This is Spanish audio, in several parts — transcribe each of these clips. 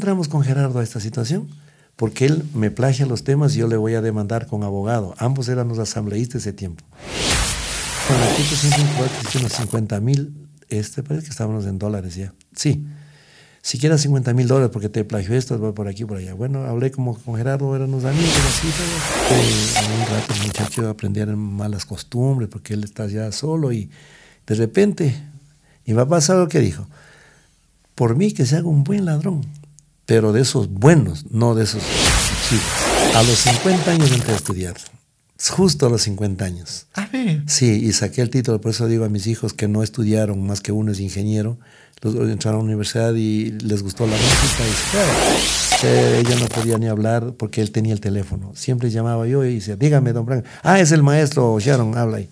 entramos con Gerardo a esta situación? Porque él me plagia los temas y yo le voy a demandar con abogado. Ambos éramos asambleístas ese tiempo. La siempre unos 50 mil, este parece que estábamos en dólares ya. Sí, siquiera 50 mil dólares porque te plagio esto, voy por aquí, por allá. Bueno, hablé como con Gerardo, éramos amigos, así, pero un rato el muchacho aprendieron malas costumbres porque él está ya solo y de repente mi papá sabe lo que dijo. Por mí que se haga un buen ladrón, pero de esos buenos, no de esos chicos. A los 50 años entré a estudiar justo a los 50 años. A ver. Sí, y saqué el título, por eso digo a mis hijos que no estudiaron, más que uno es ingeniero, los, entraron a la universidad y les gustó la música y claro, ella no podía ni hablar porque él tenía el teléfono. Siempre llamaba yo y decía, dígame, don Frank, ah, es el maestro Sharon, habla ahí.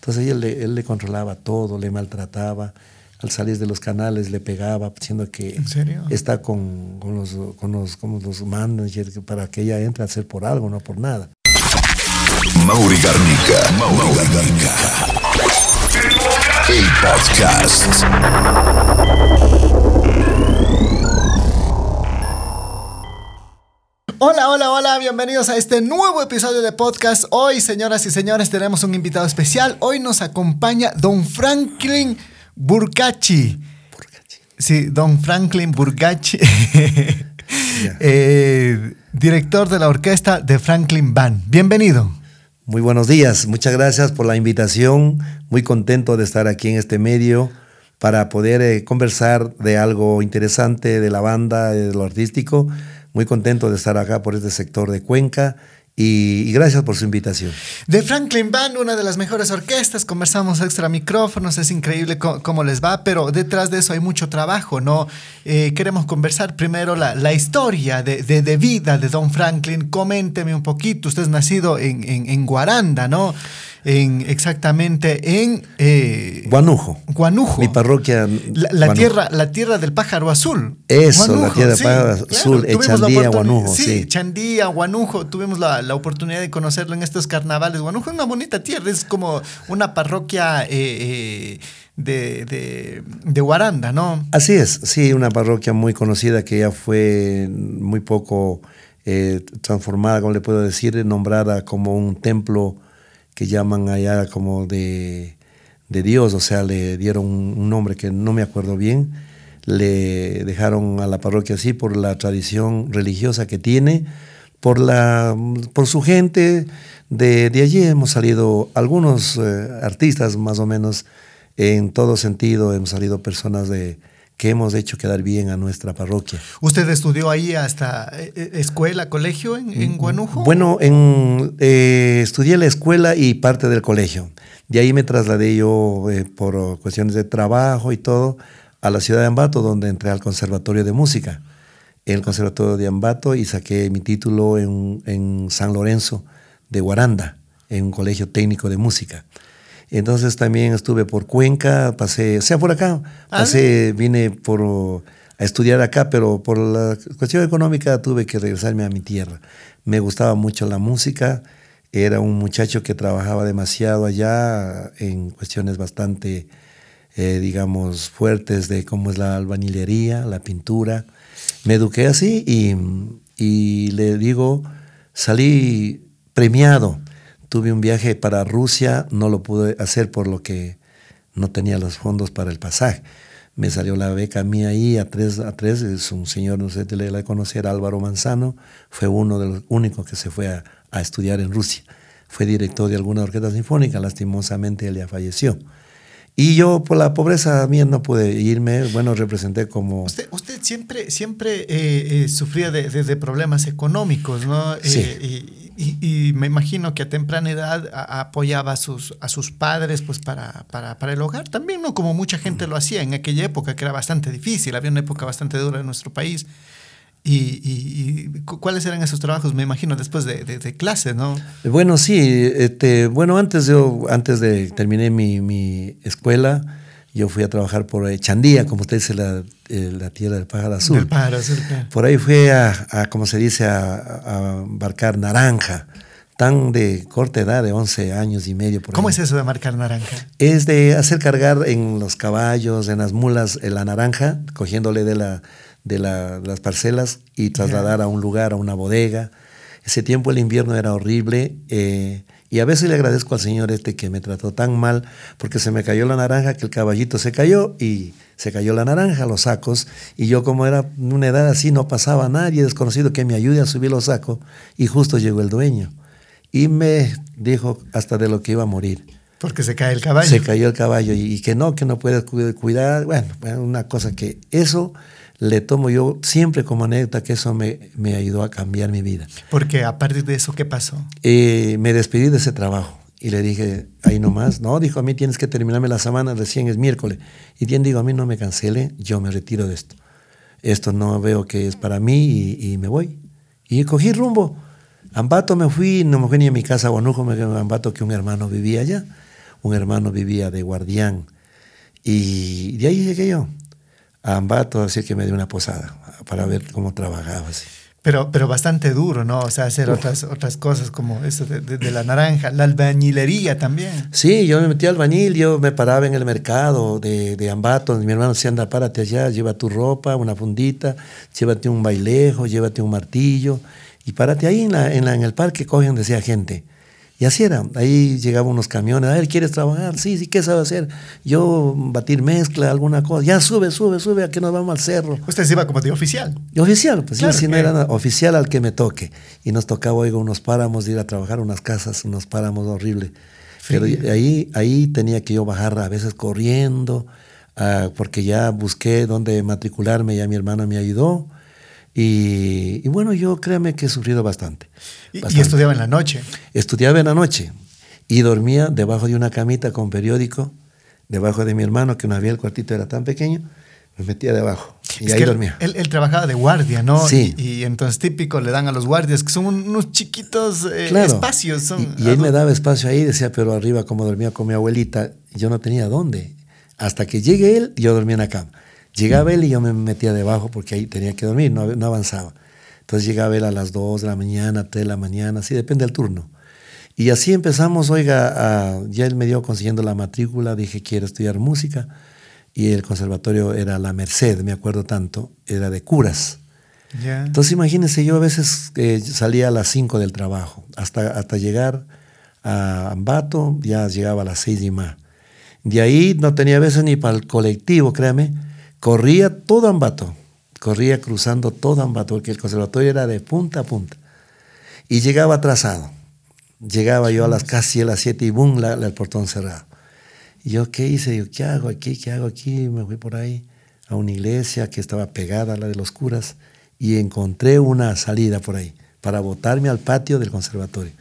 Entonces él, él le controlaba todo, le maltrataba al salir de los canales le pegaba, diciendo que está con, con, los, con, los, con los managers para que ella entre a hacer por algo, no por nada. Mauri Garnica. Mauri Garnica. El podcast. Hola, hola, hola, bienvenidos a este nuevo episodio de podcast. Hoy, señoras y señores, tenemos un invitado especial. Hoy nos acompaña don Franklin Burgachi. Sí, don Franklin Burgachi. Eh, director de la orquesta de Franklin Band. Bienvenido. Muy buenos días, muchas gracias por la invitación, muy contento de estar aquí en este medio para poder eh, conversar de algo interesante de la banda, de lo artístico, muy contento de estar acá por este sector de Cuenca y, gracias por su invitación. De Franklin Band, una de las mejores orquestas, conversamos extra micrófonos, es increíble cómo, les va, pero detrás de eso hay mucho trabajo, ¿no? Eh, queremos conversar primero la, historia de, de, vida de Don Franklin. Coménteme un poquito, usted es nacido en, en, en Guaranda, ¿no? En, exactamente en eh, Guanujo. Guanujo. Mi parroquia. La, tierra, la tierra del pájaro azul. Eso, la tierra del pájaro azul, Chandía, Guanujo. Sí, Chandía, Guanujo. Tuvimos la, oportunidad de conocerlo en estos carnavales. Guanujo es una bonita tierra, es como una parroquia. Eh, eh, de, de, de, Guaranda, ¿no? Así es, sí, una parroquia muy conocida que ya fue muy poco transformada, como le puedo decir, nombrada como un templo que llaman allá como de, Dios, o sea, le dieron un nombre que no me acuerdo bien, le dejaron a la parroquia así por la tradición religiosa que tiene, por, la, por su gente. De, de allí hemos salido algunos eh, artistas más o menos en todo sentido, hemos salido personas de, que hemos hecho quedar bien a nuestra parroquia. ¿Usted estudió ahí hasta eh, eh, escuela, colegio en, en mm, Guanujo? Bueno, en, eh, estudié la escuela y parte del colegio. De ahí me trasladé yo por cuestiones de trabajo y todo a la ciudad de Ambato, donde entré al Conservatorio de Música, en el Conservatorio de Ambato, y saqué mi título en, en San Lorenzo de Guaranda, en un colegio técnico de música. Entonces también estuve por Cuenca, pasé, o sea, por acá, ah. pasé, vine por, a estudiar acá, pero por la cuestión económica tuve que regresarme a mi tierra. Me gustaba mucho la música, era un muchacho que trabajaba demasiado allá en cuestiones bastante, eh, digamos, fuertes de cómo es la albañilería, la pintura. Me eduqué así y, y le digo, salí premiado Tuve un viaje para Rusia, no lo pude hacer por lo que no tenía los fondos para el pasaje. Me salió la beca mía ahí a tres, a tres. Es un señor, no sé si le conocer, Álvaro Manzano. Fue uno de los únicos que se fue a, a estudiar en Rusia. Fue director de alguna orquesta sinfónica, lastimosamente él ya falleció. Y yo por la pobreza mía no pude irme, bueno, representé como... Usted, usted siempre, siempre eh, eh, sufría de, de, problemas económicos, ¿no? Sí. Eh, y, me imagino que a temprana edad apoyaba a sus, a sus padres pues para, para, para, el hogar también, ¿no? Como mucha gente lo hacía en aquella época, que era bastante difícil, había una época bastante dura en nuestro país. Y, y, cuáles eran esos trabajos? Me imagino después de, de, clase, ¿no? Bueno, sí. Este, bueno, antes yo, antes de terminé mi, mi escuela, yo fui a trabajar por Chandía, como usted dice, la, eh, la tierra del pájaro azul. Del pájaro azul, Por ahí fui a, a, como se dice, a, a, marcar naranja, tan de corta edad, de 11 años y medio. Por ¿Cómo es eso de marcar naranja? Es de hacer cargar en los caballos, en las mulas, la naranja, cogiéndole de la, de la- las parcelas y trasladar a un lugar, a una bodega. Ese tiempo el invierno era horrible eh, y a veces le agradezco al señor este que me trató tan mal porque se me cayó la naranja que el caballito se cayó y se cayó la naranja, los sacos y yo como era una edad así no pasaba nadie desconocido que me ayude a subir los sacos y justo llegó el dueño y me dijo hasta de lo que iba a morir. Porque se cae el caballo. Se cayó el caballo y, y que no, que no puedes cu- cuidar. Bueno, una cosa que eso le tomo yo siempre como anécdota que eso me, me ayudó a cambiar mi vida. Porque a partir de eso, ¿qué pasó? Eh, me despedí de ese trabajo y le dije, ahí nomás, no, dijo, a mí tienes que terminarme la semana, recién es miércoles. Y bien digo, a mí no me cancele, yo me retiro de esto. Esto no veo que es para mí y, y me voy. Y cogí rumbo. Ambato me fui, no me fui ni a mi casa a me fui a Ambato que un hermano vivía allá. Un hermano vivía de guardián. Y de ahí llegué yo. A Ambato, así que me dio una posada para ver cómo trabajaba. Así. Pero, pero bastante duro, ¿no? O sea, hacer otras, otras cosas como eso de, de- de la naranja, la albañilería también. Sí, yo me metí al bañil, yo me paraba en el mercado de, de Ambato, mi hermano decía, anda, párate allá, lleva tu ropa, una fundita, llévate un bailejo, llévate un martillo, y párate ahí en, la, en, la- en el parque, cogen, decía gente. Y así era, ahí llegaban unos camiones, a ver, ¿quieres trabajar? Sí, sí, ¿qué sabe hacer? Yo batir mezcla, alguna cosa, ya sube, sube, sube, a que nos vamos al cerro. Usted se iba como de oficial. Y oficial, pues Claro yo sí no era nada, oficial al que me toque. Y nos tocaba, oiga, unos páramos, de ir a trabajar unas casas, unos páramos horribles. Pero Sí. ahí, ahí tenía que yo bajar a veces corriendo, ah, porque ya busqué dónde matricularme, ya mi hermana me ayudó. Y, y bueno, yo créame que he sufrido bastante. Y, y bastante. estudiaba en la noche. Estudiaba en la noche y dormía debajo de una camita con periódico, debajo de mi hermano, que no había el cuartito, era tan pequeño, me metía debajo y Es ahí que dormía. Él, él trabajaba de guardia, ¿no? Sí. Y, y entonces típico le dan a los guardias, que son unos chiquitos eh, espacios. Son Y, y él me daba espacio ahí, decía, pero arriba, como dormía con mi abuelita, yo no tenía dónde. Hasta que llegue él, yo dormía en la cama. Llegaba él y yo me metía debajo porque ahí tenía que dormir, no, no avanzaba. Entonces llegaba él a las 2 de la mañana, 3 de la mañana, así depende del turno. Y así empezamos, oiga, a- ya él me dio consiguiendo la matrícula, dije, quiero estudiar música. Y el conservatorio era La Merced, me acuerdo tanto, era de curas. Entonces imagínense, yo a veces eh, salía a las 5 del trabajo, hasta, hasta llegar a Ambato, ya llegaba a las 6 y más. De ahí no tenía veces ni para el colectivo, créame, corría todo Ambato, corría cruzando todo Ambato, porque el conservatorio era de punta a punta. Y llegaba atrasado. Llegaba yo a las casi a las 7 y boom, la- la- el portón cerrado. Y yo, ¿qué hice? Yo, ¿qué hago aquí? ¿Qué hago aquí? Me fui por ahí a una iglesia que estaba pegada a la de los curas y encontré una salida por ahí para botarme al patio del conservatorio.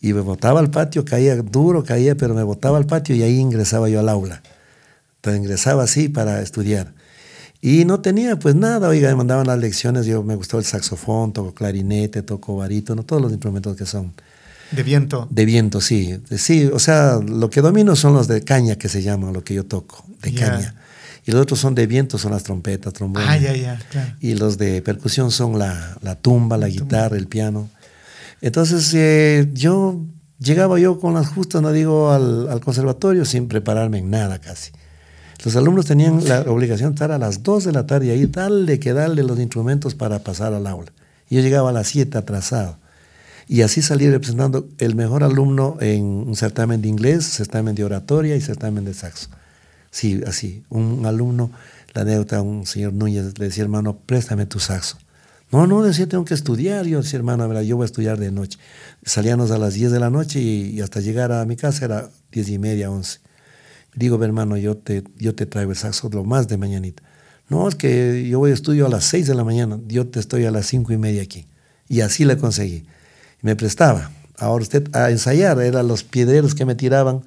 Y me botaba al patio, caía duro, caía, pero me botaba al patio y ahí ingresaba yo al aula. Entonces ingresaba así para estudiar. Y no tenía pues nada, oiga, me mandaban las lecciones, yo me gustó el saxofón, toco clarinete, toco barítono, todos los instrumentos que son. De viento. De viento, sí. Sí, o sea, lo que domino son los de caña que se llaman, lo que yo toco, de caña. Y los otros son de viento, son las trompetas, trombones. Ah, ya, ya, claro. Y los de percusión son la, la tumba, la guitarra, el piano. Entonces, eh, yo llegaba yo con las justas, no digo, al, al conservatorio sin prepararme en nada casi. Los alumnos tenían la obligación de estar a las 2 de la tarde ahí, darle que darle los instrumentos para pasar al aula. Yo llegaba a las 7 atrasado. Y así salí representando el mejor alumno en un certamen de inglés, certamen de oratoria y certamen de saxo. Sí, así. Un alumno, la anécdota, un señor Núñez le decía, hermano, préstame tu saxo. No, no, decía, tengo que estudiar. Yo decía, hermano, verá, yo voy a estudiar de noche. Salíamos a las 10 de la noche y hasta llegar a mi casa era 10 y media, 11. Digo, hermano, yo te, yo te traigo el saxo lo más de mañanita. No, es que yo voy a estudio a las 6 de la mañana, yo te estoy a las 5 y media aquí. Y así le conseguí. Me prestaba. Ahora usted a ensayar, eran los piedreros que me tiraban.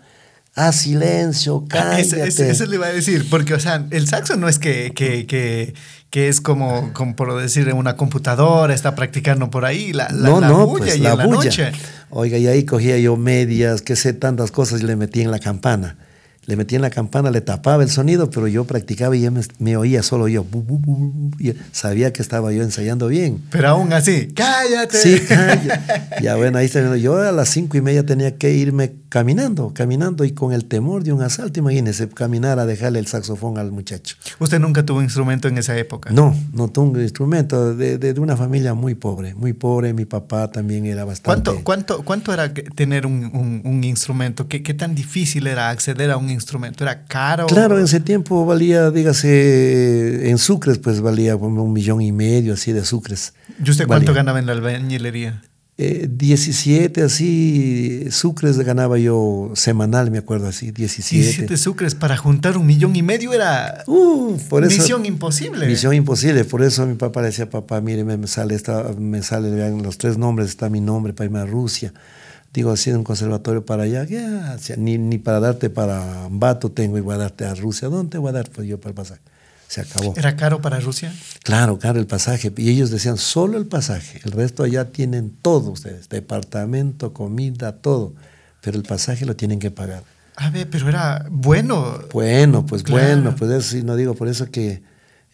Ah, silencio, Ah, ese- cállate. ese- eso le iba a decir, porque, o sea, el saxo no es que, que, que, que es como, como, por decir, una computadora, está practicando por ahí, la, la, no, la no, bulla pues y la en la bulla. noche. Oiga, y ahí cogía yo medias, que sé, tantas cosas y le metí en la campana. Le metí en la campana, le tapaba el sonido, pero yo practicaba y ya me, me oía solo yo. Bu, bu, bu, bu, bu, y sabía que estaba yo ensayando bien. Pero aún así, cállate. Sí, calla. ya bueno, ahí está. Yo a las cinco y media tenía que irme caminando, caminando y con el temor de un asalto, imagínese, caminar a dejarle el saxofón al muchacho. ¿Usted nunca tuvo instrumento en esa época? No, no tuve un instrumento, de, de, una familia muy pobre, muy pobre, mi papá también era bastante... ¿Cuánto, cuánto, cuánto era tener un, un, instrumento? ¿Qué, ¿Qué, tan difícil era acceder a un instrumento? ¿Era caro? Claro, en ese tiempo valía, dígase, en sucres, pues valía un millón y medio así de sucres. ¿Y usted cuánto ganaba en la albañilería? 17 eh, así sucres ganaba yo semanal, me acuerdo así, 17. 17 sucres para juntar un millón y medio era uh, por eso, misión imposible. Misión imposible, por eso mi papá decía, papá, mire, me sale, esta, me sale, vean los tres nombres, está mi nombre para irme a Rusia. Digo, así en un conservatorio para allá, ni, ni para darte para Ambato tengo y voy a darte a Rusia. ¿Dónde voy a dar pues, yo para el pasaje? se acabó. ¿Era caro para Rusia? Claro, caro el pasaje. Y ellos decían, solo el pasaje. El resto allá tienen todo ustedes, departamento, comida, todo. Pero el pasaje lo tienen que pagar. A ver, pero era bueno. Bueno, pues bueno, pues eso sí, no digo, por eso que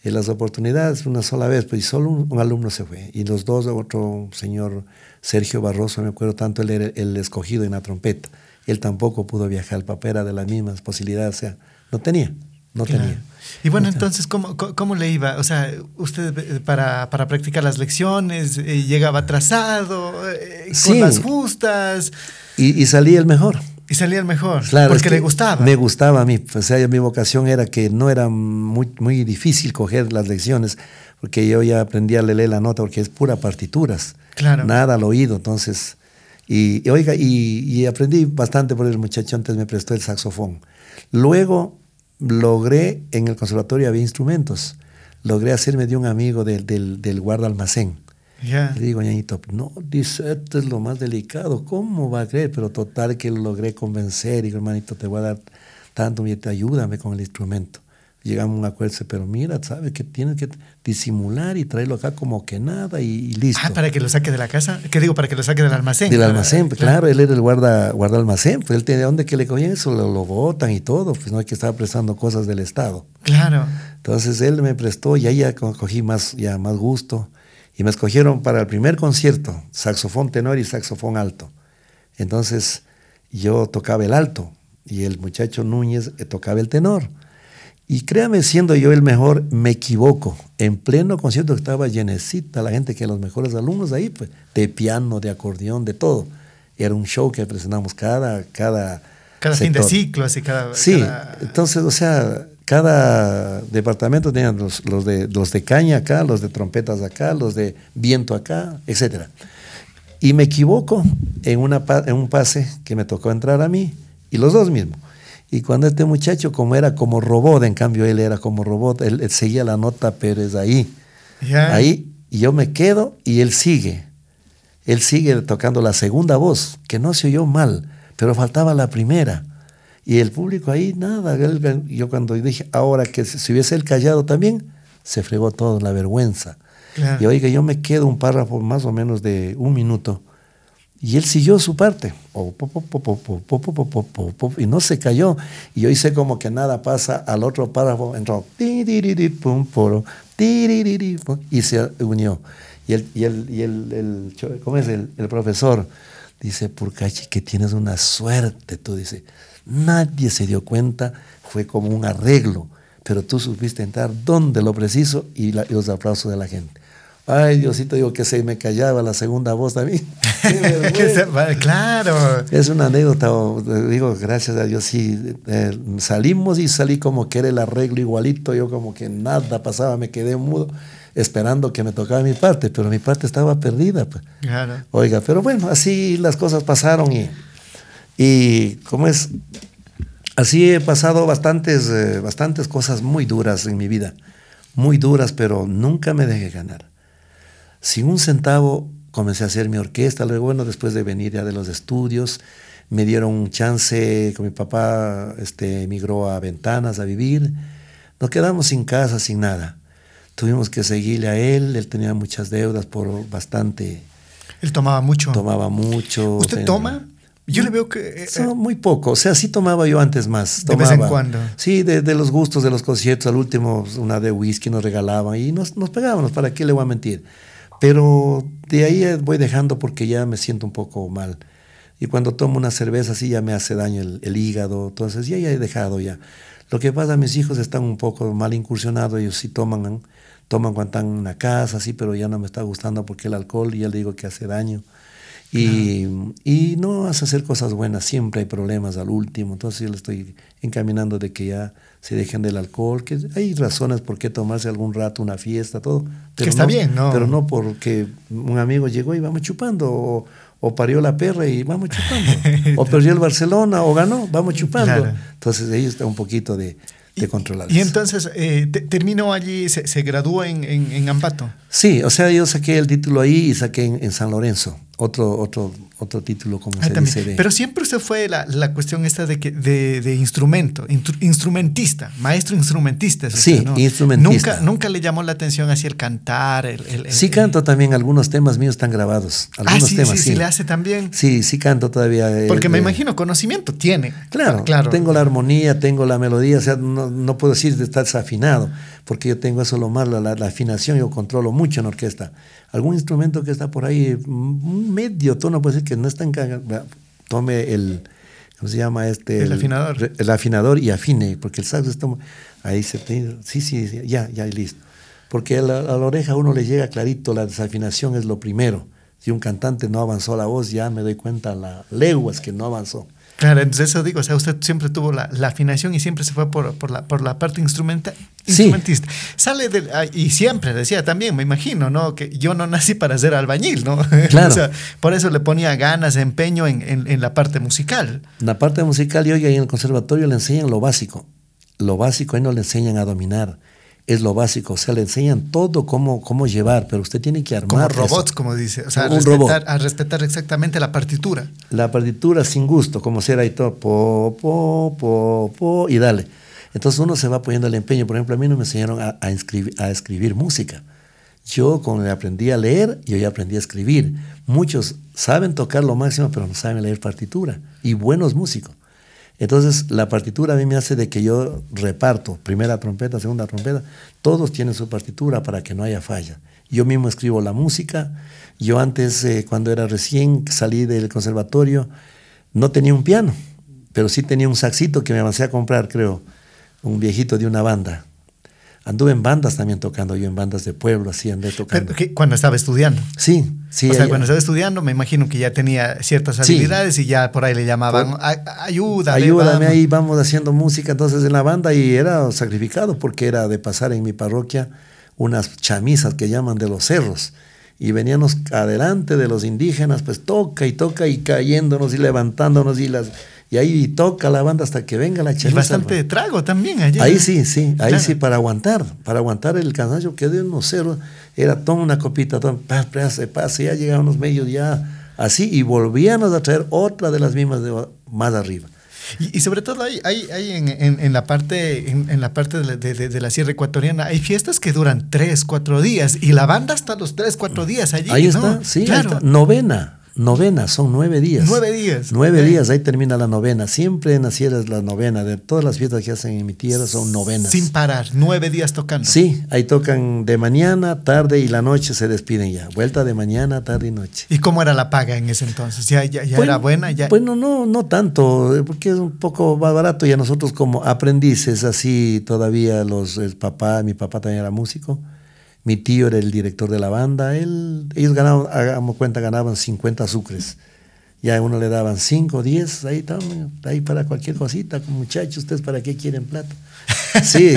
en las oportunidades una sola vez, pues solo un, alumno se fue. Y los dos, otro señor Sergio Barroso, me acuerdo tanto, él era el escogido en la trompeta. Él tampoco pudo viajar, el papá era de las mismas posibilidades, o sea, no tenía, no tenía. Y bueno, entonces, ¿cómo, ¿cómo, le iba? O sea, usted eh, para, para practicar las lecciones eh, llegaba atrasado, eh, con las justas. Y, y, salía el mejor. Y salía el mejor, claro, porque le gustaba. Me gustaba a mí, o sea, mi vocación era que no era muy, muy difícil coger las lecciones, porque yo ya aprendí a leer la nota, porque es pura partituras, claro. nada al oído, entonces... Y, y oiga, y, y aprendí bastante por el muchacho, antes me prestó el saxofón. Luego logré, en el conservatorio había instrumentos, logré hacerme de un amigo del, del, del guarda almacén. Le digo, ñañito, no, dice, esto es lo más delicado, ¿cómo va a creer? Pero total que lo logré convencer, y hermanito, te voy a dar tanto, ayúdame con el instrumento llegamos a un acuerdo, pero mira, sabes que tienes que disimular y traerlo acá como que nada y, listo. Ah, para que lo saque de la casa. ¿Qué digo? Para que lo saque del almacén. Del almacén, pues, claro. él era el guarda, guarda almacén, pues él tenía dónde que le cogían eso, lo, lo botan y todo, pues no hay que estar prestando cosas del Estado. Claro. Entonces él me prestó y ahí ya cogí más, ya más gusto. Y me escogieron para el primer concierto, saxofón tenor y saxofón alto. Entonces yo tocaba el alto y el muchacho Núñez eh, tocaba el tenor. Y créame, siendo yo el mejor, me equivoco. En pleno concierto estaba llenecita la gente, que los mejores alumnos ahí, pues, de piano, de acordeón, de todo. Era un show que presentamos cada... Cada, cada fin de ciclo, así cada... Sí, entonces, o sea, cada departamento tenía los, los, de, los de caña acá, los de trompetas acá, los de viento acá, etc. Y me equivoco en, una, en un pase que me tocó entrar a mí, y los dos mismos. Y cuando este muchacho, como era como robot, en cambio él era como robot, él, seguía la nota, pero es ahí. Ahí, y yo me quedo y él sigue. Él sigue tocando la segunda voz, que no se oyó mal, pero faltaba la primera. Y el público ahí, nada. yo cuando dije, ahora que si hubiese él callado también, se fregó todo, la vergüenza. Y oiga, yo me quedo un párrafo más o menos de un minuto y él siguió su parte. Y no se cayó. Y yo hice como que nada pasa. Al otro párrafo entró. Y se unió. Y el, y el, y el, ¿cómo es? El, el profesor dice, Purcachi, que tienes una suerte. Tú dice, nadie se dio cuenta. Fue como un arreglo. Pero tú supiste entrar donde lo preciso y los aplausos de la gente. Ay, Diosito, digo que se me callaba la segunda voz también. claro. Es una anécdota, digo, gracias a Dios, sí. Eh, salimos y salí como que era el arreglo igualito, yo como que nada pasaba, me quedé mudo esperando que me tocara mi parte, pero mi parte estaba perdida. Pues. Claro. Oiga, pero bueno, así las cosas pasaron y, y como es, así he pasado bastantes, eh, bastantes cosas muy duras en mi vida, muy duras, pero nunca me dejé ganar. Sin un centavo comencé a hacer mi orquesta. Luego, bueno, después de venir ya de los estudios, me dieron un chance, con mi papá este, emigró a Ventanas a vivir. Nos quedamos sin casa, sin nada. Tuvimos que seguirle a él, él tenía muchas deudas por bastante. Él tomaba mucho. Tomaba mucho. ¿Usted toma? Yo le veo que... Eh, muy poco, o sea, sí tomaba yo antes más. de vez en cuando. Sí, de, los gustos de los conciertos, al último una de whisky nos regalaban y nos, nos pegábamos, ¿para qué le voy a mentir? Pero de ahí voy dejando porque ya me siento un poco mal. Y cuando tomo una cerveza así ya me hace daño el, el hígado. Entonces ya, ya he dejado ya. Lo que pasa, mis hijos están un poco mal incursionados, ellos sí toman, toman cuando están en una casa, sí, pero ya no me está gustando porque el alcohol, ya le digo que hace daño. Y, y no vas a hacer cosas buenas, siempre hay problemas al último, entonces yo le estoy encaminando de que ya se dejen del alcohol, que hay razones por qué tomarse algún rato una fiesta, todo. Pero que está no, bien, ¿no? Pero no porque un amigo llegó y vamos chupando, o, o parió la perra y vamos chupando, o perdió el Barcelona o ganó, vamos chupando. Claro. Entonces ellos están un poquito de, de controlados. Y entonces eh, te- terminó allí, se, se graduó en, en, en Ambato. Sí, o sea, yo saqué el título ahí y saqué en, en San Lorenzo, otro, otro, otro título, como Ah, se dice. de- Pero siempre usted fue la, la cuestión esta de, que, de, de instrumento, intru- instrumentista, maestro instrumentista. Sí, usted, ¿no? instrumentista. Nunca, nunca le llamó la atención así el cantar. El, el- el- sí canto también, algunos temas míos están grabados. Ah, Algunos sí, temas, sí, sí, le hace también. Sí, sí canto todavía. eh, Porque me imagino conocimiento tiene. Claro, claro. tengo la armonía, tengo la melodía, o sea, no, no puedo decir de estar desafinado, porque yo tengo eso lo malo, la, la afinación, yo controlo mucho en orquesta. Algún instrumento que está por ahí, un medio tono, puede decir que no está en... Tome el, ¿cómo se llama este? El afinador. re- El, afinador y afine, porque el saxo está... Ahí se sí, sí, sí, ya, ya, listo. Porque a la, a la oreja uno le llega clarito, la desafinación es lo primero. Si un cantante no avanzó la voz, ya me doy cuenta la leguas que no avanzó. Claro, entonces eso digo, o sea, usted siempre tuvo la, la afinación y siempre se fue por, por, la, por la parte instrumenta, Sí. instrumentista. Sale del, ah, y siempre decía también, me imagino, ¿no? Que yo no nací para ser albañil, ¿no? Claro. o sea, por eso le ponía ganas, empeño en, en, en la parte musical. La parte musical, y hoy en el conservatorio le enseñan lo básico. Lo básico, ahí no le enseñan a dominar. Es lo básico. O sea, le enseñan todo cómo, cómo llevar, pero usted tiene que Como armar. eso. robots, como dice. O sea, a respetar, robot. a respetar exactamente la partitura. La partitura sin gusto, como será y todo. Po, po, po, po, y dale. Entonces uno se va poniendo el empeño. Por ejemplo, a mí no me enseñaron a, a, inscribir, a escribir música. Yo cuando aprendí a leer, yo ya aprendí a escribir. Muchos saben tocar lo máximo, pero no saben leer partitura. Y buenos músicos. Entonces, la partitura a mí me hace de que yo reparto, primera trompeta, segunda trompeta, todos tienen su partitura para que no haya falla. Yo mismo escribo la música. Yo antes, eh, cuando era recién salí del conservatorio, no tenía un piano, pero sí tenía un saxito que me avancé a comprar, creo, un viejito de una banda. Anduve en bandas también tocando, yo en bandas de pueblo, así andé tocando. Cuando estaba estudiando. Sí, sí. o sea, cuando estaba estudiando, me imagino que ya tenía ciertas Sí. habilidades y ya por ahí le llamaban, Por- "A- ayuda, ve, Ayúdame vamos". ahí, vamos haciendo música entonces en la banda y era sacrificado porque era de pasar en mi parroquia unas chamisas que llaman de los cerros y veníamos adelante de los indígenas, pues toca y toca y cayéndonos y levantándonos y las y ahí toca la banda hasta que venga la Y chamisa. bastante trago también allá. Ahí sí, sí, ahí Claro. sí, para aguantar, para aguantar el cansancio que de unos cerros, era toma una copita, toma, pa, pase, pase, ya llegábamos medios ya así y volvíamos a traer otra de las mismas de más arriba. Y, y sobre todo hay, hay, hay en, en- en la parte, en, en la parte de, la- de- de- la sierra ecuatoriana, hay fiestas que duran tres, cuatro días y la banda está los tres, cuatro días allí. Ahí ¿no? está, sí, ahí claro. está. novena, novena, son nueve días. Nueve días. Nueve días, ahí termina la novena. Siempre en la sierra es la novena, de todas las fiestas que hacen en mi tierra son novenas. Sin parar, nueve días tocando. Sí, ahí tocan de mañana, tarde y la noche se despiden ya. Vuelta de mañana, tarde y noche. ¿Y cómo era la paga en ese entonces? ¿Ya, ya, ya Bueno, era buena? Ya... Bueno, no, no tanto, eh, porque es un poco más barato y a nosotros como aprendices, así todavía los, el papá, mi papá también era músico, mi tío era el director de la banda, él, ellos ganaban, hagamos cuenta, ganaban 50 sucres. Ya a uno le daban 5, 10, ahí ahí para cualquier cosita, muchachos, ¿ustedes para qué quieren plata? Sí,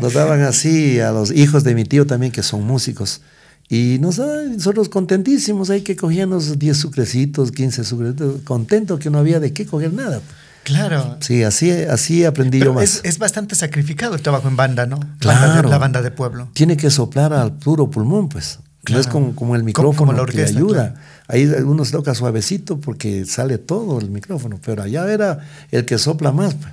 nos daban así a los hijos de mi tío también, que son músicos. Y nos, ay, nosotros contentísimos ahí que cogíamos 10 sucrecitos, 15 sucrecitos, contento que no había de qué coger nada. Claro. Sí, así, así aprendí Pero yo más. es, es bastante sacrificado el trabajo en banda, ¿no? Banda de- Claro. la banda de pueblo. Tiene que soplar al puro pulmón, pues. No es Claro. como, como el micrófono como la que ayuda. claro. Ahí uno se toca suavecito porque sale todo el micrófono, pero allá era el que sopla más, pues,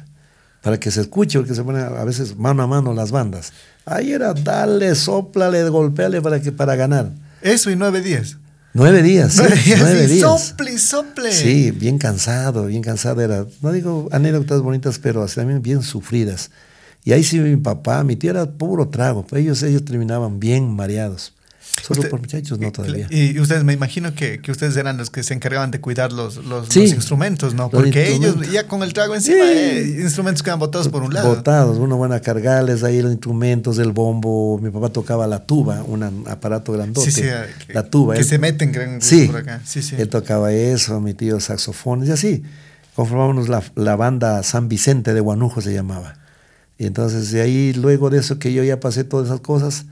para que se escuche, porque se ponen a veces mano a mano las bandas. Ahí era dale, soplale, golpeale para, que, para ganar. Eso y nueve días. Nueve días, sí, Nueve días. nueve y días. Sople, sople. Sí, bien cansado, bien cansado era. No digo anécdotas bonitas, pero así también bien sufridas. Y ahí sí mi papá, mi tía era puro trago. pues ellos, ellos terminaban bien mareados. Solo Usted- por muchachos, no todavía. Y ustedes, me imagino que, que ustedes eran los que se encargaban de cuidar los, los, Sí. los instrumentos, ¿no? Porque ellos ya con el trago encima, Sí. eh, instrumentos quedan botados por un lado. Botados, uno van a cargarles ahí los instrumentos, el bombo. Mi papá tocaba la tuba, un aparato grandote. Sí, sí, que, la tuba. Que él- se meten gran Sí, por acá. Sí, sí. él tocaba eso, mi tío saxofones y así. Conformábamos la, la banda San Vicente de Guanujo se llamaba. Y entonces de ahí, luego de eso que yo ya pasé todas esas cosas,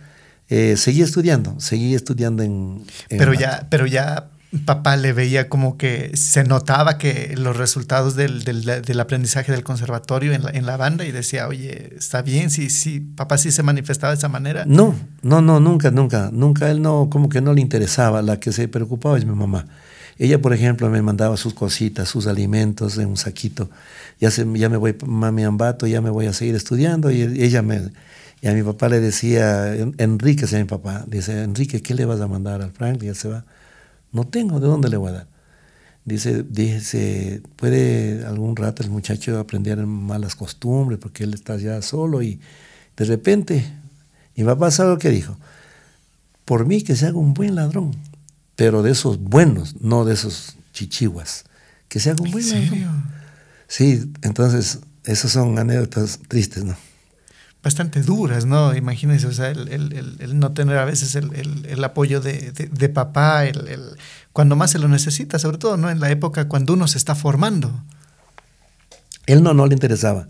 eh, seguí estudiando, seguí estudiando en... en Pero ya, pero ya papá le veía como que se notaba que los resultados del, del, del aprendizaje del conservatorio en la, en la banda y decía, oye, está bien, sí, sí, papá sí se manifestaba de esa manera. No, no, no, nunca, nunca, nunca. Él no, como que no le interesaba. La que se preocupaba es mi mamá. Ella, por ejemplo, me mandaba sus cositas, sus alimentos en un saquito. Ya, se, ya me voy, mami Ambato, ya me voy a seguir estudiando. Y ella me, y a mi papá le decía, En- Enrique, se llama mi papá, dice, Enrique, ¿qué le vas a mandar al Frank? Y ya se va. No tengo, ¿de dónde le voy a dar? Dice, dice, puede algún rato el muchacho aprender malas costumbres porque él está ya solo y de repente, mi papá sabe lo que dijo, por mí que se haga un buen ladrón, pero de esos buenos, no de esos chichiguas, que se haga un ¿En buen ladrón. Sí, entonces, esas son anécdotas tristes, ¿no? Bastante duras, ¿no? Imagínense, o sea, el, el- el- no tener a veces el, apoyo de, de- de papá, el, cuando más se lo necesita, sobre todo, ¿no? En la época cuando uno se está formando. Él no, no le interesaba.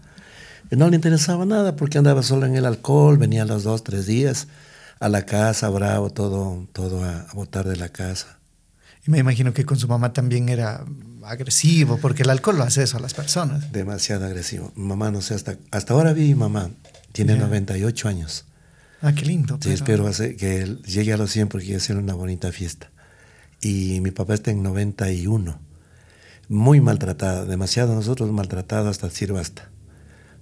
Él no le interesaba nada porque andaba solo en el alcohol, venía a los dos, tres días a la casa, bravo, todo, todo a, a botar de la casa. Y me imagino que con su mamá también era agresivo, porque el alcohol lo hace eso a las personas. Demasiado agresivo. Mamá, no sé, hasta, hasta ahora vi mamá, tiene Ya. 98 años. Ah, qué lindo. Sí, pero- espero que él llegue a los 100 porque quiere hacer una bonita fiesta. Y mi papá está en 91. Muy maltratada, demasiado nosotros maltratados hasta decir basta.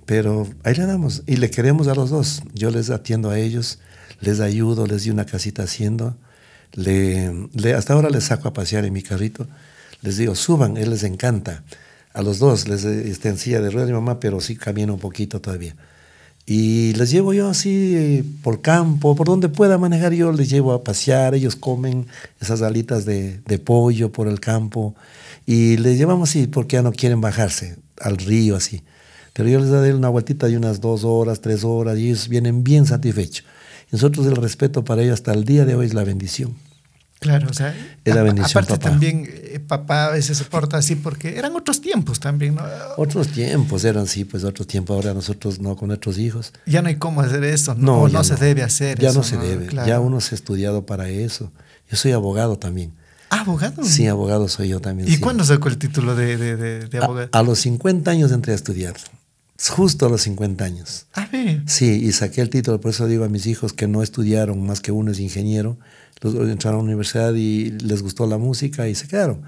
Pero ahí le damos y le queremos a los dos. Yo les atiendo a ellos, les ayudo, les di una casita haciendo. Le, le- hasta ahora les saco a pasear en mi carrito. Les digo, suban, él les encanta. A los dos les está en silla de ruedas mi mamá, pero sí camina un poquito todavía. Y les llevo yo así eh, por campo, por donde pueda manejar yo, les llevo a pasear, ellos comen esas alitas de, de pollo por el campo y les llevamos así porque ya no quieren bajarse al río así. Pero yo les doy una vueltita de unas dos horas, tres horas y ellos vienen bien satisfechos. Nosotros el respeto para ellos hasta el día de hoy es la bendición. Claro, o sea, Es la bendición, aparte papá. también eh, papá a veces se porta así porque eran otros tiempos también, ¿no? Otros tiempos eran sí, pues otros tiempos. Ahora nosotros no con nuestros hijos. Ya no hay cómo hacer eso, no, no, se debe hacer Ya eso. no se debe. Claro. Ya uno se ha estudiado para eso. Yo soy abogado también. Ah, abogado. Sí, abogado soy yo también. ¿Y sí. cuándo sacó el título de, de, de, de A- abogado? A, los 50 años entré a estudiar. Justo a los 50 años. A ver. Sí, y saqué el título. Por eso digo a mis hijos que no estudiaron, más que uno es ingeniero. Los entraron a la universidad y les gustó la música y se quedaron.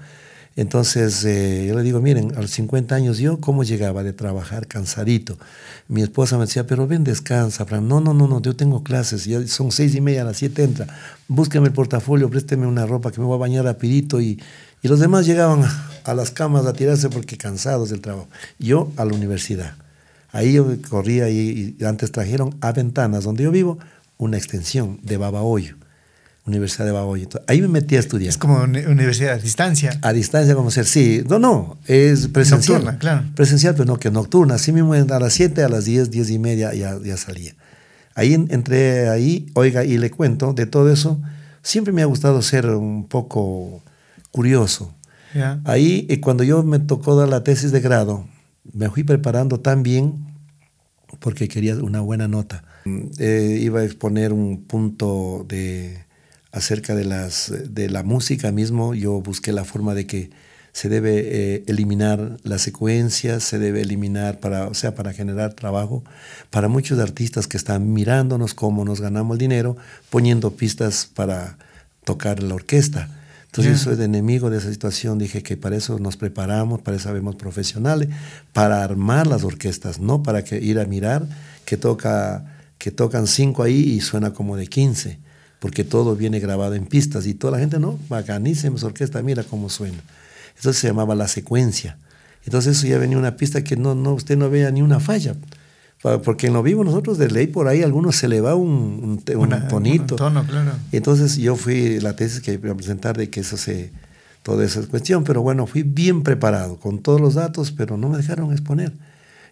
Entonces, eh, yo le digo, miren, a los 50 años yo, ¿cómo llegaba de trabajar cansadito? Mi esposa me decía, pero ven, descansa, Fran. No, no, no, no, yo tengo clases, ya son seis y media, a las siete entra. Búsqueme el portafolio, présteme una ropa que me voy a bañar rapidito. Y, y los demás llegaban a, las camas a tirarse porque cansados del trabajo. Yo a la universidad. Ahí yo corría y, y antes trajeron a Ventanas, donde yo vivo, una extensión de Babahoyo, Universidad de. Entonces, ahí me metí a estudiar. Es como uni- universidad a distancia. A distancia, como ser, sí. No, no, es presencial. Nocturna, claro. Presencial, pero no que nocturna. Así mismo a las 7, a las 10, 10 y media ya, ya salía. Ahí en- entré ahí, oiga, y le cuento de todo eso. Siempre me ha gustado ser un poco curioso. ¿ya? Ahí, eh, cuando yo me tocó dar la tesis de grado, me fui preparando tan bien porque quería una buena nota. Mm, eh, iba a exponer un punto de acerca de las de la música mismo. Yo busqué la forma de que se debe eh, eliminar las secuencias, se debe eliminar para, o sea, para generar trabajo para muchos artistas que están mirándonos cómo nos ganamos el dinero, poniendo pistas para tocar la orquesta. Entonces yo soy de enemigo de esa situación. Dije que para eso nos preparamos, para eso sabemos profesionales, para armar las orquestas, no para que ir a mirar que toca que tocan cinco ahí y suena como de 15, porque todo viene grabado en pistas y toda la gente no, bacanísima esa orquesta, mira cómo suena. Entonces se llamaba la secuencia. Entonces eso ya venía una pista que no, no usted no vea ni una falla. Porque en lo vivo nosotros de ley por ahí a algunos se le va un, un Una- tonito. Un tono, claro. Entonces yo fui, la tesis que iba a presentar de que eso se, toda esa cuestión, pero bueno, fui bien preparado con todos los datos, pero no me dejaron exponer.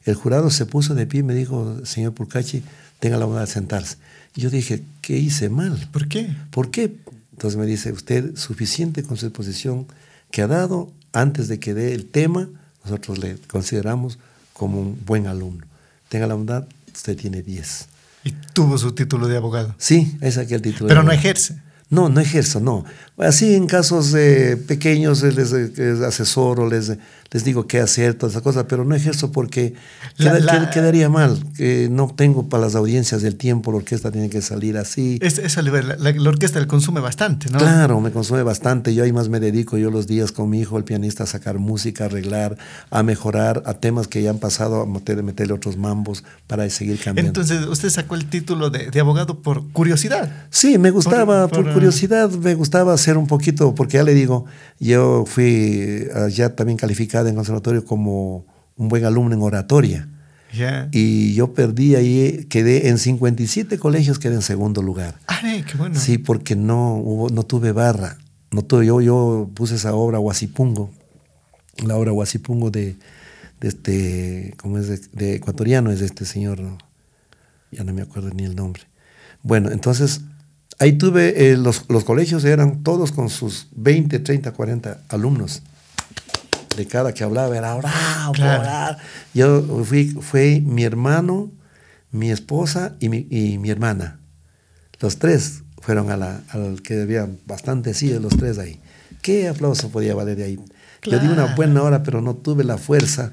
El jurado se puso de pie y me dijo, señor Purcachi, tenga la bondad de sentarse. Y yo dije, ¿qué hice mal? ¿Por qué? ¿Por qué? Entonces me dice, usted suficiente con su exposición que ha dado antes de que dé el tema, nosotros le consideramos como un buen alumno. Tenga la bondad, usted tiene 10. Y tuvo su título de abogado. Sí, ese aquí el título. Pero de no abogado. ejerce. No, no ejerzo, no. Así en casos eh, pequeños eh, les, eh, les asesoro, les, les digo qué hacer, todas esas cosas, pero no ejerzo porque La- queda- la- qued- quedaría mal. que no tengo para las audiencias del tiempo, la orquesta tiene que salir así. Es, esa la, la- orquesta le consume bastante, ¿no? Claro, me consume bastante. Yo ahí más me dedico yo los días con mi hijo, el pianista, a sacar música, a arreglar, a mejorar, a temas que ya han pasado, a meter- meterle otros mambos para seguir cambiando. Entonces, usted sacó el título de, de abogado por curiosidad. Sí, me gustaba, por, por, ah, curiosidad, me gustaba hacer un poquito, porque ya le digo, yo fui ah, ya también calificada en conservatorio como un buen alumno en oratoria. Ya. Y yo perdí ahí, quedé en 57 colegios, quedé en segundo lugar. Eh, qué bueno. Sí, porque no, hubo, no tuve barra. No tuve, yo, yo puse esa obra Huasipungo, la obra Huasipungo de, de este, ¿cómo es? De, de ecuatoriano, es de este señor, ya no me acuerdo ni el nombre. Bueno, entonces ahí tuve, eh, los, los colegios eran todos con sus 20, 30, 40 alumnos. De cada que hablaba era bravo, Claro. bravo. Yo fui, fue mi hermano, mi esposa y mi, y mi hermana. Los tres fueron a la, al que había bastante sillas, los tres ahí. ¿Qué aplauso podía valer de ahí? Yo di una buena hora, pero no tuve la fuerza.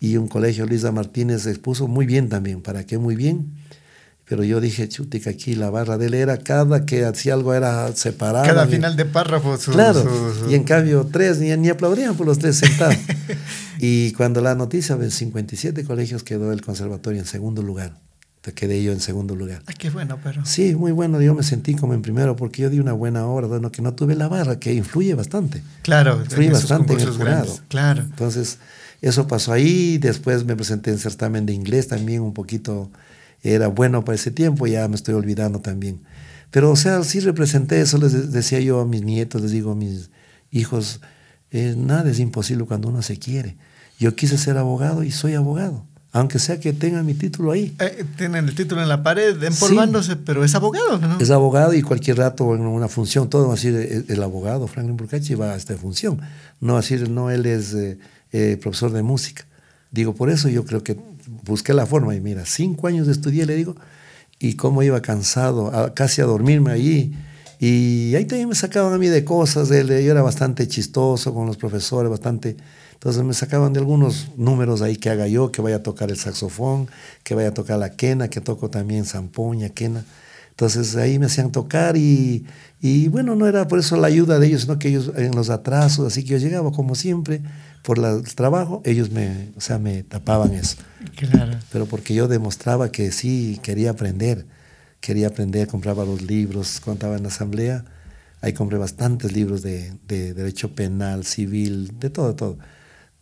Y un colegio, Luisa Martínez, expuso muy bien también. ¿Para qué muy bien? Pero yo dije, chutica, aquí la barra de él era cada que hacía algo era separado. Cada final de párrafo. su- Claro, su- su- y en cambio tres ni, ni aplaudían por los tres sentados. y cuando la noticia de 57 colegios quedó el conservatorio en segundo lugar, te quedé yo en segundo lugar. Ah, qué bueno, pero. Sí, muy bueno, yo me sentí como en primero porque yo di una buena obra, bueno, que no tuve la barra, que influye bastante. Claro, Influye bastante en el jurado. Claro. Entonces, eso pasó ahí, después me presenté en certamen de inglés también un poquito, era bueno para ese tiempo, ya me estoy olvidando también. Pero, o sea, sí representé eso, les de- decía yo a mis nietos, les digo a mis hijos, eh, nada es imposible cuando uno se quiere. Yo quise ser abogado y soy abogado, aunque sea que tenga mi título ahí. Eh, tienen el título en la pared, empolvándose, pero es abogado, ¿no? Es abogado y cualquier rato en una función, todo va a decir el, el abogado Franklin Burcachi va a esta función. No va a decir, no, él es eh, eh, profesor de música. Digo, por eso yo creo que busqué la forma y mira, cinco años de estudié, le digo, y cómo iba cansado, casi a dormirme allí. Y ahí también me sacaban a mí de cosas, él, yo era bastante chistoso con los profesores, bastante... Entonces me sacaban de algunos números ahí que haga yo, que vaya a tocar el saxofón, que vaya a tocar la quena, que toco también zampoña, quena. Entonces ahí me hacían tocar y, y bueno, no era por eso la ayuda de ellos, sino que ellos en los atrasos, así que yo llegaba como siempre por la- el trabajo, ellos me, o sea, me tapaban eso. Claro. Pero porque yo demostraba que sí, quería aprender, quería aprender, compraba los libros, cuando estaba en la asamblea, ahí compré bastantes libros de, de derecho penal, civil, de todo, todo,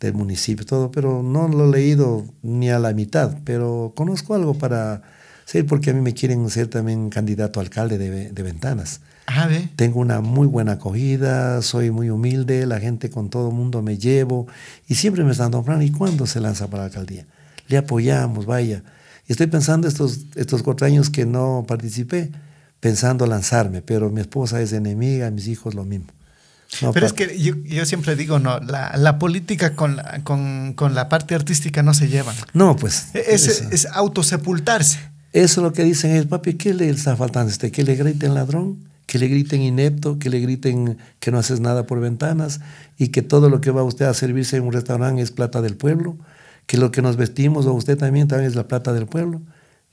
del municipio, todo, pero no lo he leído ni a la mitad, pero conozco algo para ser, porque a mí me quieren ser también candidato a alcalde de, de Ventanas. Ah. Tengo una muy buena acogida, soy muy humilde, la gente con todo el mundo me llevo y siempre me están nombrando, ¿y cuándo se lanza para la alcaldía? Le apoyamos, vaya. Y estoy pensando estos, estos cuatro años que no participé, pensando lanzarme, pero mi esposa es enemiga, mis hijos lo mismo. No, Pero es que yo, yo siempre digo, no, la, la política con la, con, con la parte artística no se llevan. No, pues. Es, eso, es autosepultarse. eso es lo que dicen es, papi, ¿qué le está faltando a este? ¿Que le griten ladrón? ¿Que le griten inepto? ¿Que le griten que no haces nada por ventanas? ¿Y que todo lo que va usted a servirse en un restaurante es plata del pueblo? ¿Que lo que nos vestimos o usted también, también es la plata del pueblo?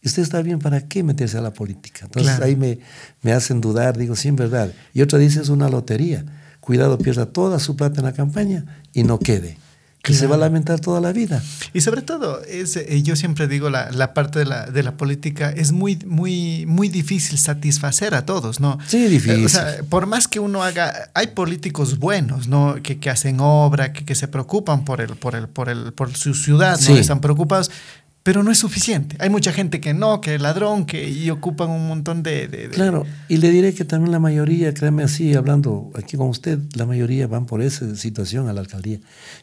¿Y usted está bien para qué meterse a la política? Entonces Claro. ahí me, me hacen dudar, digo, sí, en verdad. Y otra dice, es una lotería. Cuidado, pierda toda su plata en la campaña y no quede. Que se va a lamentar toda la vida. Y sobre todo, es, eh, yo siempre digo, la, la parte de la, de la política es muy, muy, muy difícil satisfacer a todos, ¿no? Sí, difícil. Eh, o sea, por más que uno haga, hay políticos buenos, ¿no? Que, que hacen obra, que, que se preocupan por el, por el, por el, por su ciudad, ¿no? Sí. Están preocupados. Pero no es suficiente. Hay mucha gente que no, que ladrón, que y ocupan un montón de, de- Claro, y le diré que también la mayoría, créame así, hablando aquí con usted, la mayoría van por esa situación a la alcaldía.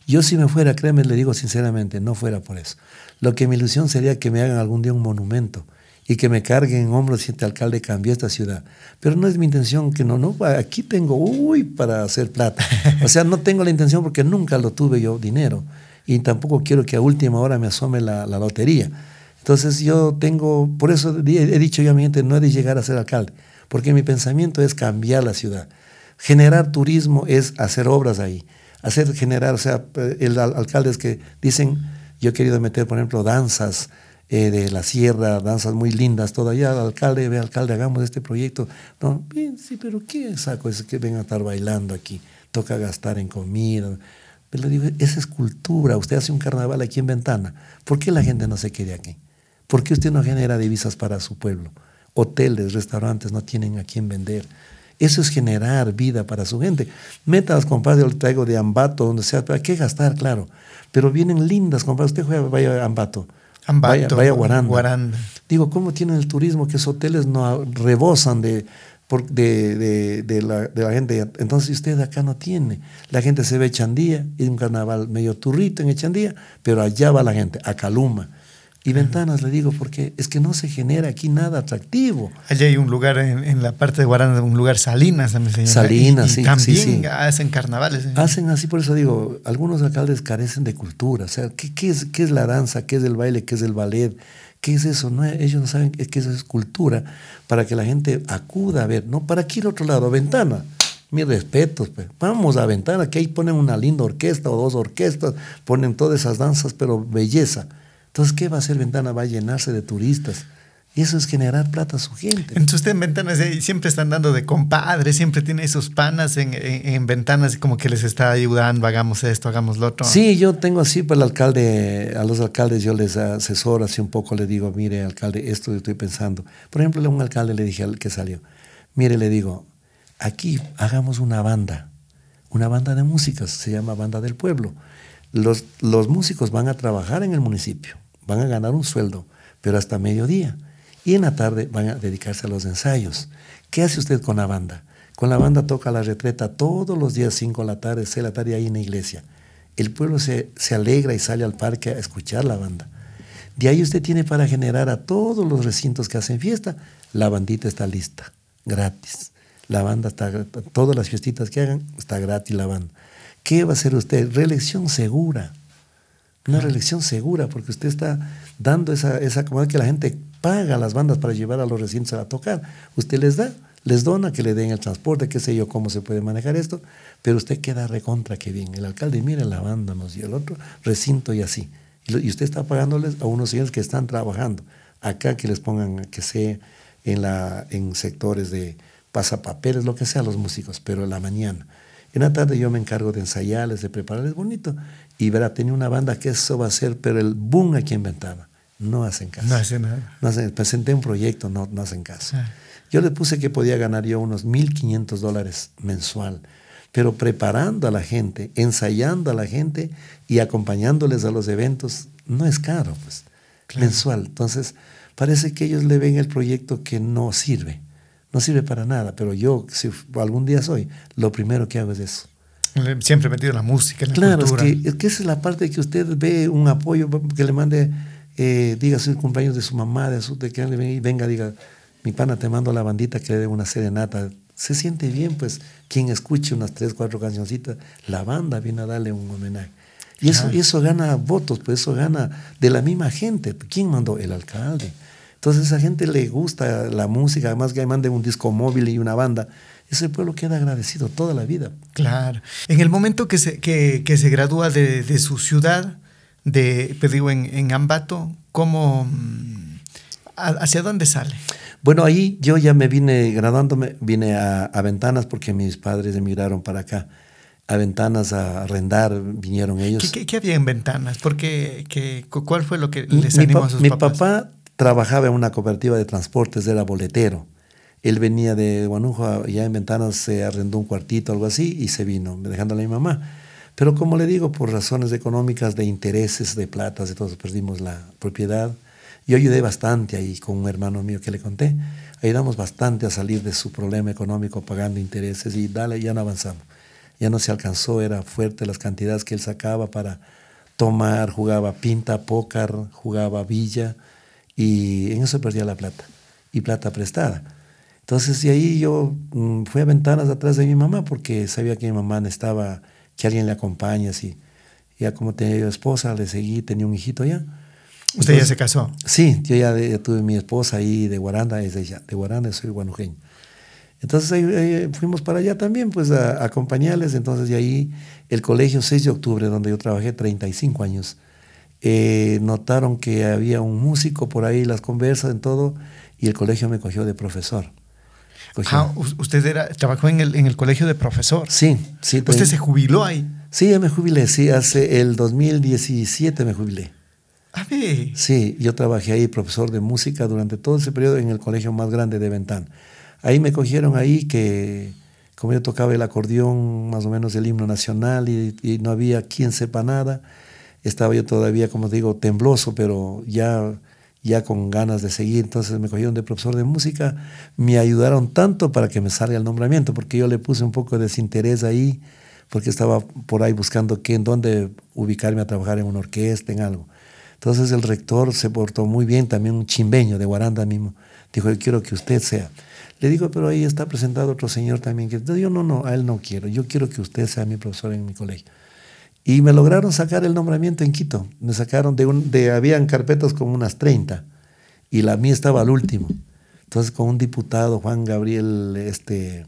Yo si me fuera, créeme, le digo sinceramente, no fuera por eso. Lo que mi ilusión sería que me hagan algún día un monumento y que me carguen en hombros si este alcalde cambió esta ciudad. Pero no es mi intención que no, no, aquí tengo, uy, para hacer plata. O sea, no tengo la intención porque nunca lo tuve yo dinero y tampoco quiero que a última hora me asome la, lotería. Entonces yo tengo, por eso he dicho yo a mi gente, no he de llegar a ser alcalde, porque mi pensamiento es cambiar la ciudad. Generar turismo es hacer obras ahí, hacer generar, o sea, el al- alcaldes que dicen, yo he querido meter, por ejemplo, danzas eh, de la sierra, danzas muy lindas, todavía el alcalde, ve alcalde, hagamos este proyecto. No, bien, sí, pero ¿qué saco? Es que vengan a estar bailando aquí, toca gastar en comida. Pero le digo, esa es cultura, usted hace un carnaval aquí en Ventana, ¿por qué la gente no se quede aquí? ¿Por qué usted no genera divisas para su pueblo? Hoteles, restaurantes no tienen a quién vender. Eso es generar vida para su gente. Metas, compadre, yo le traigo de Ambato, donde sea, pero hay que gastar, claro. Pero vienen lindas, compadre. Usted juega, vaya a Ambato. Ambato, vaya, vaya a Guaranda. Guaranda. Digo, ¿cómo tienen el turismo? Que esos hoteles no rebosan de, por- de, de- de la, de la gente. Entonces usted acá no tiene. La gente se ve Echandía, y un carnaval medio turrito en Echandía, pero allá va la gente, a Caluma. Y ventanas, le digo, porque es que no se genera aquí nada atractivo. Allá hay un lugar en, en la parte de Guaranda, un lugar Salinas también se llama. Salinas, Y- y sí, También sí, sí. hacen carnavales. ¿eh? Hacen así, por eso digo, algunos alcaldes carecen de cultura. O sea, ¿qué, qué es, qué es la danza? ¿Qué es el baile? ¿Qué es el ballet? ¿Qué es eso? No, ellos no saben que eso es cultura para que la gente acuda a ver. No, ¿para qué ir a otro lado? Ventana. Mis respetos, pues. Vamos a Ventana, que ahí ponen una linda orquesta o dos orquestas, ponen todas esas danzas, pero belleza. Entonces, ¿qué va a hacer Ventana? Va a llenarse de turistas. Y eso es generar plata a su gente. Entonces usted en ventanas eh, siempre están dando de compadre, siempre tiene esos panas en, en- en ventanas y como que les está ayudando, hagamos esto, hagamos lo otro. Sí, yo tengo así para el alcalde, a los alcaldes yo les asesoro así un poco, le digo, mire, alcalde, esto estoy pensando. Por ejemplo, a un alcalde le dije al que salió, mire, le digo, aquí hagamos una banda, una banda de músicas, se llama Banda del Pueblo. Los, los músicos van a trabajar en el municipio, van a ganar un sueldo, pero hasta mediodía. Y en la tarde van a dedicarse a los ensayos. ¿Qué hace usted con la banda? Con la banda toca la retreta todos los días, 5 de la tarde, 6 de la tarde ahí en la iglesia. El pueblo se, se alegra y sale al parque a escuchar la banda. De ahí usted tiene para generar a todos los recintos que hacen fiesta, la bandita está lista, gratis. La banda está, todas las fiestitas que hagan, está gratis la banda. ¿Qué va a hacer usted? Reelección segura. Una reelección segura, porque usted está dando esa, esa comodidad que la gente paga las bandas para llevar a los recintos a tocar. Usted les da, les dona que le den el transporte, qué sé yo, cómo se puede manejar esto, pero usted queda recontra que bien. El alcalde, mire la banda, nos dio el otro recinto y así. Y usted está pagándoles a unos señores que están trabajando. Acá que les pongan, que sea en, la, en sectores de pasapapeles, lo que sea, los músicos, pero en la mañana. En la tarde yo me encargo de ensayarles, de prepararles bonito. Y verá, tenía una banda que eso va a ser, pero el boom aquí en Ventana. No hacen caso. No hace nada. No hacen- presenté un proyecto, no, no hacen caso. Ah. Yo le puse que podía ganar yo unos 1.500 dólares mensual, pero preparando a la gente, ensayando a la gente y acompañándoles a los eventos, no es caro, pues, mensual. Entonces, parece que ellos le ven el proyecto que no sirve, no sirve para nada, pero yo, si algún día soy, lo primero que hago es eso. Siempre he metido la música, en la Claro, es cultura. que, es que esa es la parte que usted ve un apoyo, que le mande, eh, diga su cumpleaños de su mamá, de, su, de que alguien venga y diga, mi pana, te mando la bandita que le dé una serenata. Se siente bien, pues, quien escuche unas tres, cuatro cancioncitas, la banda viene a darle un homenaje. Y eso, Claro. eso gana votos, pues eso gana de la misma gente. ¿Quién mandó? El alcalde. Entonces a esa gente le gusta la música, además que manden un disco móvil y una banda. Ese pueblo queda agradecido toda la vida. Claro. En el momento que se, que, que se gradúa de, de su ciudad, de, pues digo, en, en Ambato, ¿cómo, mm, a- ¿hacia dónde sale? Bueno, ahí yo ya me vine graduándome, vine a, a Ventanas porque mis padres emigraron para acá. A Ventanas a arrendar vinieron ellos. ¿Qué, qué- qué había en ventanas? Porque, que, cu- ¿Cuál fue lo que Mi- les mi, animó a sus mi papás? papá trabajaba en una cooperativa de transportes, era boletero. Él venía de Guanujo, ya en Ventanas se arrendó un cuartito, algo así, y se vino, dejándole a mi mamá. Pero como le digo, por razones económicas, de intereses, de platas, todo, perdimos la propiedad. Yo ayudé bastante ahí con un hermano mío que le conté. Ayudamos bastante a salir de su problema económico pagando intereses y dale, ya no avanzamos. Ya no se alcanzó, era fuerte las cantidades que él sacaba para tomar, jugaba pinta, pócar, jugaba villa y en eso perdía la plata y plata prestada. Entonces de ahí yo mm, fui a ventanas atrás de mi mamá porque sabía que mi mamá necesitaba que alguien le acompañe así. Ya como tenía yo esposa, le seguí, tenía un hijito ya. ¿Usted ya se casó? Sí, yo ya, tuve mi esposa ahí de Guaranda, es de, de Guaranda, soy guanujeño. Entonces ahí, fuimos para allá también, pues a, acompañarles. Entonces de ahí el colegio 6 de octubre, donde yo trabajé 35 años, eh, notaron que había un músico por ahí, las conversas, en todo, y el colegio me cogió de profesor. Ah, usted era, trabajó en el, en el colegio de profesor. Sí, sí. ¿Usted se jubiló ahí? Sí, ya me jubilé, sí, hace el 2017 me jubilé. Ah, ver. Sí, yo trabajé ahí profesor de música durante todo ese periodo en el colegio más grande de Ventán. Ahí me cogieron ahí que, como yo tocaba el acordeón, más o menos el himno nacional, y, no había quien sepa nada, estaba yo todavía, como digo, tembloso, pero ya, ya con ganas de seguir. Entonces me cogieron de profesor de música, me ayudaron tanto para que me salga el nombramiento, porque yo le puse un poco de desinterés ahí, porque estaba por ahí buscando qué, en dónde ubicarme a trabajar en una orquesta, en algo. Entonces el rector se portó muy bien, también un chimbeño de Guaranda mismo. Dijo, yo quiero que usted sea. Le digo, pero ahí está presentado otro señor también. Que, yo no, no, a él no quiero. Yo quiero que usted sea mi profesor en mi colegio. Y me lograron sacar el nombramiento en Quito. Me sacaron de un, de, habían carpetas como unas 30 y la mía estaba al último. Entonces con un diputado, Juan Gabriel, este,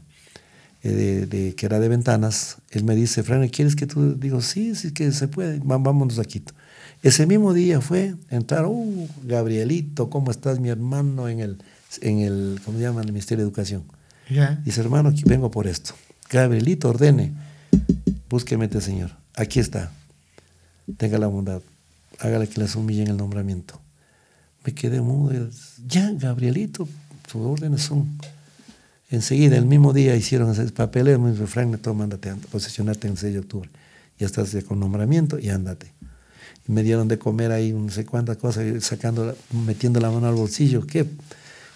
eh, de, que era de Ventanas, él me dice, Fran, ¿quieres que tú? Digo, sí, sí que se puede, vámonos a Quito. Ese mismo día fue, entrar, uh, Gabrielito, ¿cómo estás mi hermano en el en el, ¿cómo se llama? el Ministerio de Educación. Dice, hermano, aquí vengo por esto. Gabrielito, ordene, búsqueme este señor. Aquí está. Tenga la bondad. Hágale que les humille en el nombramiento. Me quedé mudo. Ya, Gabrielito, sus órdenes son. Enseguida, el mismo día hicieron ese papeleo. Me dijo, Frank, toma, mándate, posesionarte en el 6 de octubre. Ya estás con nombramiento y ándate. Y me dieron de comer ahí no sé cuántas cosas, sacando, metiendo la mano al bolsillo. ¿Qué?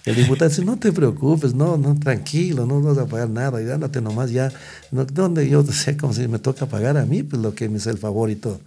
El diputado dice, no te preocupes, no, no, tranquilo, no vas a pagar nada, y ándate nomás ya, donde yo sé como si me toca pagar a mí, pues lo que me hace el favor y todo.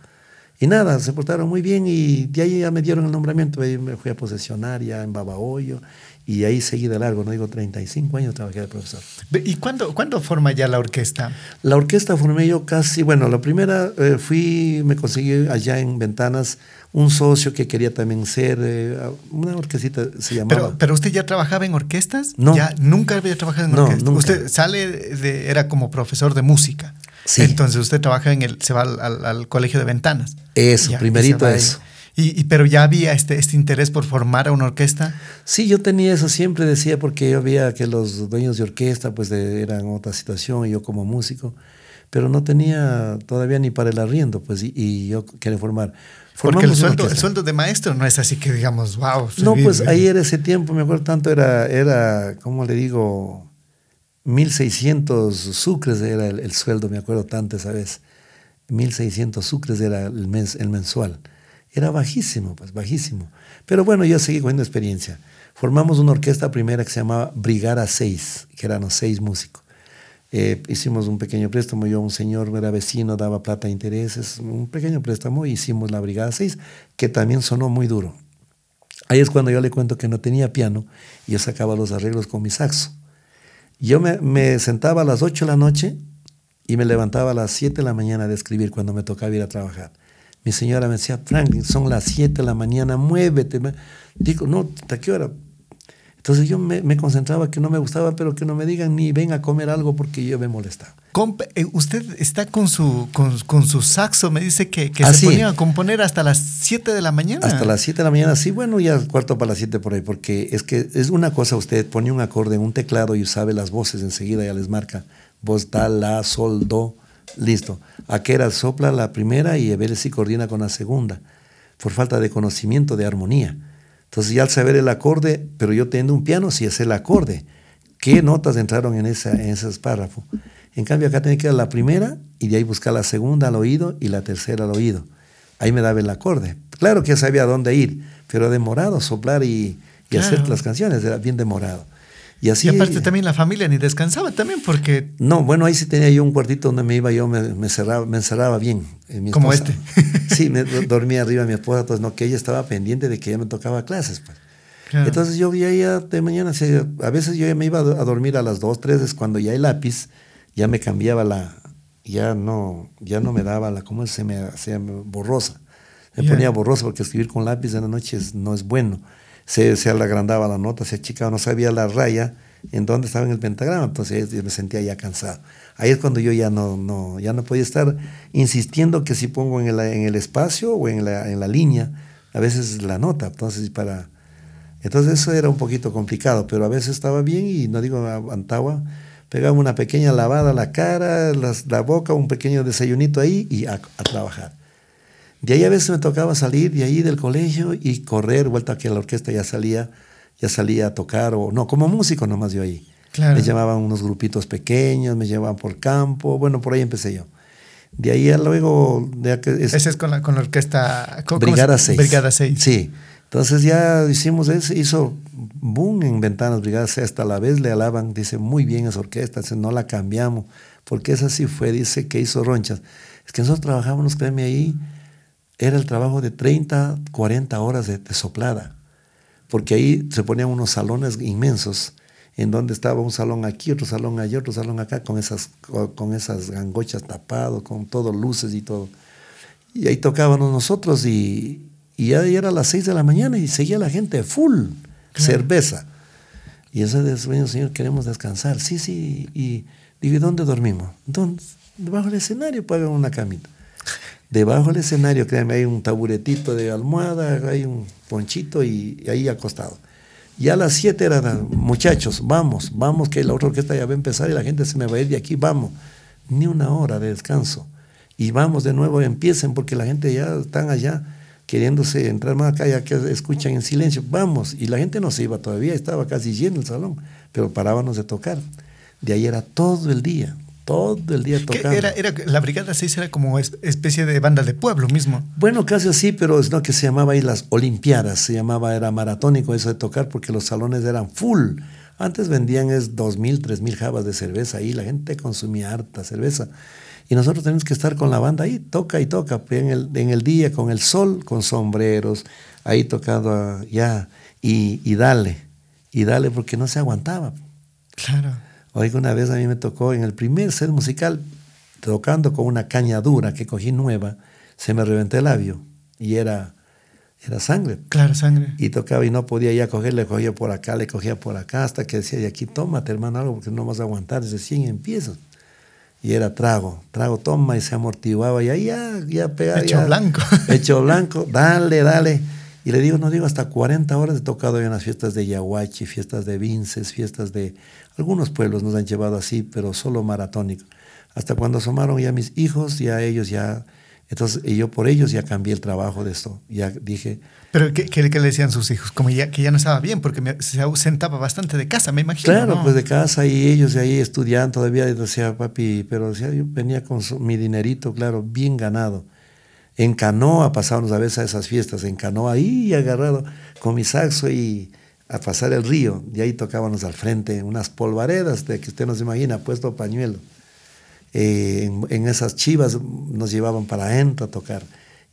Y nada, se portaron muy bien y de ahí ya me dieron el nombramiento, ahí me fui a posesionar ya en Babahoyo y ahí seguí de largo, no digo 35 años trabajé de profesor. ¿Y cuándo, cuándo forma ya la orquesta? La orquesta formé yo casi, bueno, la primera eh, fui, me conseguí allá en Ventanas un socio que quería también ser, eh, una orquestita se llamaba. Pero, pero, usted ya trabajaba en orquestas? No. ¿Ya nunca había trabajado en no, orquestas? Usted sale de, era como profesor de música. Sí. Entonces usted trabaja en el, se va al, colegio de ventanas. Eso, primerito eso. Y, pero ya había este, este interés por formar a una orquesta. Sí, yo tenía eso, siempre decía, porque yo veía que los dueños de orquesta pues eran otra situación y yo como músico, pero no tenía todavía ni para el arriendo, pues, y, y yo quería formar. Porque el sueldo, el sueldo de maestro no es así que digamos, wow. No, pues ahí era ese tiempo, me acuerdo tanto, era, era ¿cómo le digo? 1.600 sucres era el, sueldo, me acuerdo tanto esa vez. 1.600 sucres era el, mes, el mensual. Era bajísimo, pues bajísimo. Pero bueno, yo seguí cogiendo experiencia. Formamos una orquesta primera que se llamaba Brigada 6, que eran los seis músicos. Eh, hicimos un pequeño préstamo, yo un señor era vecino, daba plata a intereses, un pequeño préstamo, hicimos la Brigada 6, que también sonó muy duro. Ahí es cuando yo le cuento que no tenía piano y yo sacaba los arreglos con mi saxo. Yo me, me sentaba a las 8 de la noche y me levantaba a las 7 de la mañana de escribir cuando me tocaba ir a trabajar. Mi señora me decía, Franklin, son las 7 de la mañana, muévete. Digo, no, ¿hasta qué hora? Entonces yo me, concentraba que no me gustaba, pero que no me digan ni ven a comer algo porque yo me molestaba. Eh, usted está con su, con, su saxo, me dice que, que se ponía a componer hasta las 7 de la mañana. Hasta las 7 de la mañana, sí, bueno, ya cuarto para las 7 por ahí, porque es que es una cosa, usted pone un acorde en un teclado y sabe las voces enseguida, ya les marca voz tal, la, sol, do, listo. ¿A qué era? Sopla la primera y a ver si coordina con la segunda, por falta de conocimiento de armonía. Entonces ya al saber el acorde, pero yo teniendo un piano, sí es el acorde, qué notas entraron en, esa, en esos párrafos. En cambio, acá tenía que ir a la primera y de ahí buscar la segunda al oído y la tercera al oído. Ahí me daba el acorde. Claro que sabía dónde ir, pero demorado soplar y, y hacer las canciones, era bien demorado. Y así. aparte también la familia ni descansaba también porque. No, bueno, ahí sí tenía yo un cuartito donde me iba yo, me, cerraba, me encerraba bien. Como este. sí, me dormía arriba mi esposa, pues no, que ella estaba pendiente de que ya me tocaba clases, pues. Entonces yo ya, ya de mañana, a veces yo ya me iba a dormir a las 2, 3, es cuando ya el lápiz ya me cambiaba la, ya no, ya no me daba la, ¿cómo se me hacía borrosa? Me ponía borrosa porque escribir con lápiz en la noche no es bueno se, se agrandaba la nota, se achicaba, no sabía la raya en dónde estaba en el pentagrama, entonces me sentía ya cansado. Ahí es cuando yo ya no, no, ya no podía estar insistiendo que si pongo en el, en el espacio o en la, en la línea, a veces la nota, entonces para... Entonces eso era un poquito complicado, pero a veces estaba bien y no digo aguantaba, pegaba una pequeña lavada a la cara, la boca, un pequeño desayunito ahí y a trabajar. De ahí a veces me tocaba salir de ahí del colegio y correr, vuelta aquí a la orquesta, ya salía, ya salía a tocar, o no, como músico nomás yo ahí. Me llamaban unos grupitos pequeños, me llevaban por campo, bueno, por ahí empecé yo. De ahí a luego... De Ese es con la, con la orquesta... Brigada 6. Brigada 6. Sí. Entonces ya hicimos eso, hizo boom en Ventanas Brigada 6, hasta la vez le alaban, dice, muy bien esa orquesta, dice, no la cambiamos, porque esa sí fue, dice, que hizo ronchas. Es que nosotros trabajábamos, créeme ahí, era el trabajo de 30, 40 horas de, soplada, porque ahí se ponían unos salones inmensos, en donde estaba un salón aquí, otro salón allá, otro salón acá, con esas, con esas gangochas tapados, con todo luces y todo. Y ahí tocábamos nosotros y, y ya era las 6 de la mañana y seguía la gente full, cerveza. Y ese de sueño, Señor, queremos descansar. Sí, sí. Y digo, ¿y dónde dormimos? ¿Dónde? Debajo del escenario pagan una camita. Debajo del escenario, créanme, hay un taburetito de almohada, hay un ponchito y, ahí acostado. Ya a las 7 eran, muchachos, vamos, vamos, que la otra orquesta ya va a empezar y la gente se me va a ir de aquí, vamos. Ni una hora de descanso. Y vamos de nuevo, empiecen, porque la gente ya están allá queriéndose entrar más acá, ya que escuchan en silencio, vamos. Y la gente no se iba todavía, estaba casi lleno el salón, pero parábamos de tocar. De ahí era todo el día, todo el día tocando. Era, era, la Brigada 6 era como especie de banda de pueblo mismo. Bueno, casi así, pero es lo que se llamaba ahí las Olimpiadas, se llamaba, era maratónico eso de tocar porque los salones eran full. Antes vendían es dos mil, tres mil jabas de cerveza ahí, la gente consumía harta cerveza. Y nosotros tenemos que estar con la banda ahí, toca y toca, pues, en el, en el día, con el sol, con sombreros, ahí tocando ya, y, y dale, y dale, porque no se aguantaba. Claro. Oiga, una vez a mí me tocó en el primer set musical, tocando con una caña dura que cogí nueva, se me reventé el labio y era, era sangre. Claro, sangre. Y tocaba y no podía ya coger, le cogía por acá, le cogía por acá, hasta que decía, y aquí tómate hermano algo porque no vas a aguantar desde 100 empiezas. Y era trago, trago, toma y se amortiguaba y ahí ya, ya pegaba. Hecho blanco. Hecho blanco, dale, dale. Y le digo, no digo, hasta 40 horas he tocado en las fiestas de Yahuachi, fiestas de Vinces, fiestas de... Algunos pueblos nos han llevado así, pero solo maratónico. Hasta cuando asomaron ya mis hijos, ya ellos ya... Entonces, y yo por ellos ya cambié el trabajo de esto. Ya dije... ¿Pero qué, qué, le decían sus hijos? Como ya, que ya no estaba bien, porque se ausentaba bastante de casa, me imagino. Claro, pues de casa y ellos de ahí estudiando todavía. Decía, papi, pero decía, yo venía con mi dinerito, claro, bien ganado en canoa pasábamos a veces a esas fiestas, en canoa ahí agarrado con mi saxo y a pasar el río. Y ahí tocábamos al frente unas polvaredas de que usted no se imagina, puesto pañuelo. Eh, en, esas chivas nos llevaban para adentro a tocar.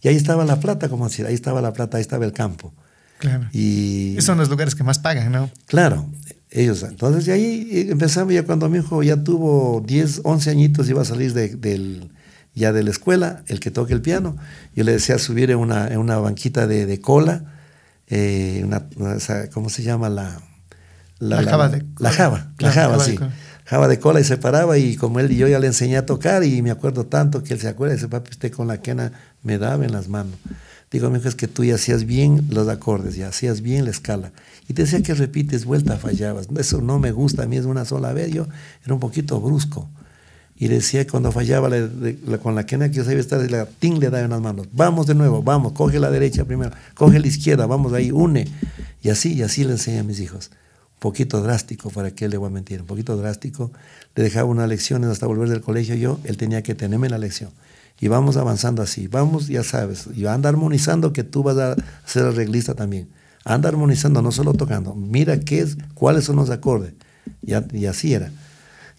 Y ahí estaba la plata, como decir, ahí estaba la plata, ahí estaba el campo. Claro. Y esos son los lugares que más pagan, ¿no? Claro, ellos. Entonces, de ahí empezamos ya cuando mi hijo ya tuvo 10, 11 añitos, iba a salir del, ya de la escuela, el que toque el piano. Yo le decía subir en una, en una banquita de, cola, eh, una, ¿cómo se llama? La, la, java. De la java, la java, sí. Java de cola y se paraba y como él y yo ya le enseñé a tocar y me acuerdo tanto que él se acuerda, ese papi usted con la quena me daba en las manos. Digo, mi hijo, es que tú ya hacías bien los acordes, ya hacías bien la escala. Y te decía que repites, vuelta, fallabas. Eso no me gusta, a mí es una sola vez. Yo era un poquito brusco y decía cuando fallaba con la quena que yo sabía estar, la ting le daba en las manos. Vamos de nuevo, vamos, coge la derecha primero, coge la izquierda, vamos ahí, une. Y así, y así le enseñé a mis hijos. poquito drástico, ¿para qué le voy a mentir? Un poquito drástico. Le dejaba unas lecciones hasta volver del colegio yo, él tenía que tenerme la lección. Y vamos avanzando así, vamos, ya sabes, y anda armonizando que tú vas a ser arreglista también. Anda armonizando, no solo tocando. Mira qué es, cuáles son los acordes. Y, y así era.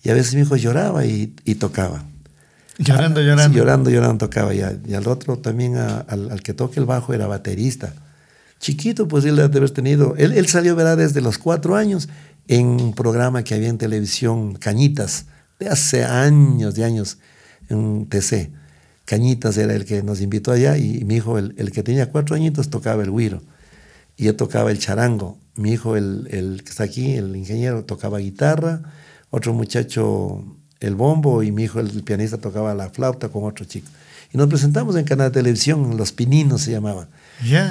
Y a veces mi hijo lloraba y, tocaba. Llorando, llorando. llorando, llorando tocaba. Y, y al otro también, al, al, que toque el bajo, era baterista. Chiquito, pues él debe haber tenido. Él, él salió, ¿verdad?, desde los cuatro años en un programa que había en televisión, Cañitas, de hace años, de años, en TC. Cañitas era el que nos invitó allá y mi hijo, el, el que tenía cuatro añitos, tocaba el güiro y yo tocaba el charango. Mi hijo, el, el, que está aquí, el ingeniero, tocaba guitarra, otro muchacho el bombo y mi hijo, el, pianista, tocaba la flauta con otro chico. Y nos presentamos en canal de televisión, Los Pininos se llamaba.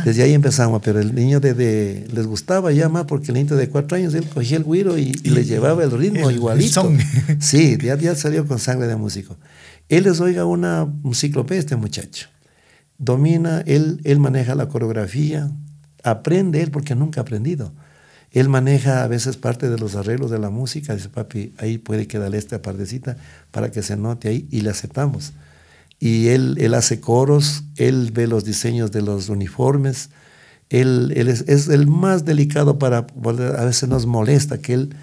Desde ahí empezamos, pero el niño de, les gustaba ya más porque el niño de cuatro años él cogía el güiro y, le llevaba el ritmo igualito. sí, ya, ya salió con sangre de músico. Él les oiga una enciclopedia este muchacho. Domina, él, él maneja la coreografía, aprende él porque nunca ha aprendido. Él maneja a veces parte de los arreglos de la música, dice papi, ahí puede quedar esta partecita para que se note ahí y le aceptamos. Y él, él hace coros, él ve los diseños de los uniformes, él, él es, el más delicado para, a veces nos molesta que él,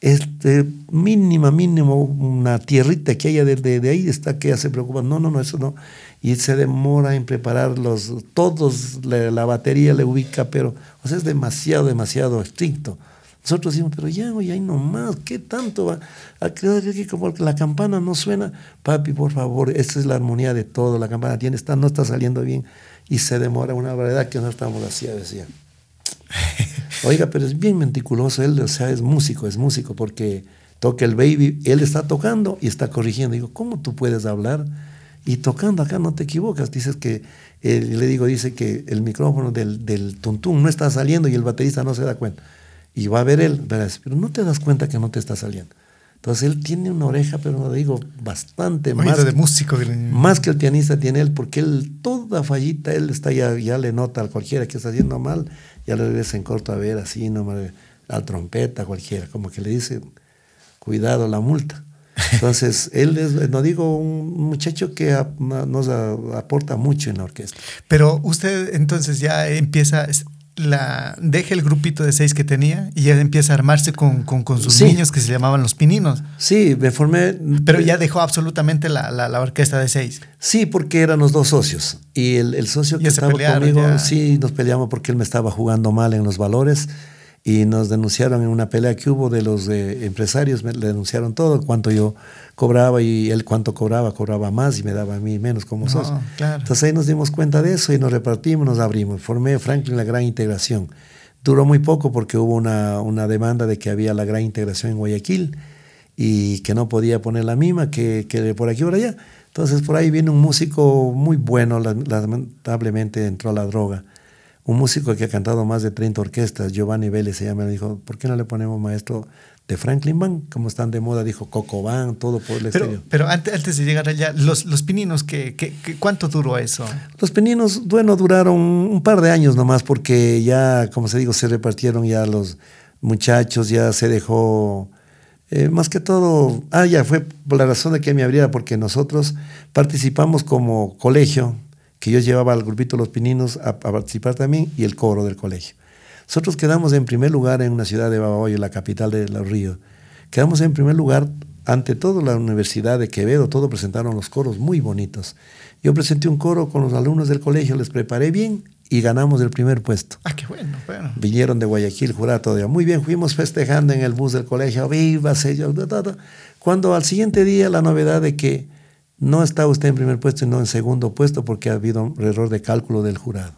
este, mínima, mínimo, una tierrita que haya de, de, ahí está que ya se preocupa. No, no, no, eso no. Y se demora en prepararlos, todos, la, batería le ubica, pero, o sea, es demasiado, demasiado estricto. Nosotros decimos, pero ya, oye, ahí nomás, ¿qué tanto va? A creer que como la campana no suena, papi, por favor, esta es la armonía de todo, la campana tiene, está, no está saliendo bien, y se demora una variedad que no estamos así, decía. Oiga, pero es bien meticuloso él, o sea, es músico, es músico, porque toca el baby, él está tocando y está corrigiendo. Digo, ¿cómo tú puedes hablar? Y tocando acá no te equivocas. Dices que, eh, le digo, dice que el micrófono del, del tuntún no está saliendo y el baterista no se da cuenta. Y va a ver él, pero no te das cuenta que no te está saliendo. Entonces él tiene una oreja, pero no digo, bastante más. de músico. Más que el pianista tiene él, porque él, toda fallita, él está ya, ya le nota a cualquiera que está haciendo mal ya le ves en corto a ver así, no la trompeta, cualquiera, como que le dice, cuidado la multa. Entonces, él es, no digo, un muchacho que nos aporta mucho en la orquesta. Pero usted entonces ya empieza, la, deja el grupito de seis que tenía y ya empieza a armarse con, con, sus niños que se llamaban los pininos. Sí, me formé. Pero ya dejó absolutamente la, la, orquesta de seis. Sí, porque eran los dos socios. Y el, el socio que estaba conmigo, sí, nos peleamos porque él me estaba jugando mal en los valores y nos denunciaron en una pelea que hubo de los eh, empresarios, me denunciaron todo, cuánto yo cobraba y él cuánto cobraba, cobraba más y me daba a mí menos como socio. Entonces ahí nos dimos cuenta de eso y nos repartimos, nos abrimos. Formé Franklin la gran integración. Duró muy poco porque hubo una, una demanda de que había la gran integración en Guayaquil y que no podía poner la misma que, que por aquí por allá. Entonces por ahí viene un músico muy bueno, lamentablemente entró a la droga un músico que ha cantado más de 30 orquestas, Giovanni Vélez se llama, dijo, ¿por qué no le ponemos maestro de Franklin Band? Como están de moda, dijo Coco Band, todo por el pero, Pero antes, antes de llegar allá, los, los pininos, ¿qué, qué, cuánto duró eso? Los pininos, bueno, duraron un par de años nomás, porque ya, como se digo, se repartieron ya los muchachos, ya se dejó... Eh, más que todo, ah, ya fue por la razón de que me abriera, porque nosotros participamos como colegio, que yo llevaba al grupito Los Pininos a, participar también y el coro del colegio. Nosotros quedamos en primer lugar en una ciudad de Babahoyo, la capital de Los Ríos. Quedamos en primer lugar ante todo la Universidad de Quevedo, todo presentaron los coros muy bonitos. Yo presenté un coro con los alumnos del colegio, les preparé bien y ganamos el primer puesto. Ah, qué bueno, bueno. Vinieron de Guayaquil, jurado todo. Muy bien, fuimos festejando en el bus del colegio, viva, sello, cuando al siguiente día la novedad de que no está usted en primer puesto y no en segundo puesto porque ha habido un error de cálculo del jurado.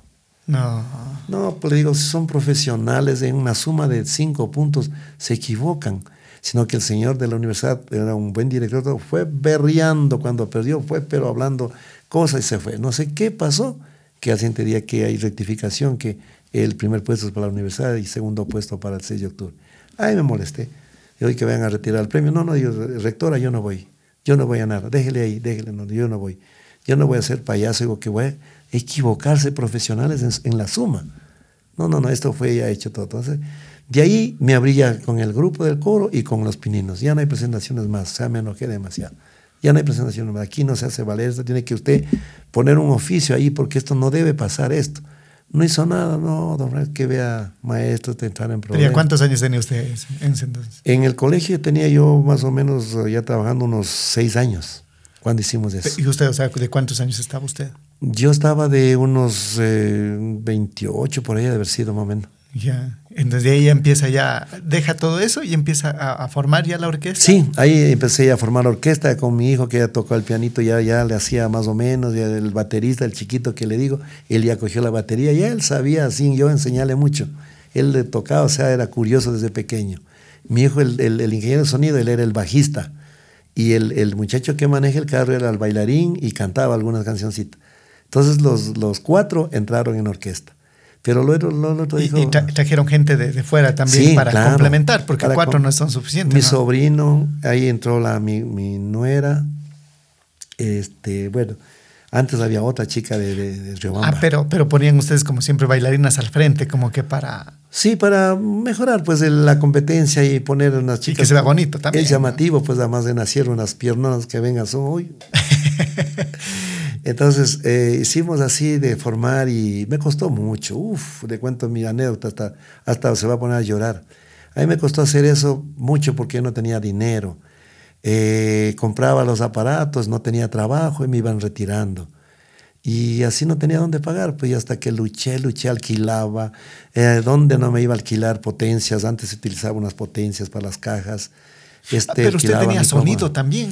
No. No, pues digo, si son profesionales en una suma de cinco puntos, se equivocan. Sino que el señor de la universidad era un buen director, fue berreando cuando perdió, fue pero hablando cosas y se fue. No sé qué pasó, que al siguiente día que hay rectificación, que el primer puesto es para la universidad y segundo puesto para el 6 de octubre. Ay, me molesté. Y hoy que vayan a retirar el premio. No, no, yo, rectora, yo no voy. Yo no voy a nada, déjele ahí, déjele, no, yo no voy. Yo no voy a ser payaso, digo que voy a equivocarse profesionales en, la suma. No, no, no, esto fue ya hecho todo. Entonces, De ahí me abría con el grupo del coro y con los pininos. Ya no hay presentaciones más, o sea, me enojé demasiado. Ya no hay presentaciones más. Aquí no se hace valer esto, tiene que usted poner un oficio ahí porque esto no debe pasar esto. No hizo nada, no, don Frank, que vea maestros te entrar en problemas. ¿Cuántos años tenía usted en ese entonces? En el colegio tenía yo más o menos ya trabajando unos seis años cuando hicimos eso. ¿Y usted, o sea, de cuántos años estaba usted? Yo estaba de unos 28 por ahí de haber sido más o menos. Ya, entonces de ahí empieza ya, deja todo eso y empieza a, formar ya la orquesta. Sí, ahí empecé a formar la orquesta con mi hijo que ya tocó el pianito, ya, ya le hacía más o menos, ya el baterista, el chiquito que le digo, él ya cogió la batería, y él sabía sin yo enseñarle mucho. Él le tocaba, o sea, era curioso desde pequeño. Mi hijo, el, el, ingeniero de sonido, él era el bajista. Y el, el, muchacho que maneja el carro era el bailarín y cantaba algunas cancioncitas. Entonces los, los cuatro entraron en orquesta. Pero lo, otro dijo... Y, trajeron gente de, fuera también para complementar, porque cuatro no son suficientes. Mi sobrino, ahí entró la, mi, mi, nuera. Este, bueno, antes había otra chica de, de, Ah, pero, pero ponían ustedes como siempre bailarinas al frente, como que para... Sí, para mejorar pues la competencia y poner unas chicas... Y que se vea bonito también. Es llamativo, pues además de nacieron unas piernas que vengan, son hoy. Entonces eh, hicimos así de formar y me costó mucho. Uf, le cuento mi anécdota hasta, hasta se va a poner a llorar. A mí me costó hacer eso mucho porque no tenía dinero. Eh, compraba los aparatos, no tenía trabajo y me iban retirando. Y así no tenía dónde pagar, pues hasta que luché, luché, alquilaba. Eh, ¿Dónde no me iba a alquilar potencias? Antes se utilizaba unas potencias para las cajas. Este, pero usted tenía sonido también.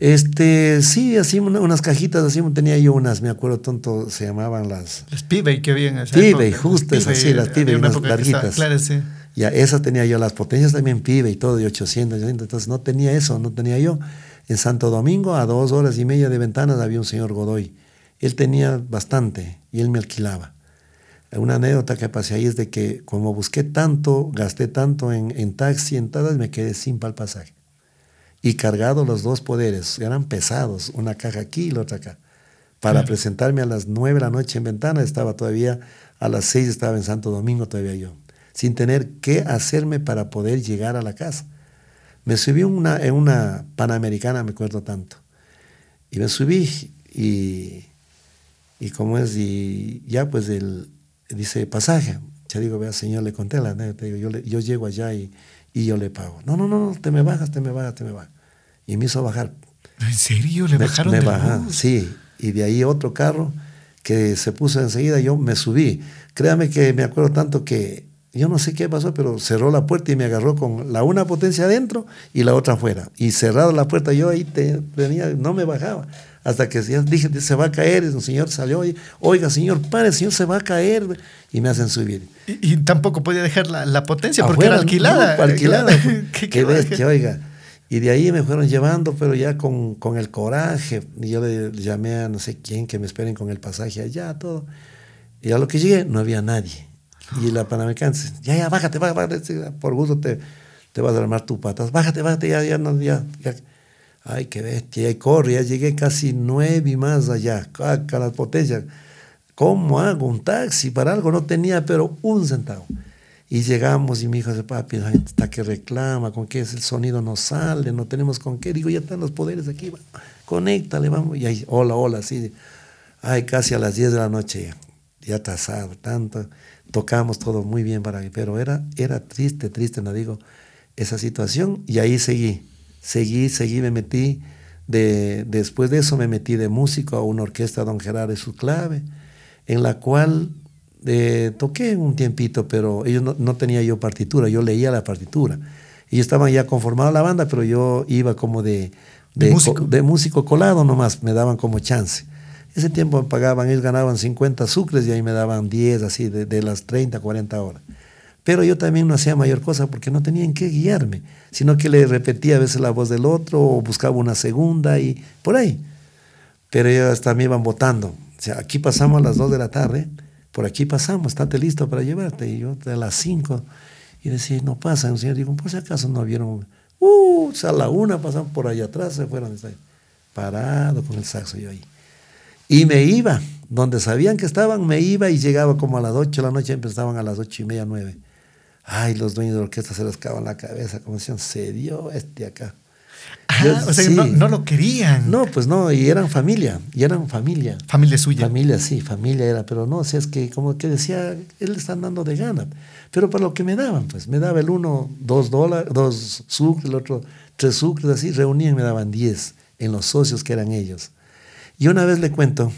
Este, sí, así unas cajitas, así tenía yo unas, me acuerdo tonto, se llamaban las... Las Pibey, qué bien. Pibey, justo esas, sí, las Pibey, unas larguitas. Claro, sí. Ya, esas tenía yo, las potencias también Pibey, y todo de 800, 800, entonces no tenía eso, no tenía yo. En Santo Domingo, a dos horas y media de ventanas, había un señor Godoy. Él tenía bastante y él me alquilaba. Una anécdota que pasé ahí es de que como busqué tanto, gasté tanto en, en taxi, en todas, me quedé sin para el pasaje y cargado los dos poderes. Eran pesados, una caja aquí y la otra acá. Para presentarme a las nueve de la noche en Ventana, estaba todavía, a las seis estaba en Santo Domingo todavía yo, sin tener qué hacerme para poder llegar a la casa. Me subí una, en una Panamericana, me acuerdo tanto. Y me subí y, y como es, y ya pues el, dice pasaje. Ya digo, vea, señor, le conté la yo, yo llego allá y, y yo le pago. No, no, no, te me bajas, te me bajas, te me bajas y me hizo bajar. ¿En serio? ¿Le bajaron me de Sí, y de ahí otro carro que se puso enseguida, yo me subí. Créame que me acuerdo tanto que yo no sé qué pasó, pero cerró la puerta y me agarró con la una potencia adentro y la otra afuera. Y cerrada la puerta, yo ahí tenía, no me bajaba. Hasta que ya dije, se va a caer, el señor salió y, oiga, señor, pare, señor, se va a caer. Y me hacen subir. Y, tampoco podía dejar la, potencia porque era alquilada. alquilada. ¿Qué, qué, qué oiga. Y de ahí me fueron llevando, pero ya con, con, el coraje. Y yo le llamé a no sé quién que me esperen con el pasaje allá, todo. Y a lo que llegué, no había nadie. Y la panamericana dice, ya, ya, bájate, bájate, por gusto te, te vas a armar tu patas. Bájate, bájate, ya, ya, no, ya, ya. Ay, qué bestia, y corre, ya llegué casi nueve y más allá, a las potencias. ¿Cómo hago un taxi? Para algo no tenía, pero un centavo. Y llegamos y mi hijo dice, papi, la gente está que reclama, con qué es el sonido no sale, no tenemos con qué. Digo, ya están los poderes aquí, va, conéctale, vamos. Y ahí, hola, hola, así. Ay, casi a las 10 de la noche ya, ya tasado, tanto. Tocamos todo muy bien para mí, pero era, era triste, triste, no digo, esa situación. Y ahí seguí, seguí, seguí, me metí. De, después de eso me metí de músico a una orquesta Don Gerardo y su clave, en la cual eh, toqué un tiempito, pero ellos no, tenía yo partitura, yo leía la partitura. Ellos estaban ya conformados la banda, pero yo iba como de, de, músico? de músico colado nomás, me daban como chance. Ese tiempo me pagaban, ellos ganaban 50 sucres y ahí me daban 10, así, de, de, las 30, 40 horas. Pero yo también no hacía mayor cosa porque no tenía en qué guiarme, sino que le repetía a veces la voz del otro o buscaba una segunda y por ahí. Pero ellos me iban votando. O sea, aquí pasamos a las 2 de la tarde por aquí pasamos, estate listo para llevarte. Y yo de las 5, y decía, no pasa. El señor dijo, por si acaso no vieron, uh, a la una pasaron por allá atrás, se fueron, parado con el saxo yo ahí. Y me iba, donde sabían que estaban, me iba y llegaba como a las 8 de la noche, empezaban a las 8 y media, 9. Ay, los dueños de orquesta se en la cabeza, como decían, se dio este acá. Ah, o sea, no, no, lo querían. No, pues no, y eran familia, y eran familia. Familia suya. Familia, sí, familia era, pero no, o sea, es que como que decía, él le están dando de gana. Pero para lo que me daban, pues, me daba el uno dos dólares, dos sucres, el otro tres sucres, así, reunían, me daban diez en los socios que eran ellos. Y una vez le cuento,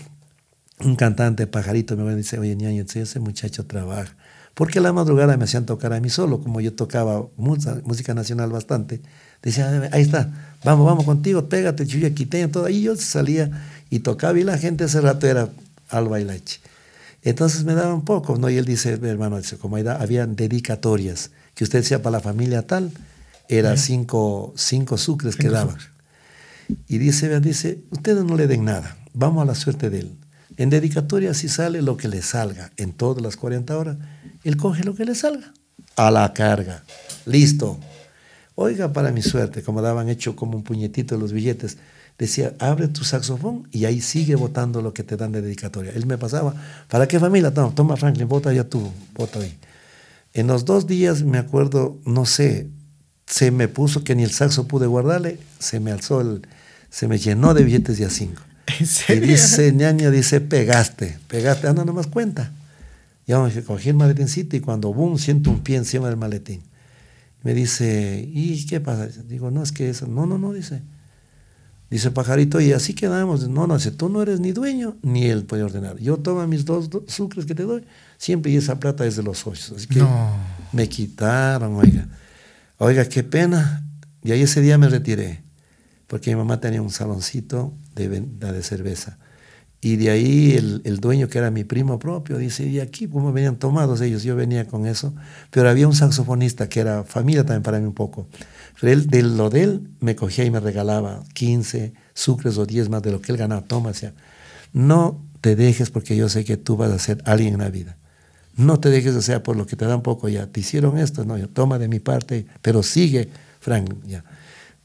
un cantante, pajarito, me dice, oye, ñaño, ese muchacho trabaja. Porque a la madrugada me hacían tocar a mí solo, como yo tocaba música nacional bastante. Decía, ahí está, vamos, vamos contigo, pégate, chuya, quiteño, todo. Y yo salía y tocaba y la gente ese rato era al bailache. Entonces me daban poco, ¿no? Y él dice, hermano, dice, como había dedicatorias, que usted decía para la familia tal, era cinco, cinco sucres que daban. Y dice, dice, ustedes no le den nada, vamos a la suerte de él. En dedicatoria si sale lo que le salga, en todas las 40 horas, él coge lo que le salga, a la carga, listo. Oiga, para mi suerte, como daban hecho como un puñetito los billetes, decía, abre tu saxofón y ahí sigue votando lo que te dan de dedicatoria. Él me pasaba, ¿para qué familia? Toma, toma Franklin, vota ya tú, vota ahí. En los dos días, me acuerdo, no sé, se me puso que ni el saxo pude guardarle, se me alzó el, se me llenó de billetes de a cinco. Y dice, ñaña, dice, pegaste, pegaste, anda nomás cuenta. Ya me cogí el maletincito y cuando boom, siento un pie encima del maletín. Me dice, ¿y qué pasa? Digo, no, es que eso, no, no, no, dice. Dice pajarito, y así quedamos. No, no, dice, tú no eres ni dueño, ni él puede ordenar. Yo tomo mis dos, sucres que te doy, siempre y esa plata es de los socios. Así que me quitaron, oiga. Oiga, qué pena. Y ahí ese día me retiré, porque mi mamá tenía un saloncito de venta de cerveza. Y de ahí el, dueño, que era mi primo propio, dice, y aquí como venían tomados ellos, yo venía con eso, pero había un saxofonista que era familia también para mí un poco. Pero él, de lo de él, me cogía y me regalaba 15 sucres o 10 más de lo que él ganaba. Toma, decía, no te dejes porque yo sé que tú vas a ser alguien en la vida. No te dejes, o sea, por lo que te dan poco ya. Te hicieron esto, no, yo toma de mi parte, pero sigue, Frank, ya.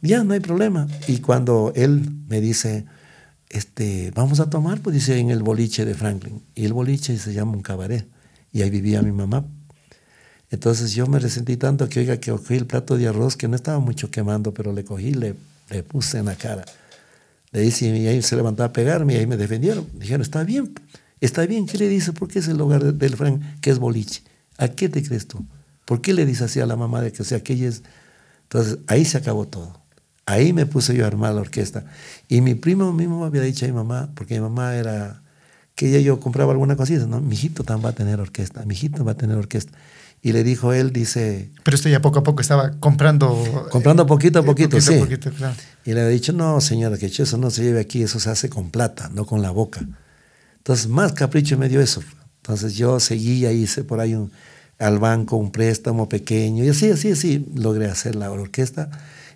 Ya, no hay problema. Y cuando él me dice, este, vamos a tomar, pues dice en el boliche de Franklin. Y el boliche se llama un cabaret. Y ahí vivía mi mamá. Entonces yo me resentí tanto que, oiga, que cogí el plato de arroz, que no estaba mucho quemando, pero le cogí, le, le puse en la cara. Le dice, y ahí se levantaba a pegarme y ahí me defendieron. Dijeron, está bien, está bien. ¿Qué le dice? ¿Por qué es el hogar del Frank que es boliche? ¿A qué te crees tú? ¿Por qué le dice así a la mamá de que sea aquella es? Entonces ahí se acabó todo. Ahí me puse yo a armar la orquesta. Y mi primo mismo me había dicho a mi mamá, porque mi mamá era, que ella yo compraba alguna cosita, ¿no? Mi hijito también va a tener orquesta, mi hijito va a tener orquesta. Y le dijo él, dice... Pero esto ya poco a poco estaba comprando... Comprando poquito a poquito, sí. Y le había dicho, no, señora, que eso no se lleve aquí, eso se hace con plata, no con la boca. Entonces, más capricho me dio eso. Entonces yo seguía, hice por ahí un, al banco un préstamo pequeño, y así, así, así logré hacer la orquesta.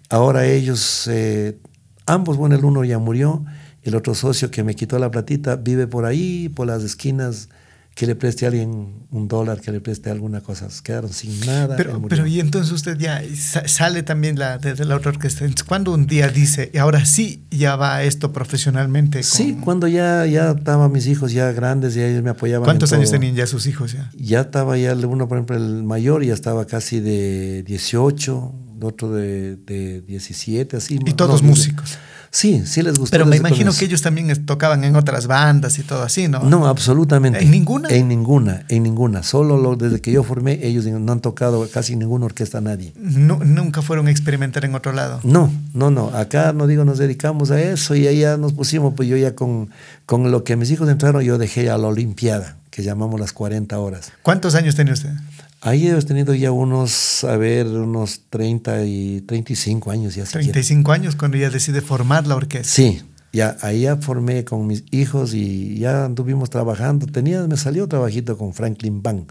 Ahora ellos, eh, ambos, bueno, el uno ya murió, el otro socio que me quitó la platita vive por ahí, por las esquinas, que le preste a alguien un dólar, que le preste alguna cosa. Quedaron sin nada. Pero, pero y entonces usted ya sale también la, de, la otra orquesta. ¿Cuándo un día dice, y ahora sí, ya va esto profesionalmente? Sí, cuando ya, ya estaban mis hijos ya grandes y ellos me apoyaban. ¿Cuántos años tenían ya sus hijos? Ya? ya estaba ya uno, por ejemplo, el mayor ya estaba casi de 18, otro de, de 17, así. Y todos músicos. Sí, sí les gustó. Pero me imagino que ellos también tocaban en otras bandas y todo así, ¿no? No, absolutamente. ¿En ninguna? En ninguna, en ninguna. Solo lo, desde que yo formé, ellos no han tocado casi ninguna orquesta nadie. No, ¿Nunca fueron a experimentar en otro lado? No, no, no. Acá, no digo, nos dedicamos a eso y ahí ya nos pusimos, pues yo ya con, con lo que mis hijos entraron, yo dejé a la Olimpiada, que llamamos las 40 horas. ¿Cuántos años tenía usted? Ahí he tenido ya unos, a ver, unos 30 y 35 años ya. 35 años cuando ya decide formar la orquesta. Sí, ya ahí ya formé con mis hijos y ya anduvimos trabajando. Tenía, me salió trabajito con Franklin Bang.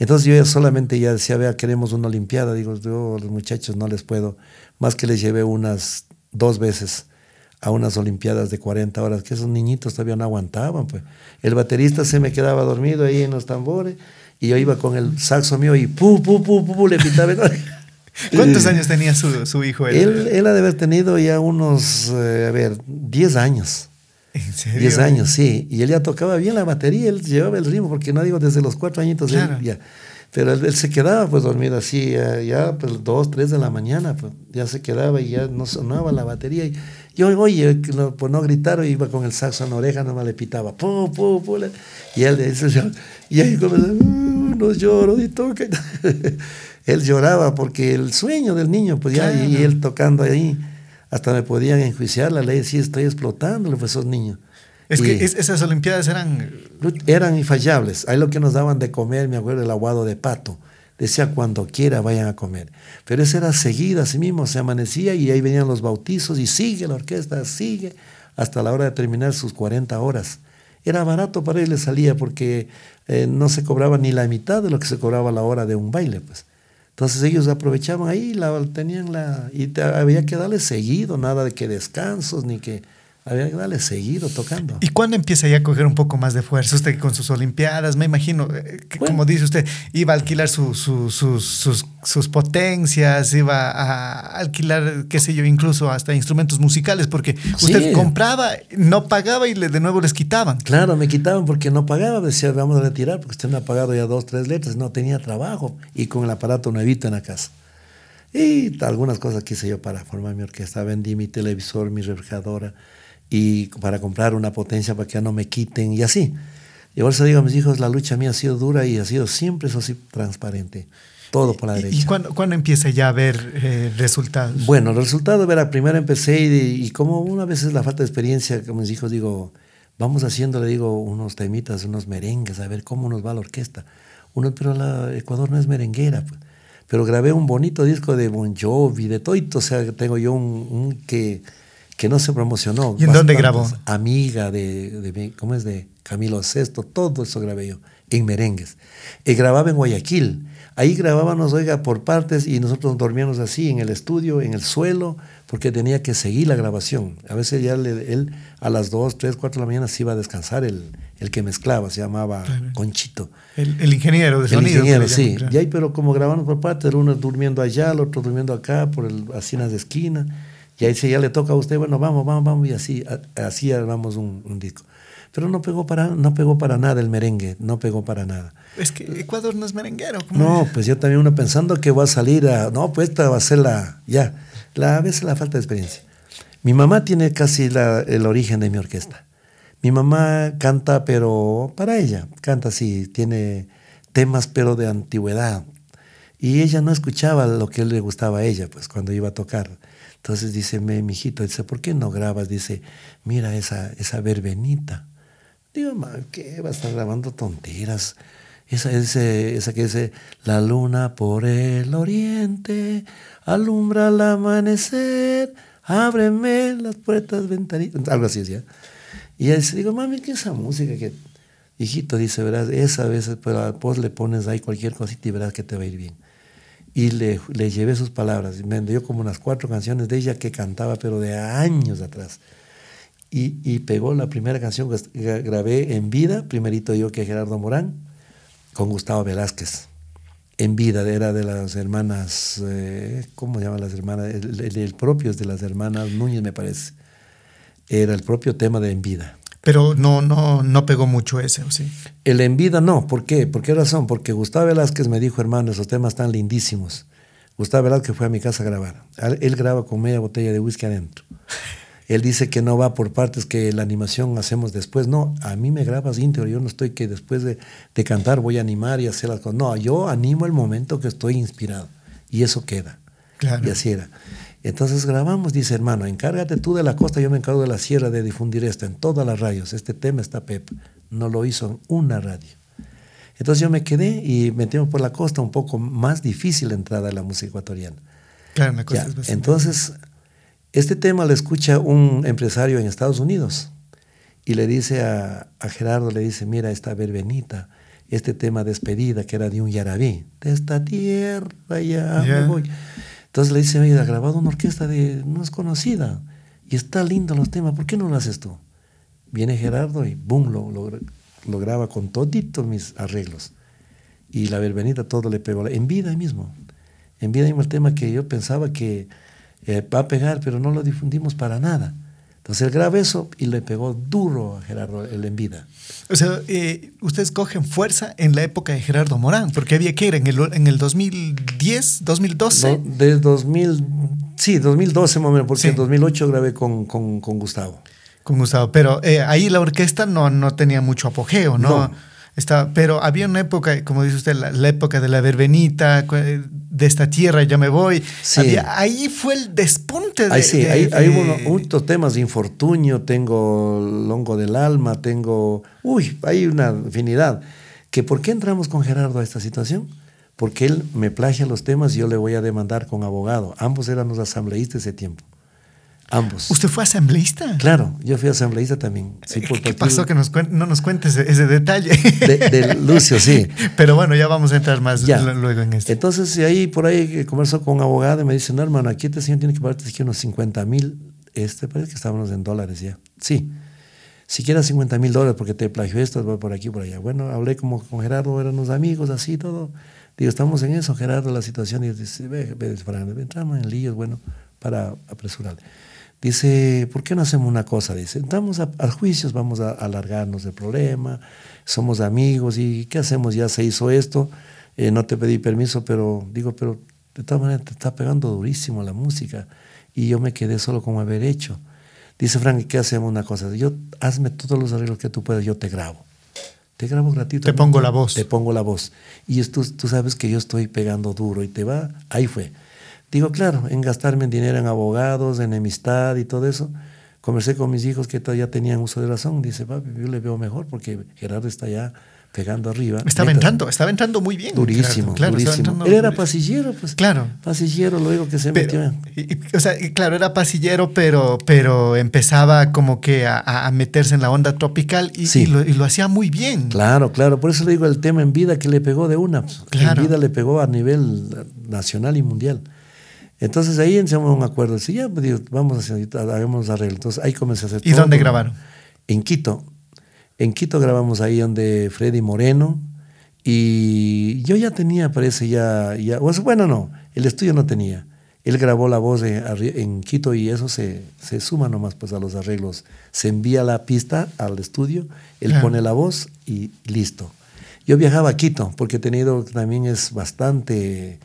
Entonces yo ya solamente ya decía, vea, queremos una olimpiada. Digo, yo los muchachos no les puedo. Más que les llevé unas dos veces a unas olimpiadas de 40 horas, que esos niñitos todavía no aguantaban. Pues. El baterista se me quedaba dormido ahí en los tambores y yo iba con el saxo mío y pu, pu, pu, pu, le pitaba. ¿Cuántos años tenía su, su hijo? Él, él, ha de haber tenido ya unos, eh, a ver, 10 años. ¿En serio? 10 años, sí. Y él ya tocaba bien la batería, él llevaba el ritmo, porque no digo desde los cuatro añitos. Él ya. Pero él, él se quedaba pues dormido así, ya, ya, pues dos, tres de la mañana, pues ya se quedaba y ya no sonaba la batería. Y yo, oye, no, pues no gritaron, iba con el saxo en la oreja, nomás le pitaba, pu, pu, y él dice, y ahí comenzó, "Uh, no lloro y toca. él lloraba porque el sueño del niño, pues ya, y, Claro. él tocando ahí, hasta me podían enjuiciar la ley, sí, estoy explotando, pues esos niños. Es Y- que es- esas Olimpiadas eran... eran infallables. Ahí lo que nos daban de comer, me acuerdo, el aguado de pato. Decía cuando quiera vayan a comer. Pero eso era seguida, así mismo, se amanecía y ahí venían los bautizos y sigue la orquesta, sigue, hasta la hora de terminar sus 40 horas. Era barato para ellos, les salía porque eh, no se cobraba ni la mitad de lo que se cobraba a la hora de un baile, pues. Entonces ellos aprovechaban ahí, la, tenían la... Y había que darle seguido, nada de que descansos, ni que... Había que darle seguido tocando. ¿Y cuándo empieza ya a coger un poco más de fuerza? Usted con sus Olimpiadas, me imagino, eh, que Bueno. como dice usted, iba a alquilar su- su- sus, sus, sus potencias, iba a alquilar, qué sé yo, incluso hasta instrumentos musicales, porque usted Sí. compraba, no pagaba y le, de nuevo les quitaban. Claro, me quitaban porque no pagaba. Decía, vamos a retirar porque usted me ha pagado ya dos, tres letras. No tenía trabajo y con el aparato nuevito en la casa. Y algunas cosas quise yo para formar mi orquesta. Vendí mi televisor, mi refrigeradora y para comprar una potencia para que ya no me quiten y así. Y por eso digo a mis hijos, la lucha mía ha sido dura y ha sido siempre eso sí transparente. Todo por la ¿Y, derecha. y cuándo, cuándo empieza ya a ver eh, resultados? Bueno, el resultado, verá, primero empecé y, y como una vez es la falta de experiencia, como mis hijos digo, vamos haciendo, le digo, unos temitas, unos merengues, a ver cómo nos va la orquesta. Uno, pero la Ecuador no es merenguera, pues. Pero grabé un bonito disco de Bon Jovi, de todo, o sea, tengo yo un, un que, que no se promocionó. ¿Y en dónde grabó? Amiga de, de, ¿cómo es? De Camilo Sesto, todo eso grabé yo, en merengues. Y grababa en Guayaquil. Ahí grabábamos, oiga, por partes y nosotros dormíamos así en el estudio, en el suelo, porque tenía que seguir la grabación. A veces ya le- él a las 2, 3, 4 de la mañana se iba a descansar el, el que mezclaba, se llamaba Claro. Conchito. El, el ingeniero de El sonido. ingeniero, sí. llaman, claro. Y ahí, pero como grabamos por partes, el uno durmiendo allá, el otro durmiendo acá, por el, así en las esquinas. Y ahí si ya le toca a usted, bueno, vamos, vamos, vamos, y así, así armamos un, un disco. Pero no pegó, para, no pegó para nada el merengue, no pegó para nada. Es que Ecuador no es merenguero. ¿cómo No, es? pues yo también uno pensando que va a salir a, no, pues esta va a ser la, ya, la, a veces la falta de experiencia. Mi mamá tiene casi la- el origen de mi orquesta. Mi mamá canta, pero para ella, canta así, tiene temas, pero de antigüedad. Y ella no escuchaba lo que le gustaba a ella, pues cuando iba a tocar. Entonces dice, mi hijito, dice, ¿por qué no grabas? Dice, mira esa, esa verbenita. Digo, ma, ¿qué? Va a estar grabando tonteras. Esa, esa que dice, la luna por el oriente, alumbra al amanecer, ábreme las puertas, ventanitas, algo así decía. Y él dice, digo, mami, ¿qué es esa música que, hijito, dice, verás, esa vez, pero vos le pones ahí cualquier cosita y verás que te va a ir bien. Y le, le llevé sus palabras, me dio como unas cuatro canciones de ella que cantaba, pero de años atrás. Y, y pegó la primera canción que gra- grabé en vida, primerito yo que Gerardo Morán, con Gustavo Velázquez. En vida, era de las hermanas, eh, ¿cómo se llaman las hermanas? El propio es de las hermanas Núñez, me parece. Era el propio tema de En vida. Pero no, no, no pegó mucho ese, ¿o sí? El En vida no, ¿por qué? ¿Por qué razón? Porque Gustavo Velázquez me dijo, hermano, esos temas están lindísimos. Gustavo Velázquez fue a mi casa a grabar. Él- graba con media botella de whisky adentro. Él dice que no va por partes, que la animación hacemos después. No, a mí me grabas íntegro. Yo no estoy que después de, de cantar voy a animar y hacer las cosas. No, yo animo el momento que estoy inspirado. Y eso queda. Claro. Y así era. Entonces grabamos, dice hermano, encárgate tú de la costa, yo me encargo de la sierra de difundir esto en todas las radios. Este tema está Pep. No lo hizo en una radio. Entonces yo me quedé y metimos por la costa un poco más difícil la entrada a la música ecuatoriana. Claro, una cosa Ya, es bastante- Entonces, este tema lo escucha un empresario en Estados Unidos y le dice a, a Gerardo, le dice, mira esta verbenita, este tema despedida que era de un yarabí, de esta tierra ya Ya. me voy. Entonces le dice, oye, ha grabado una orquesta de, no es conocida y está lindo los temas, ¿por qué no lo haces tú? Viene Gerardo y boom, lo, lo, lo graba con toditos mis arreglos. Y la verbenita todo le pegó, en vida mismo. En vida mismo el tema que yo pensaba que eh, va a pegar, pero no lo difundimos para nada. Entonces él graba eso y le pegó duro a Gerardo él en vida. O sea, eh, ustedes cogen fuerza en la época de Gerardo Morán, porque había que ir en el, en el 2010, 2012. No, de 2000, sí, 2012 más o menos, porque Sí. en 2008 grabé con, con, con Gustavo. Con Gustavo, pero eh, ahí la orquesta no, no tenía mucho apogeo, ¿no? No. Está, pero había una época, como dice usted, la, la época de la verbenita, eh, de esta tierra ya me voy. Sí. Había- ahí fue el despunte de... Ahí sí, de- de- hay uno- muchos temas de infortunio, tengo longo del alma, tengo... Uy, hay una infinidad. ¿Que ¿Por qué entramos con Gerardo a esta situación? Porque él me plagia los temas y yo le voy a demandar con abogado. Ambos éramos asambleístas ese tiempo. Ambos. ¿Usted fue asambleísta? Claro, yo fui asambleísta también. Sí, por ¿Qué pasó que nos no nos cuentes ese, ese detalle? De, de Lucio, sí. Pero bueno, ya vamos a entrar más Ya. luego en esto. Entonces, ahí por ahí que conversó con un abogado y me dice, no, hermano, aquí este señor tiene que pagarte unos 50 mil, este parece que estábamos en dólares ya. Sí, siquiera 50 mil dólares porque te plagió esto, va por aquí, por allá. Bueno, hablé como con Gerardo, éramos amigos, así todo. Digo, estamos en eso, Gerardo, la situación. Y dice, ve, ve, entramos en líos, bueno, para apresurar. Dice, ¿por qué no hacemos una cosa? Dice, entramos a, a juicios, vamos a, alargarnos el problema, somos amigos y ¿qué hacemos? Ya se hizo esto, eh, no te pedí permiso, pero digo, pero de todas maneras te está pegando durísimo la música y yo me quedé solo con haber hecho. Dice Frank, ¿qué hacemos una cosa? Yo, hazme todos los arreglos que tú puedas, yo te grabo. Te grabo gratuito. Te pongo la voz. Te pongo la voz. Y tú, tú sabes que yo estoy pegando duro y te va, ahí fue. Digo, claro, en gastarme en dinero en abogados, en enemistad y todo eso. Conversé con mis hijos que todavía tenían uso de razón. Dice, papi, yo le veo mejor porque Gerardo está ya pegando arriba. Estaba entrando, estaba entrando muy bien. Durísimo, claro, durísimo. Él era pasillero, pues. Claro. Pasillero, luego que se Pero, metió. y- y- o sea, y claro, era pasillero, pero, pero empezaba como que a, meterse en la onda tropical y, Sí. lo, y lo hacía muy bien. Claro, claro. Por eso le digo el tema en vida que le pegó de una. pues. Claro. En vida le pegó a nivel nacional y mundial. Entonces ahí entramos a un acuerdo. Sí, ya, pues, digo, vamos a hacer, hagamos arreglo. Entonces ahí comencé a hacer ¿Y todo. dónde grabaron? En Quito. En Quito grabamos ahí donde Freddy Moreno. Y yo ya tenía, parece, ya. ya bueno, no, el estudio no tenía. Él grabó la voz en Quito y eso se, se suma nomás pues, a los arreglos. Se envía la pista al estudio, él Claro. pone la voz y listo. Yo viajaba a Quito porque he tenido también es bastante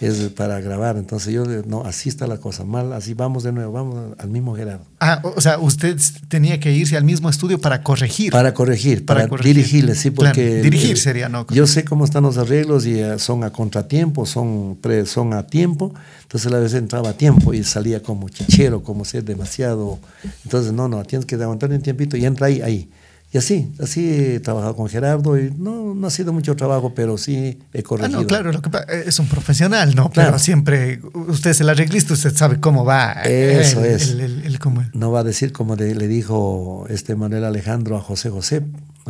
es para grabar. Entonces yo, no, así está la cosa, mal, así vamos de nuevo, vamos al mismo Gerardo. Ah, o sea, usted tenía que irse al mismo estudio para corregir. Para corregir, Para para, corregir. dirigirles, sí, Claro, porque... dirigir sería, ¿no? Yo sé cómo están los arreglos y eh, son a contratiempo, son, pre- son a tiempo, entonces a veces entraba a tiempo y salía como chichero, como ser demasiado... Entonces, no, no, tienes que aguantar un tiempito y entra ahí, ahí. Y así, así he trabajado con Gerardo y no, no ha sido mucho trabajo, pero sí he Ah, corregido. no, claro, lo que pa- es un profesional, ¿no? Pero siempre, usted es el arreglista, usted sabe cómo va. Eso el- es. el- cómo- No va a decir como de- le dijo este Manuel Alejandro a José José,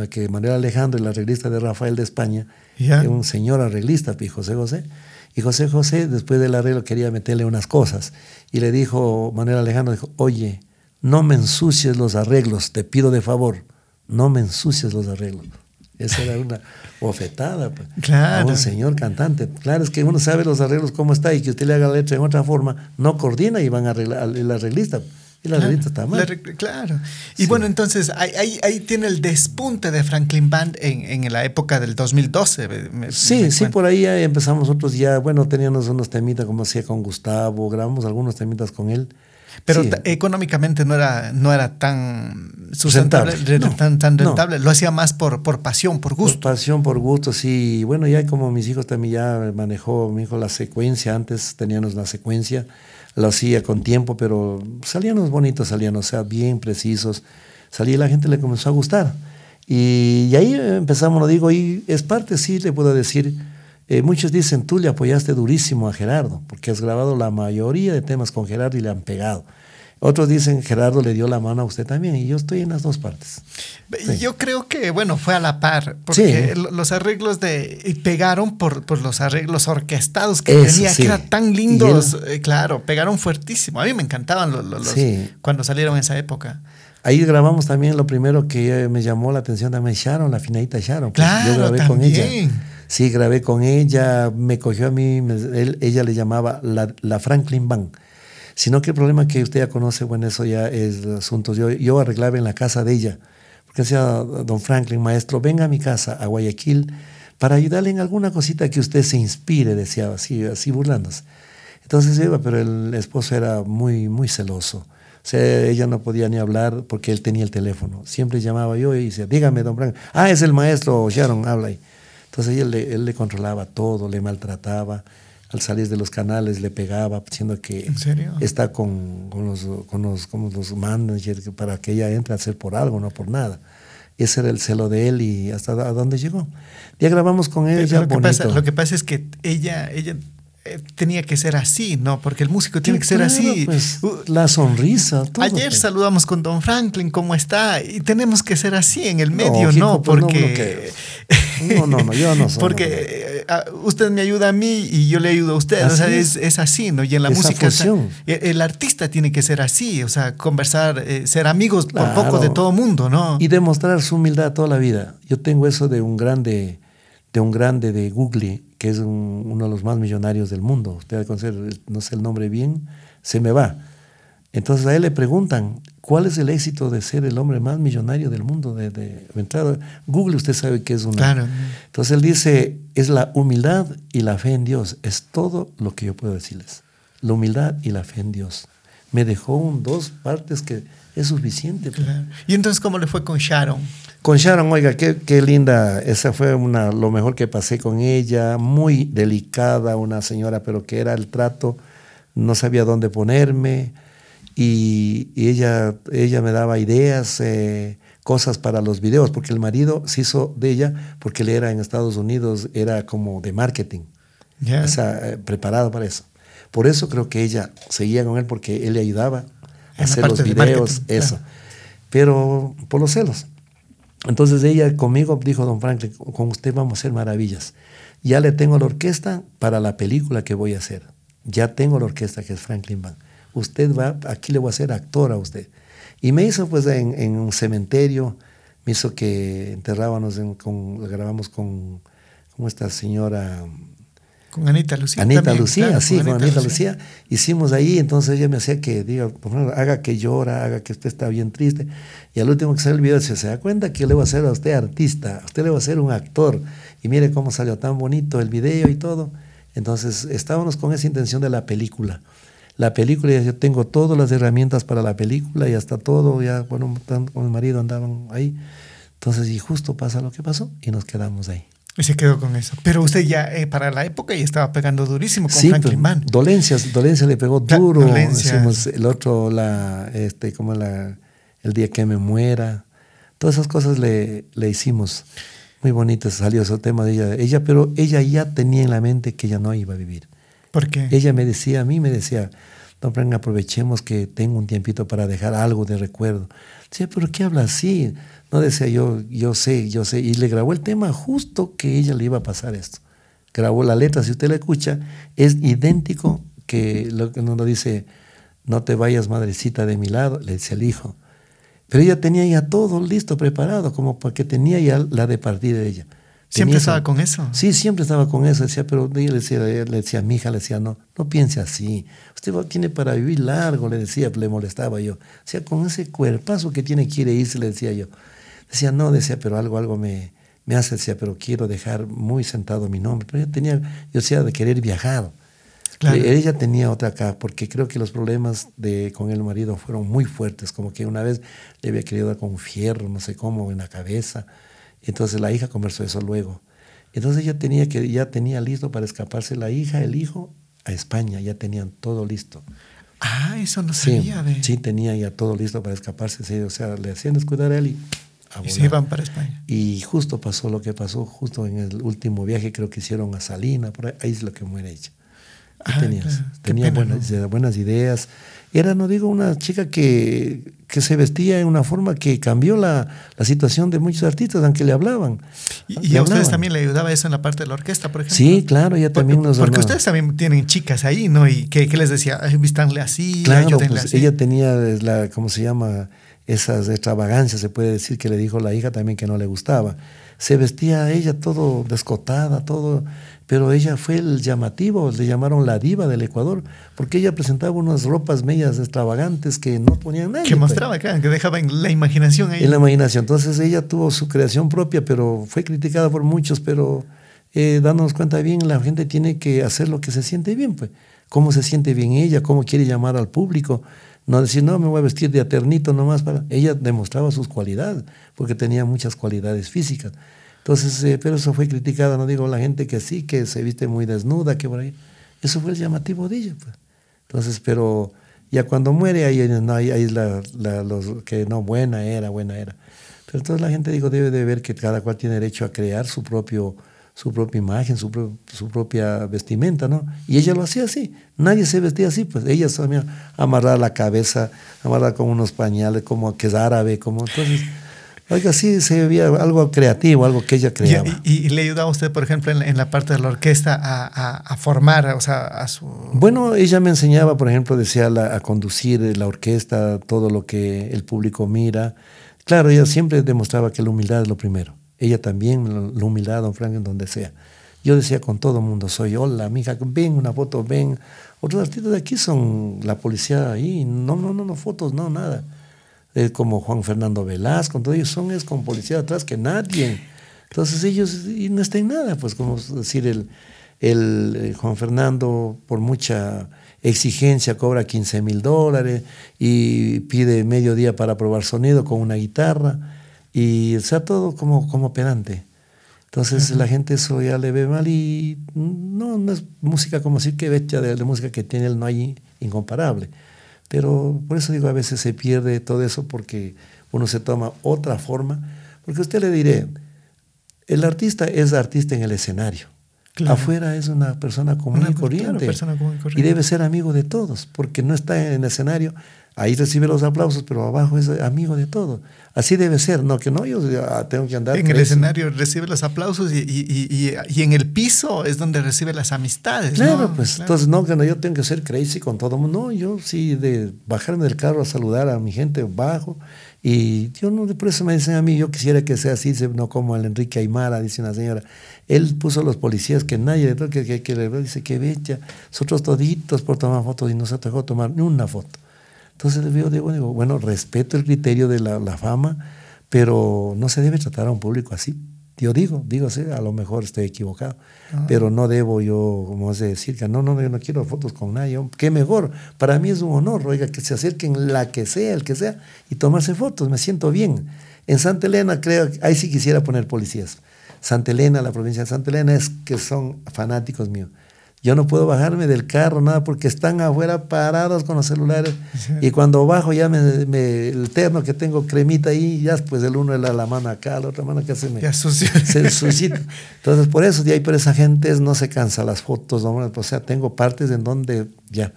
que Manuel Alejandro, el arreglista de Rafael de España, es un señor arreglista, y José José. Y José José, después del arreglo, quería meterle unas cosas. Y le dijo, Manuel Alejandro, dijo, oye, no me ensucies los arreglos, te pido de favor, no me ensucies los arreglos. Esa era una bofetada pues, Claro. a un señor cantante. Claro, es que uno sabe los arreglos cómo está y que usted le haga la letra en otra forma, no coordina y van a arreglar el arreglista. Y el arreglista está mal. La claro. Y Sí. bueno, entonces ahí, ahí, tiene el despunte de Franklin Band en, en la época del 2012. me- me- Sí, me sí, por ahí ya empezamos nosotros ya, bueno, teníamos unos temitas como hacía con Gustavo, grabamos algunos temitas con él. Pero Sí. económicamente no era, no era tan sustentable, Rentable, re- no, tan, tan no. rentable. Lo hacía más por, por pasión, por Por gusto. pasión, por gusto, sí. Y Bueno, ya como mis hijos también ya manejó, mi hijo la secuencia, antes teníamos la secuencia, lo hacía con tiempo, pero salían los bonitos, salían, o sea, bien precisos. Salía y la gente le comenzó a gustar. Y, y ahí empezamos, lo digo, y es parte, sí, le puedo decir, eh, muchos dicen, tú le apoyaste durísimo a Gerardo, porque has grabado la mayoría de temas con Gerardo y le han pegado. Otros dicen, Gerardo le dio la mano a usted también, y yo estoy en las dos partes. Sí. Yo creo que, bueno, fue a la par, porque Sí. los arreglos de. y pegaron por, por los arreglos orquestados que Eso, tenía, sí. que eran tan lindos. eh, claro, pegaron fuertísimo. A mí me encantaban los, cuando salieron en esa época. Ahí grabamos también lo primero que eh, me llamó la atención también Sharon, la finadita Sharon. pues, Claro, yo grabé con ella. Sí, grabé con ella, me cogió a mí, él- ella le llamaba la, Franklin Band. Sino que el problema que usted ya conoce, bueno, eso ya es asunto. Yo, yo arreglaba en la casa de ella, porque decía don Franklin, maestro, venga a mi casa, a Guayaquil, para ayudarle en alguna cosita que usted se inspire, decía así, así burlándose. Entonces iba, pero el esposo era muy, muy celoso. O sea, ella no podía ni hablar porque él tenía el teléfono. Siempre llamaba yo y decía, dígame, don Franklin. Ah, es el maestro Sharon, habla ahí. Entonces él, él le controlaba todo, le maltrataba al salir de los canales le pegaba, diciendo que está con, con, los, con, los, con los managers para que ella entre a hacer por algo, no por nada. Ese era el celo de él y hasta a dónde llegó. Ya grabamos con ella. Lo que, pasa, lo que pasa es que ella, ella eh, tenía que ser así, ¿no? Porque el músico tiene que ser así. Pues, la sonrisa. Todo, ayer pues. saludamos con Don Franklin, ¿cómo está? Y tenemos que ser así en el medio, ¿no? Pues, porque. No, no, no, yo no soy. Porque eh, usted me ayuda a mí y yo le ayudo a usted. o sea, es, es, así, ¿no? Y en la música. el, el, artista tiene que ser así, o sea, conversar, eh, ser amigos por poco de todo mundo, ¿no? Y demostrar su humildad toda la vida. Yo tengo eso de un grande, de un grande de Google que es uno de los más millonarios del mundo. Usted conocer, no sé el nombre bien, se me va. Entonces a él le preguntan, ¿cuál es el éxito de ser el hombre más millonario del mundo? De, de, Google usted sabe que es una... Claro. Entonces él dice, es la humildad y la fe en Dios. Es todo lo que yo puedo decirles. La humildad y la fe en Dios. Me dejó un, dos partes que es suficiente. Pues. Claro. ¿Y entonces cómo le fue con Sharon? Con Sharon, oiga, qué, qué, linda, esa fue una, lo mejor que pasé con ella, muy delicada, una señora, pero que era el trato, no sabía dónde ponerme y, y ella, ella me daba ideas, eh, cosas para los videos, porque el marido se hizo de ella, porque él era en Estados Unidos, era como de marketing, yeah. o sea, eh, preparado para eso. Por eso creo que ella seguía con él, porque él le ayudaba a hacer los videos, eso. Claro. Pero por los celos. Entonces ella conmigo dijo, don Franklin, con usted vamos a hacer maravillas. Ya le tengo la orquesta para la película que voy a hacer. Ya tengo la orquesta que es Franklin Band. Usted va, aquí le voy a hacer actor a usted. Y me hizo pues en, en un cementerio, me hizo que enterrábamos, en, con, grabamos con, con esta señora con Anita Lucía. Anita también, Lucía, claro, sí, con Anita, Anita Lucía. Lucía. Hicimos ahí, entonces ella me hacía que diga, por favor, haga que llora, haga que usted está bien triste. Y al último que sale el video, se, se da cuenta que le voy a hacer a usted artista, a usted le voy a hacer un actor. Y mire cómo salió tan bonito el video y todo. Entonces estábamos con esa intención de la película. La película, yo tengo todas las herramientas para la película y hasta todo, ya, bueno, con mi marido andaban ahí. Entonces, y justo pasa lo que pasó y nos quedamos ahí. Y se quedó con eso. Pero usted ya, eh, para la época, ya estaba pegando durísimo con sí, Franklin Mann. Dolencias, dolencia le pegó duro. Dolencia. Hicimos el otro, la, este, como la, el día que me muera. Todas esas cosas le, le hicimos. Muy bonitas salió ese tema de ella. Ella, pero ella ya tenía en la mente que ella no iba a vivir. ¿Por qué? Ella me decía, a mí me decía, don Frank, aprovechemos que tengo un tiempito para dejar algo de recuerdo. Decía, pero ¿qué habla así? No decía yo, yo sé, yo sé. Y le grabó el tema justo que ella le iba a pasar esto. Grabó la letra, si usted la escucha, es idéntico que lo que uno dice, no te vayas madrecita de mi lado, le dice el hijo. Pero ella tenía ya todo listo, preparado, como porque tenía ya la de partir de ella. ¿Siempre estaba con eso? Sí, siempre estaba con eso. Decía, pero le decía, le decía a mi hija, le decía, no, no piense así. Usted tiene para vivir largo, le decía, le molestaba yo. Decía, con ese cuerpazo que tiene, quiere irse, le decía yo. Decía, no, decía, pero algo, algo me, me hace, decía, pero quiero dejar muy sentado mi nombre. Pero ella tenía, yo decía, de querer viajar. Claro. Ella tenía otra acá, porque creo que los problemas de, con el marido fueron muy fuertes, como que una vez le había querido dar con un fierro, no sé cómo, en la cabeza. Entonces la hija conversó eso luego. Entonces ella tenía que ya tenía listo para escaparse la hija, el hijo a España, ya tenían todo listo. Ah, eso no sabía. Sí, de... sí tenía ya todo listo para escaparse. Sí, o sea, le hacían descuidar a él y y se iban para España. Y justo pasó lo que pasó, justo en el último viaje creo que hicieron a Salina, por ahí, ahí es lo que muere ella. Ah, tenías, claro. tenía pena, buenas, ¿no? buenas ideas. Era, no digo, una chica que, que se vestía en una forma que cambió la, la situación de muchos artistas, aunque le hablaban. Y, Le y a ustedes también le ayudaba eso en la parte de la orquesta, por ejemplo. Sí, claro, Por- también nos Porque ustedes también tienen chicas ahí, ¿no? Y que, que les decía, "Ay, vístanle así, Claro, ayúdenle pues así. ella tenía la, ¿cómo se llama? Esas extravagancias, se puede decir que le dijo la hija también que no le gustaba. Se vestía ella todo descotada, todo, pero ella fue el llamativo, le llamaron la diva del Ecuador, porque ella presentaba unas ropas medias extravagantes que no ponían nadie. Que pues. mostraba, claro, que dejaba en la imaginación ahí. En la imaginación. Entonces ella tuvo su creación propia, pero fue criticada por muchos, pero eh, dándonos cuenta bien, la gente tiene que hacer lo que se siente bien, pues. Cómo se siente bien ella, cómo quiere llamar al público. No decir, no, me voy a vestir de aternito nomás para... Ella demostraba sus cualidades, porque tenía muchas cualidades físicas. Entonces, eh, pero eso fue criticado, no digo la gente que sí, que se viste muy desnuda, que por ahí. Eso fue el llamativo de ella, pues. Entonces, pero ya cuando muere, ahí, no, ahí, ahí la, la, los que no, buena era, buena era. Pero entonces la gente, digo, debe de ver que cada cual tiene derecho a crear su propio su propia imagen, su, pro, su, propia vestimenta, ¿no? Y ella lo hacía así. Nadie se vestía así, pues ella sabía amarrar la cabeza, amarrar con unos pañales, como que es árabe, como entonces. Oiga, sí se veía algo creativo, algo que ella creaba. ¿Y, y, y le ayudaba usted, por ejemplo, en la, en la parte de la orquesta a, a, a, formar, o sea, a su... Bueno, ella me enseñaba, por ejemplo, decía la, a conducir la orquesta, todo lo que el público mira. Claro, ella siempre demostraba que la humildad es lo primero ella también, la humildad, don Frank, en donde sea. Yo decía con todo el mundo, soy hola, mija, ven una foto, ven. Otros artistas de aquí son la policía ahí, no, no, no, no, fotos, no, nada. Eh, como Juan Fernando Velasco, todos ellos son es con policía atrás que nadie. Entonces ellos y no está en nada, pues como decir, el, el eh, Juan Fernando por mucha exigencia cobra 15 mil dólares y pide medio día para probar sonido con una guitarra y o sea todo como, como pedante. Entonces uh -huh. la gente eso ya le ve mal y no, no es música como decir que bestia de, de, música que tiene él no hay incomparable. Pero por eso digo, a veces se pierde todo eso porque uno se toma otra forma. Porque usted le diré, el artista es artista en el escenario. Claro. Afuera es una persona común, una, y corriente, claro, persona común y corriente. Y debe ser amigo de todos, porque no está en el escenario ahí recibe los aplausos, pero abajo es amigo de todo. Así debe ser, no que no, yo tengo que andar. En el escenario recibe los aplausos y, y, y, y, en el piso es donde recibe las amistades. Claro, ¿no? pues claro. entonces no, que no, yo tengo que ser crazy con todo el mundo. No, yo sí, de bajarme del carro a saludar a mi gente, bajo. Y yo no, por eso me dicen a mí, yo quisiera que sea así, no como el Enrique Aymara, dice una señora. Él puso los policías que nadie, que, que, que le dice que bella, nosotros toditos por tomar fotos y no se dejó tomar ni una foto. Entonces yo digo, digo, bueno, respeto el criterio de la, la, fama, pero no se debe tratar a un público así. Yo digo, digo, sí, a lo mejor estoy equivocado, pero no debo yo, como hace decir, que no, no, yo no quiero fotos con nadie. Qué mejor, para mí es un honor, oiga, que se acerquen la que sea, el que sea, y tomarse fotos, me siento bien. En Santa Elena, creo, ahí sí quisiera poner policías. Santa Elena, la provincia de Santa Elena, es que son fanáticos míos. Yo no puedo bajarme del carro, nada, porque están afuera parados con los celulares. Sí. Y cuando bajo ya me, me, el terno que tengo cremita ahí, ya pues el uno la, la mano acá, la otra mano que se me ya sucio. se suscita. Entonces por eso, de ahí por esa gente no se cansa las fotos, ¿no? o sea, tengo partes en donde ya.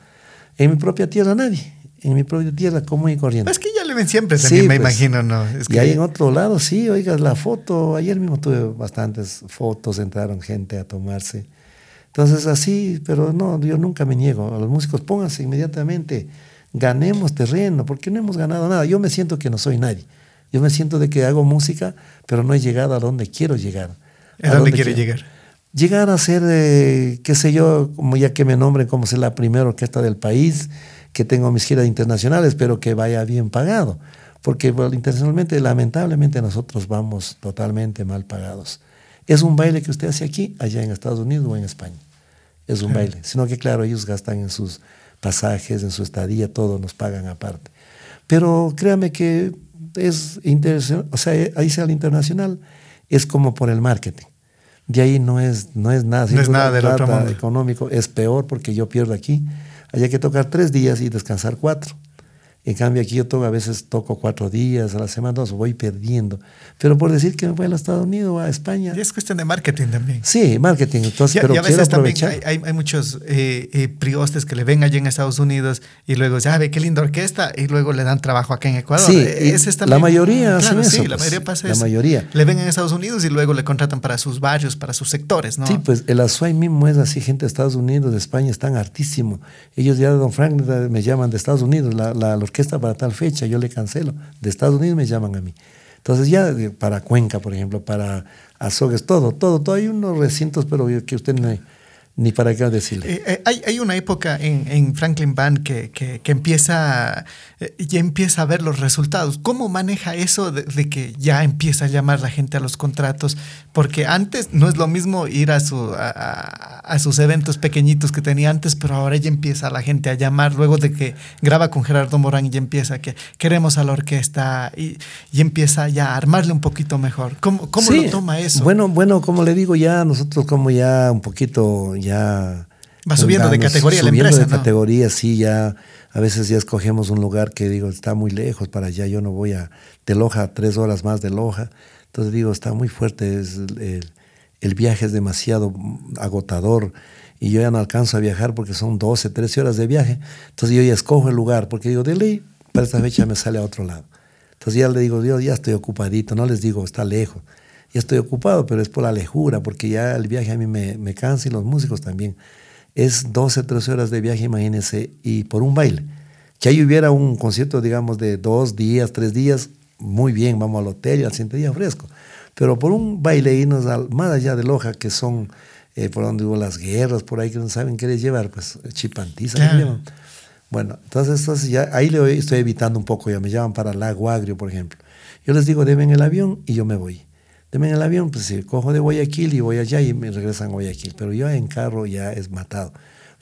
En mi propia tierra nadie. En mi propia tierra común y corriente. Es que ya le ven siempre también, sí, me pues, imagino, ¿no? Es que... Y ahí en otro lado, sí, oigas, la foto. Ayer mismo tuve bastantes fotos, entraron gente a tomarse. Entonces así, pero no, yo nunca me niego. A los músicos pónganse inmediatamente, ganemos terreno, porque no hemos ganado nada. Yo me siento que no soy nadie. Yo me siento de que hago música, pero no he llegado a donde quiero llegar. ¿A, dónde quiere quiero. llegar? Llegar a ser, eh, qué sé yo, como ya que me nombren como ser la primera orquesta del país, que tengo mis giras internacionales, pero que vaya bien pagado. Porque bueno, internacionalmente, lamentablemente, nosotros vamos totalmente mal pagados. Es un baile que usted hace aquí, allá en Estados Unidos o en España es un baile, sino que claro, ellos gastan en sus pasajes, en su estadía, todo nos pagan aparte. Pero créame que es interesante, o sea, ahí sea el internacional, es como por el marketing. De ahí no es, no es nada. No es nada del otro mundo. económico, es peor porque yo pierdo aquí. Hay que tocar tres días y descansar cuatro. En cambio, aquí yo toco, a veces toco cuatro días a la semana, dos, voy perdiendo. Pero por decir que me voy a los Estados Unidos o a España. Y es cuestión de marketing también. Sí, marketing. Entonces, pero y a veces también hay, hay, hay muchos eh, eh, priostes que le ven allá en Estados Unidos y luego ya ve qué linda orquesta y luego le dan trabajo acá en Ecuador. Sí, Ese es también, la mayoría claro, sí, eso. la pues, mayoría pasa La eso. mayoría. Le ven en Estados Unidos y luego le contratan para sus barrios, para sus sectores, ¿no? Sí, pues el Azuay mismo es así, gente de Estados Unidos, de España, están hartísimo. Ellos ya, don Frank, me llaman de Estados Unidos, la, la, la orquesta para tal fecha, yo le cancelo. De Estados Unidos me llaman a mí. Entonces ya eh, para Cuenca, por ejemplo, para Azogues, todo, todo, todo. Hay unos recintos, pero que usted no, ni para qué decirle. Eh, eh, hay, hay, una época en, en Franklin Band que, que, que, empieza, eh, ya empieza a ver los resultados. ¿Cómo maneja eso de, de, que ya empieza a llamar la gente a los contratos? Porque antes no es lo mismo ir a, su, a, a, sus eventos pequeñitos que tenía antes, pero ahora ya empieza la gente a llamar luego de que graba con Gerardo Morán y ya empieza que queremos a la orquesta y, y empieza ya a armarle un poquito mejor. ¿Cómo, cómo sí, lo toma eso? Bueno, bueno, como le digo, ya nosotros como ya un poquito ya... Va subiendo de categoría subiendo la empresa, de ¿no? categoría, sí, ya a veces ya escogemos un lugar que digo, está muy lejos para allá, yo no voy a de Loja, tres horas más de Loja. Entonces digo, está muy fuerte, es el, el, viaje es demasiado agotador y yo ya no alcanzo a viajar porque son 12, 13 horas de viaje. Entonces yo ya escojo el lugar porque digo, de ley, para esta fecha me sale a otro lado. Entonces ya le digo, Dios, ya estoy ocupadito, no les digo, está lejos. Ya estoy ocupado, pero es por la lejura, porque ya el viaje a mí me, me cansa y los músicos también. Es 12, 13 horas de viaje, imagínense, y por un baile. Que ahí hubiera un concierto, digamos, de dos días, tres días, muy bien, vamos al hotel y al siguiente día fresco. Pero por un baile irnos al, más allá de Loja, que son eh, por donde hubo las guerras, por ahí que no saben qué les llevar, pues chipantiza. Claro. Bueno, entonces, entonces ya ahí le estoy evitando un poco, ya me llaman para Lago Agrio, por ejemplo. Yo les digo, deben el avión y yo me voy. Deben el avión, pues si cojo de Guayaquil y voy allá y me regresan a Guayaquil. Pero yo en carro ya es matado.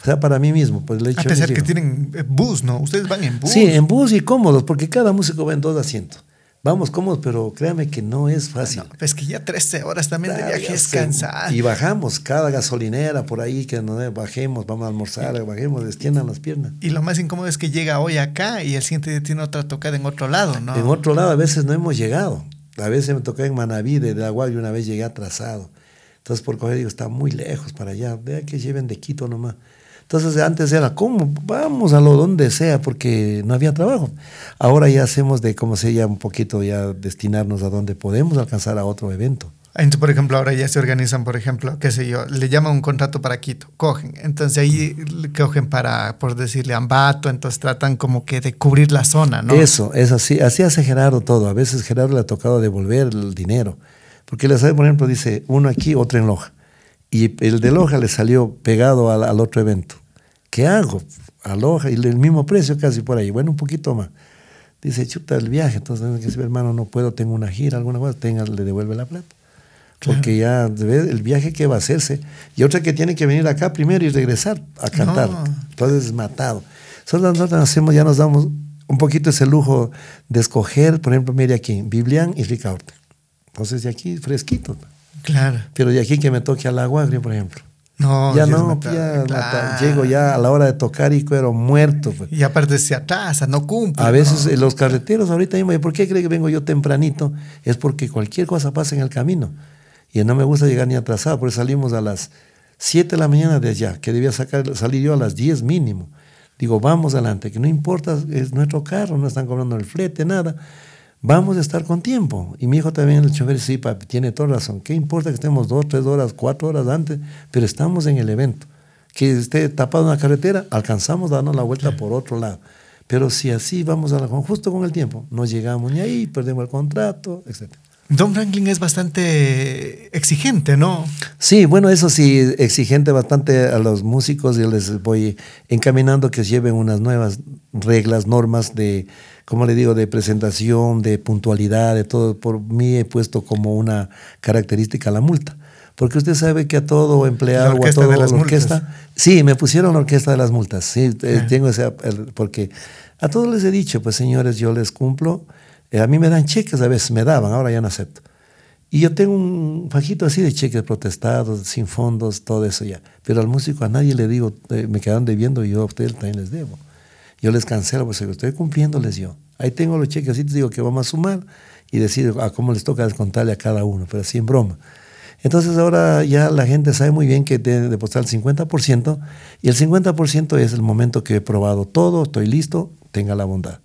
O sea, para mí mismo, pues el hecho A pesar que tienen bus, ¿no? Ustedes van en bus. Sí, en bus y cómodos, porque cada músico va en dos asientos. Vamos cómodos, pero créame que no es fácil. No, pues que ya 13 horas también claro, de viaje es cansado. Y bajamos cada gasolinera por ahí, que no bajemos, vamos a almorzar, bajemos, destiendan las piernas. Y lo más incómodo es que llega hoy acá y el siguiente día tiene otra tocada en otro lado, ¿no? En otro lado a veces no hemos llegado. A veces me tocó en Manaví, de Agua, y una vez llegué atrasado. Entonces por coger digo, está muy lejos para allá, vea que lleven de Quito nomás. Entonces antes era, ¿cómo? Vamos a lo donde sea, porque no había trabajo. Ahora ya hacemos de, como se llama, un poquito ya destinarnos a donde podemos alcanzar a otro evento. Entonces, por ejemplo, ahora ya se organizan, por ejemplo, qué sé yo, le llaman un contrato para Quito, cogen. Entonces ahí cogen para, por decirle, Ambato, entonces tratan como que de cubrir la zona, ¿no? Eso, es así. Así hace Gerardo todo. A veces Gerardo le ha tocado devolver el dinero. Porque le sabe, por ejemplo, dice uno aquí, otro en Loja. Y el de Loja le salió pegado al, otro evento. ¿Qué hago? A Loja y el mismo precio casi por ahí. Bueno, un poquito más. Dice, chuta, el viaje. Entonces, hermano, no puedo, tengo una gira, alguna cosa, tenga, le devuelve la plata. Porque ya el viaje que va a hacerse. Y otra que tiene que venir acá primero y regresar a cantar. No. Entonces, matado. Nosotros, nosotros hacemos, ya nos damos un poquito ese lujo de escoger, por ejemplo, mire aquí, Biblián y Ricaurte. Entonces, de aquí, fresquito. Claro. Pero de aquí que me toque al agua por ejemplo. No, ya no, ya claro. llego ya a la hora de tocar y cuero muerto. Pues. Y aparte se atrasa, no cumple. A veces no. eh, los carreteros ahorita mismo, ¿por qué cree que vengo yo tempranito? Es porque cualquier cosa pasa en el camino. Y no me gusta llegar ni atrasado, por eso salimos a las 7 de la mañana de allá, que debía sacar, salir yo a las 10 mínimo. Digo, vamos adelante, que no importa, es nuestro carro, no están cobrando el flete, nada. Vamos a estar con tiempo. Y mi hijo también, el chofer, sí, papi, tiene toda razón. ¿Qué importa que estemos dos, tres horas, cuatro horas antes? Pero estamos en el evento. Que esté tapado en la carretera, alcanzamos a darnos la vuelta sí. por otro lado. Pero si así vamos a la, justo con el tiempo, no llegamos ni ahí, perdemos el contrato, etc. Don Franklin es bastante exigente, ¿no? Sí, bueno, eso sí, exigente bastante a los músicos. Yo les voy encaminando que lleven unas nuevas reglas, normas de, como le digo, de presentación, de puntualidad, de todo. Por mí he puesto como una característica la multa. Porque usted sabe que a todo empleado o a todo de las orquesta. Multas. Sí, me pusieron la orquesta de las multas. Sí, eh, tengo ese. Porque a todos les he dicho, pues señores, yo les cumplo. Eh, a mí me dan cheques, a veces me daban, ahora ya no acepto. Y yo tengo un fajito así de cheques protestados, sin fondos, todo eso ya. Pero al músico a nadie le digo, eh, me quedan debiendo y yo a ustedes también les debo. Yo les cancelo, pues estoy cumpliéndoles yo. Ahí tengo los cheques, así te digo que vamos a sumar y decir a cómo les toca descontarle a cada uno, pero así en broma. Entonces ahora ya la gente sabe muy bien que debe depositar el 50% y el 50% es el momento que he probado todo, estoy listo, tenga la bondad.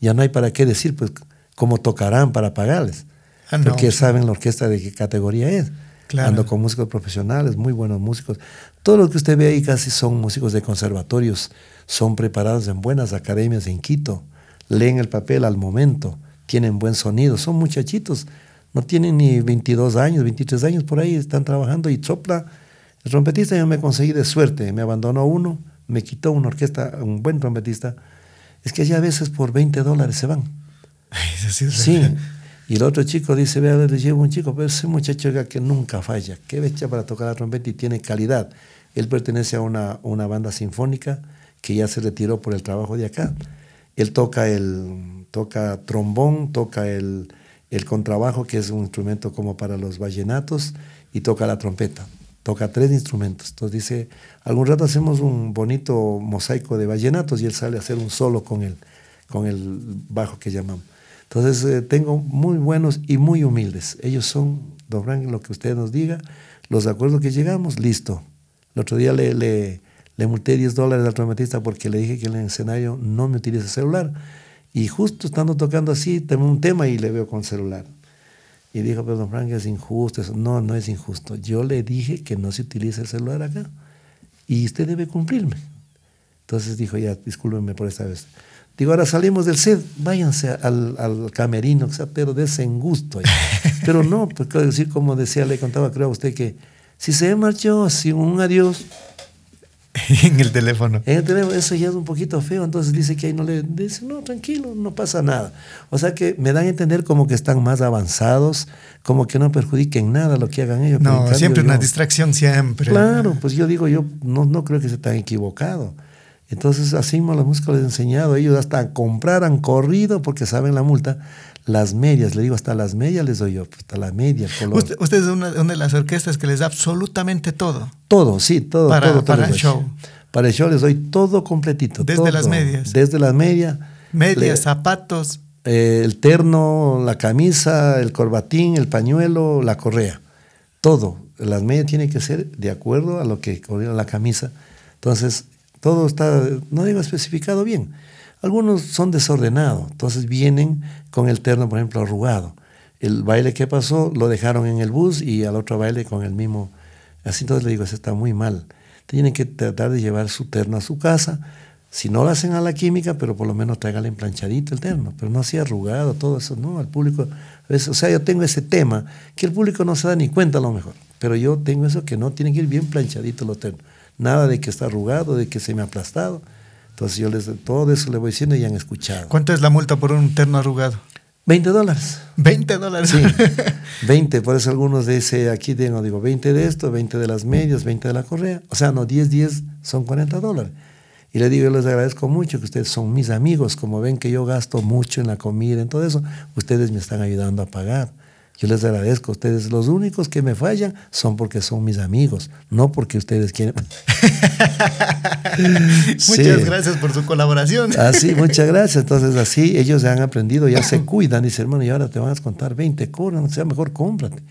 Ya no hay para qué decir, pues, cómo tocarán para pagarles. Ah, no, porque saben la orquesta de qué categoría es. Claro. Ando con músicos profesionales, muy buenos músicos. Todo lo que usted ve ahí casi son músicos de conservatorios, son preparados en buenas academias en Quito. leen el papel al momento, tienen buen sonido, son muchachitos, no tienen ni 22 años, 23 años por ahí, están trabajando y sopla. El trompetista yo me conseguí de suerte, me abandonó uno, me quitó una orquesta, un buen trompetista. Es que ya a veces por 20 dólares se van. Sí. Y el otro chico dice, vea, le llevo un chico, pero ese muchacho que nunca falla, que becha para tocar la trompeta y tiene calidad. Él pertenece a una, una banda sinfónica que ya se retiró por el trabajo de acá. Él toca el toca trombón, toca el, el contrabajo, que es un instrumento como para los vallenatos, y toca la trompeta. Toca tres instrumentos. Entonces dice, algún rato hacemos un bonito mosaico de vallenatos y él sale a hacer un solo con el, con el bajo que llamamos. Entonces eh, tengo muy buenos y muy humildes. Ellos son, dobran lo que usted nos diga, los acuerdos que llegamos, listo. El otro día le, le, le multé 10 dólares al trompetista porque le dije que en el escenario no me utilice celular. Y justo estando tocando así, tengo un tema y le veo con celular. Y dijo, pero don Frank, es injusto. Eso. No, no es injusto. Yo le dije que no se utilice el celular acá. Y usted debe cumplirme. Entonces dijo, ya, discúlpeme por esta vez. Digo, ahora salimos del set, váyanse al, al camerino, o sea, pero en gusto. pero no, pues quiero decir, como decía, le contaba, creo a usted, que si se marchó sin un adiós, en el teléfono. En el teléfono, eso ya es un poquito feo, entonces dice que ahí no le dice, no, tranquilo, no pasa nada. O sea que me dan a entender como que están más avanzados, como que no perjudiquen nada lo que hagan ellos. No, siempre una distracción, siempre. Claro, pues yo digo, yo no, no creo que se están equivocado. Entonces, así mismo la música les he enseñado, ellos hasta comprar han corrido porque saben la multa, las medias, le digo, hasta las medias les doy yo, pues, hasta la media, Usted, es una, de las orquestas que les da absolutamente todo. Todo, sí, todo. Para, todo, para el show. Para el show les doy todo completito. Desde las medias. Desde las medias. Medias, zapatos. Eh, el terno, la camisa, el corbatín, el pañuelo, la correa. Todo. Las medias tienen que ser de acuerdo a lo que corría la camisa. Entonces, todo está, no digo especificado bien. Algunos son desordenados, entonces vienen con el terno, por ejemplo, arrugado. El baile que pasó lo dejaron en el bus y al otro baile con el mismo. Así entonces le digo, eso está muy mal. Tienen que tratar de llevar su terno a su casa. Si no lo hacen a la química, pero por lo menos tráigale planchadito el terno, pero no así arrugado, todo eso, no, al público, o sea, yo tengo ese tema, que el público no se da ni cuenta a lo mejor, pero yo tengo eso que no, tienen que ir bien planchaditos los ternos, nada de que está arrugado, de que se me ha aplastado, entonces yo les todo eso le voy diciendo y han escuchado. ¿Cuánto es la multa por un terno arrugado? 20 dólares. 20 dólares. Sí, 20. Por eso algunos de ese, aquí tengo, digo, 20 de esto, 20 de las medias, 20 de la correa. O sea, no, 10, 10 son 40 dólares. Y le digo, yo les agradezco mucho que ustedes son mis amigos. Como ven que yo gasto mucho en la comida, en todo eso, ustedes me están ayudando a pagar. Yo les agradezco. Ustedes los únicos que me fallan son porque son mis amigos, no porque ustedes quieren. muchas gracias por su colaboración. Así, ah, muchas gracias. Entonces, así ellos han aprendido, ya se cuidan. Dice, hermano, y ahora te van a contar 20 cobran, o sea, mejor cómprate.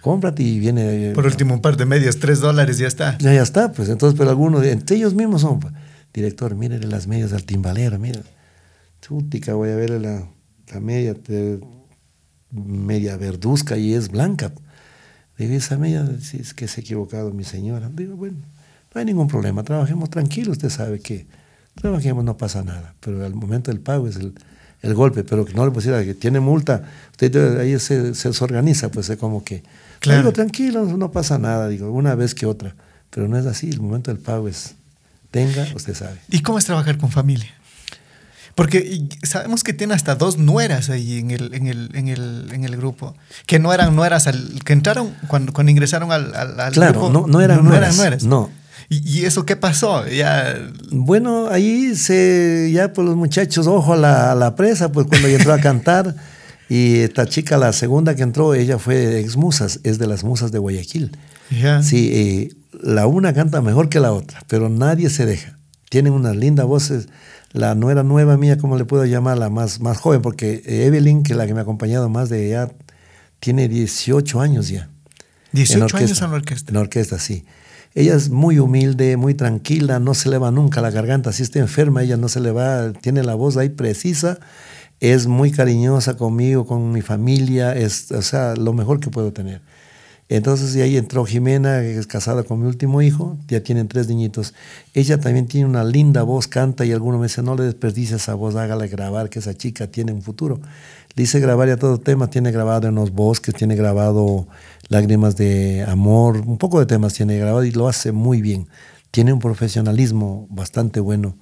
Cómprate y viene. Eh, Por último, un par de medias, 3 dólares, ya está. Ya, ya está, pues. Entonces, pero algunos, entre ellos mismos son, pues, director, mire las medias al timbalero, mira. Chútica, voy a ver la, la media. Te, media verduzca y es blanca. Digo, esa media, si es que se ha equivocado mi señora. Digo, bueno, no hay ningún problema, trabajemos tranquilo, usted sabe que trabajemos, no pasa nada, pero al momento del pago es el, el golpe, pero que no le pusiera que tiene multa, usted ahí se, se organiza, pues es como que, claro. digo, tranquilo, no pasa nada, digo, una vez que otra, pero no es así, el momento del pago es, tenga, usted sabe. ¿Y cómo es trabajar con familia? Porque sabemos que tiene hasta dos nueras ahí en el, en el, en el, en el grupo. Que no eran nueras, al, que entraron cuando, cuando ingresaron al, al, claro, grupo. No, no eran no nueras. Eran nueras. No. ¿Y, ¿Y, eso qué pasó? Ya... Bueno, ahí se, ya pues los muchachos, ojo a la, a la presa, pues cuando entró a cantar. Y esta chica, la segunda que entró, ella fue ex musas, es de las musas de Guayaquil. Yeah. Sí, eh, la una canta mejor que la otra, pero nadie se deja. Tienen unas lindas voces la nuera nueva mía, ¿cómo le puedo llamar? La más, más joven, porque Evelyn, que es la que me ha acompañado más de ella, tiene 18 años ya. 18 años en la orquesta. En la orquesta, sí. Ella es muy humilde, muy tranquila, no se le va nunca la garganta. Si está enferma, ella no se le va, tiene la voz ahí precisa, es muy cariñosa conmigo, con mi familia, es, o sea, lo mejor que puedo tener. Entonces ahí entró Jimena, que es casada con mi último hijo, ya tienen tres niñitos. Ella también tiene una linda voz, canta y alguno me dice, no le desperdicia esa voz, hágala grabar, que esa chica tiene un futuro. Le hice grabar ya todo tema, tiene grabado en los bosques, tiene grabado lágrimas de amor, un poco de temas tiene grabado y lo hace muy bien. Tiene un profesionalismo bastante bueno.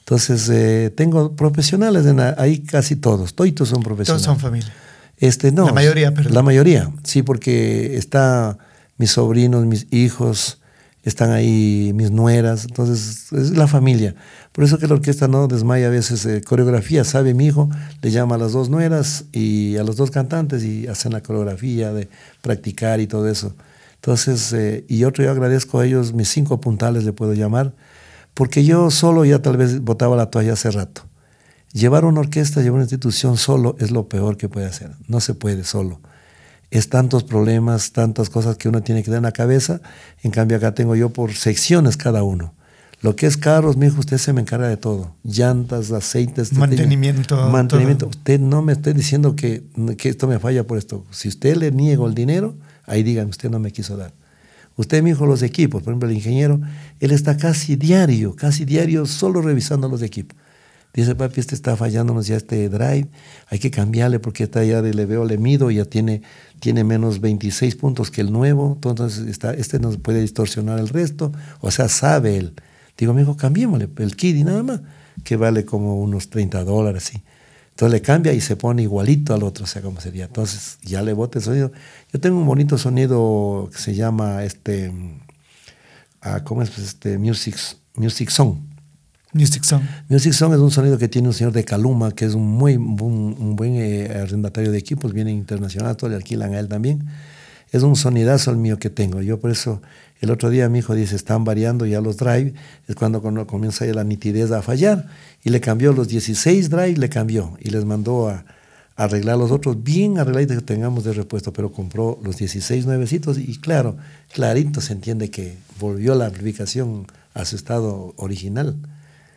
Entonces, eh, tengo profesionales en ahí casi todos, todos son profesionales. Todos son familia. Este, no, La mayoría, perdón. La mayoría, sí, porque está mis sobrinos, mis hijos, están ahí mis nueras, entonces es la familia. Por eso que la orquesta no desmaya a veces eh, coreografía, sabe mi hijo, le llama a las dos nueras y a los dos cantantes y hacen la coreografía de practicar y todo eso. Entonces, eh, y otro yo agradezco a ellos, mis cinco puntales le puedo llamar, porque yo solo ya tal vez botaba la toalla hace rato. Llevar una orquesta, llevar una institución solo es lo peor que puede hacer. No se puede solo. Es tantos problemas, tantas cosas que uno tiene que dar en la cabeza. En cambio, acá tengo yo por secciones cada uno. Lo que es carros, mi hijo, usted se me encarga de todo. Llantas, aceites. Mantenimiento. Mantenimiento. todo. Usted no me esté diciendo que, que esto me falla por esto. Si usted le niego el dinero, ahí digan, usted no me quiso dar. Usted, mi hijo, los equipos, por ejemplo, el ingeniero, él está casi diario, casi diario solo revisando los equipos. Dice, papi, este está fallándonos ya este drive, hay que cambiarle porque está ya de le veo, le mido, ya tiene, tiene menos 26 puntos que el nuevo, entonces está, este nos puede distorsionar el resto, o sea, sabe él. Digo, mi hijo, cambiémosle el y nada más, que vale como unos 30 dólares, sí. Entonces le cambia y se pone igualito al otro, o sea, como sería. Entonces ya le bote el sonido. Yo tengo un bonito sonido que se llama este, ah, ¿cómo es? Pues, este Music, Music Song. Music Song. Music Song es un sonido que tiene un señor de Caluma, que es un muy un, un buen eh, arrendatario de equipos, viene internacional, todo le alquilan a él también. Es un sonidazo el mío que tengo. Yo por eso el otro día mi hijo dice, están variando ya los drive, es cuando comienza ya la nitidez a fallar, y le cambió los 16 drive, le cambió, y les mandó a, a arreglar los otros bien arregladitos que tengamos de repuesto, pero compró los 16 nuevecitos, y claro, clarito se entiende que volvió la amplificación a su estado original,